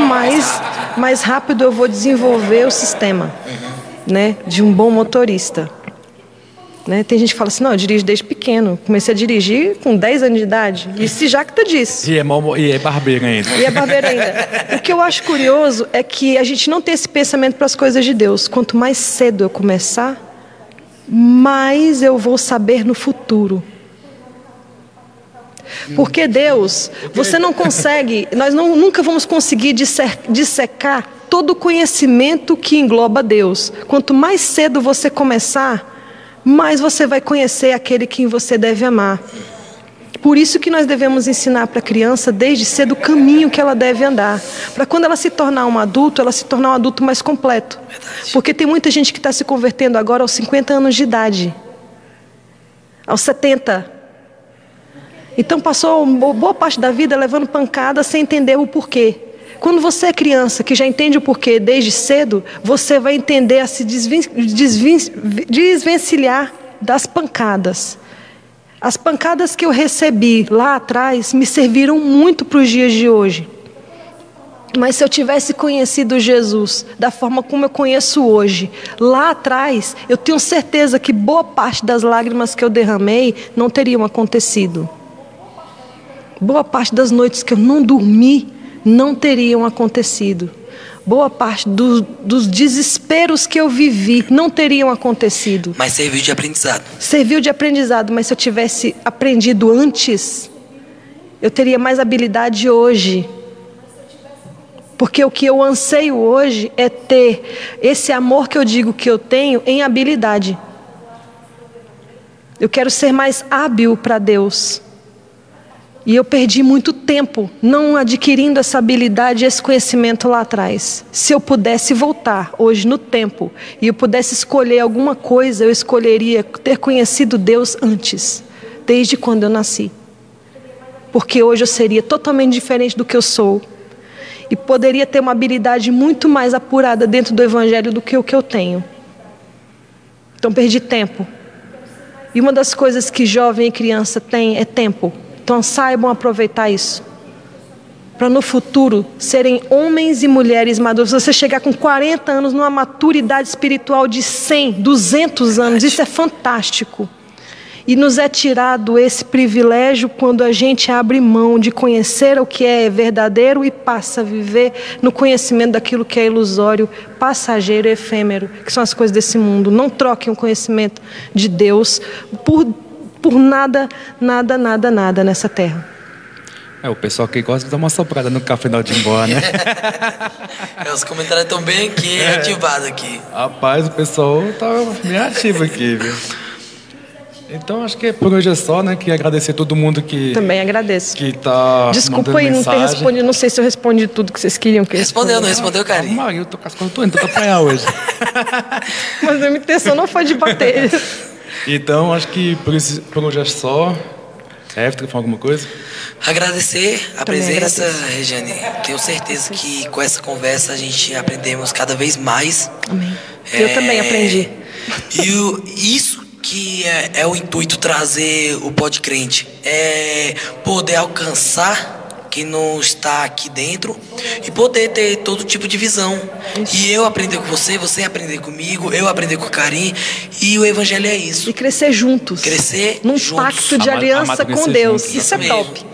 mais, mais rápido eu vou desenvolver o sistema, né, de um bom motorista. Né? Tem gente que fala assim, não, eu dirijo desde pequeno. Comecei a dirigir com 10 anos de idade. E se Jacta disse. E é, mó- e é barbeiro ainda. E é barbeiro ainda. O que eu acho curioso é que a gente não tem esse pensamento para as coisas de Deus. Quanto mais cedo eu começar, mais eu vou saber no futuro. Porque Deus, você não consegue, nós não, nunca vamos conseguir disser- dissecar todo o conhecimento que engloba Deus. Quanto mais cedo você começar, mais você vai conhecer aquele que você deve amar. Por isso que nós devemos ensinar para a criança desde cedo o caminho que ela deve andar, para quando ela se tornar um adulto, ela se tornar um adulto mais completo. Porque tem muita gente que está se convertendo agora aos 50 anos de idade, aos 70. Então passou boa parte da vida levando pancada sem entender o porquê. Quando você é criança que já entende o porquê desde cedo, você vai entender a se desvencilhar das pancadas. As pancadas que eu recebi lá atrás me serviram muito para os dias de hoje. Mas se eu tivesse conhecido Jesus da forma como eu conheço hoje, lá atrás, eu tenho certeza que boa parte das lágrimas que eu derramei não teriam acontecido. Boa parte das noites que eu não dormi não teriam acontecido. Boa parte do- dos desesperos que eu vivi não teriam acontecido. Mas serviu de aprendizado. Serviu de aprendizado, mas se eu tivesse aprendido antes, eu teria mais habilidade hoje. Porque o que eu anseio hoje é ter esse amor que eu digo que eu tenho em habilidade. Eu quero ser mais hábil para Deus. E eu perdi muito tempo não adquirindo essa habilidade e esse conhecimento lá atrás. Se eu pudesse voltar hoje no tempo e eu pudesse escolher alguma coisa, eu escolheria ter conhecido Deus antes, desde quando eu nasci. Porque hoje eu seria totalmente diferente do que eu sou. E poderia ter uma habilidade muito mais apurada dentro do Evangelho do que o que eu tenho. Então perdi tempo. E uma das coisas que jovem e criança tem é tempo. Então saibam aproveitar isso. Para no futuro serem homens e mulheres maduros. Você chegar com 40 anos numa maturidade espiritual de 100, 200 anos, isso é fantástico. E nos é tirado esse privilégio quando a gente abre mão de conhecer o que é verdadeiro e passa a viver no conhecimento daquilo que é ilusório, passageiro e efêmero, que são as coisas desse mundo. Não troquem o conhecimento de Deus por, por nada, nada, nada, nada nessa terra. É, o pessoal que gosta de dar uma soprada no café na hora de ir embora, né? É, os comentários estão bem aqui, ativados aqui. Rapaz, o pessoal tá bem ativo aqui, viu? Então acho que por hoje é só, né? Que agradecer todo mundo que, Também agradeço. que tá. Desculpa aí não ter respondido. Não sei se eu respondi tudo que vocês queriam que eu Respondeu, não respondeu, carinho? Maria, eu tô com as coisas, tô indo pra apanhar hoje. (laughs) Mas a minha intenção não foi de bater. (laughs) Então acho que por, esse, por hoje é só. Efter, fala alguma coisa? Agradecer a Também presença, agradeço. Regiane. Tenho certeza que com essa conversa a gente aprendemos cada vez mais. Amém. Eu É, também aprendi. E o- isso que é, é o intuito trazer o Pod Crente. É poder alcançar quem não está aqui dentro e poder ter todo tipo de visão. E eu aprender com você, você aprender comigo, eu aprender com o Karim. E o evangelho é isso. E crescer juntos. Crescer Num juntos. pacto de aliança com Deus. juntos. Isso é top.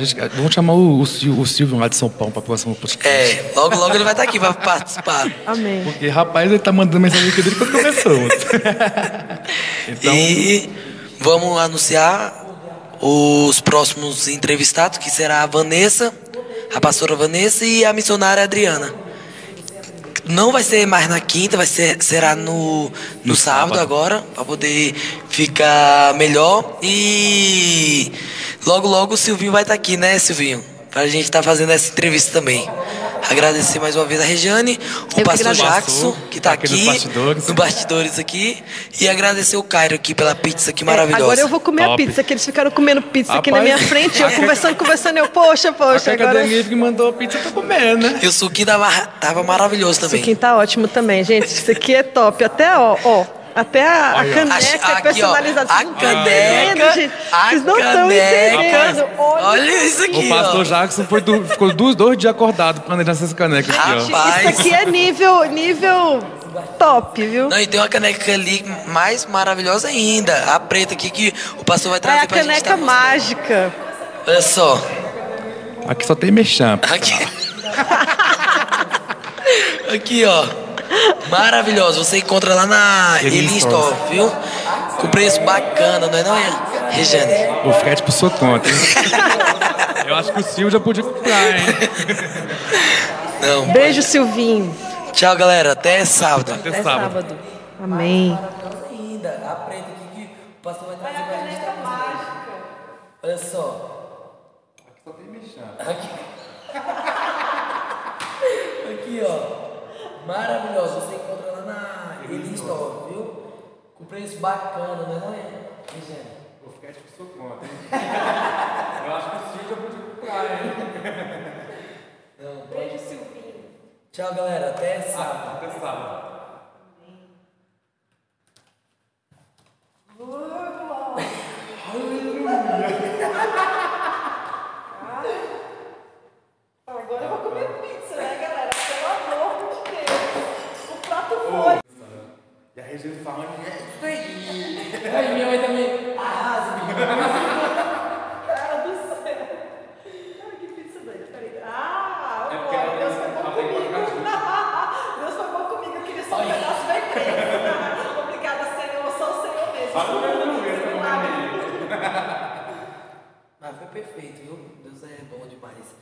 Gente, vamos chamar o, o, o Silvio lá de São Paulo para a próxima podcast. É, logo, logo ele vai estar aqui para participar. (laughs) Amém. Porque, rapaz, ele tá mandando mensagem aqui desde quando começou. (laughs) então, E vamos anunciar os próximos entrevistados, que será a Vanessa, a pastora Vanessa e a missionária Adriana. Não vai ser mais na quinta, vai ser será no, no, No sábado, sábado. agora, pra poder ficar melhor. E logo, logo o Silvinho vai estar aqui, né, Silvinho? Pra gente estar fazendo essa entrevista também. Agradecer mais uma vez a Regiane, o que pastor. Jackson, que tá Aqui aqui, nos bastidores. no bastidores aqui. E agradecer o Cairo aqui pela pizza aqui maravilhosa. Agora eu vou comer a Top. pizza, que eles ficaram comendo pizza aqui na Rapaz, minha frente, eu a- (laughs) conversando, conversando, eu, poxa, A poxa, agora... academia que mandou a pizza pra comer, né? E o suquinho tava, tava maravilhoso Isso também. aqui tá ótimo também, gente. Isso aqui é top. Até, ó, ó. Até a, a ó. caneca ó, é personalizada. a Vocês não tão caneca, gente. a Vocês não estão caneca. entendendo. Olha, Olha isso aqui, O pastor ó. Jackson foi do- ficou dos dois dias acordado planejando essas canecas aqui, ó. Rapaz. isso aqui é nível, nível top, viu? Não, e tem uma caneca ali mais maravilhosa ainda. A preta aqui que o pastor vai É trazer a pra gente. caneca tá mostrando. mágica. Olha só. Aqui só tem mexam. Aqui. (laughs) aqui, ó. Maravilhoso. Você encontra lá na Elin Elin Store. Store, viu? Com preço bacana, não é não, é? Regiane? O frete por sua conta, hein? (laughs) Eu acho que o Silvio já podia comprar, hein? Não. Beijo, Silvinho. Tchau, galera. Até sábado. Até Até sábado. sábado. Amém. ainda, a preta aqui que o pastor vai trazer pra gente. Mágica. Olha só. Aqui só tem. Aqui. aqui, ó. Maravilhoso. Você encontra lá na Elin Store, viu? Com preço bacana, não é, não? Regiane? O frete por sua conta, hein? (laughs) Eu acho que o Silvio já podia comprar, hein? (laughs) Não, pode. Silvinho. Tchau, galera. Até sábado. Até sábado. (laughs) Agora eu vou comer pizza, né, galera? Pelo amor de Deus. O prato foi. E a Regina falando, é isso aí. (laughs) Aí, minha mãe também. Arrasa, (laughs) Cara do céu. Cara, que pizza doida. Peraí. Ah, É porque ela Deus foi bom comigo. (laughs) Deus foi bom comigo. Eu queria só um pedaço da empresa. Obrigada, Senhor. Só o Senhor mesmo. Mas foi perfeito, viu? Deus é bom demais.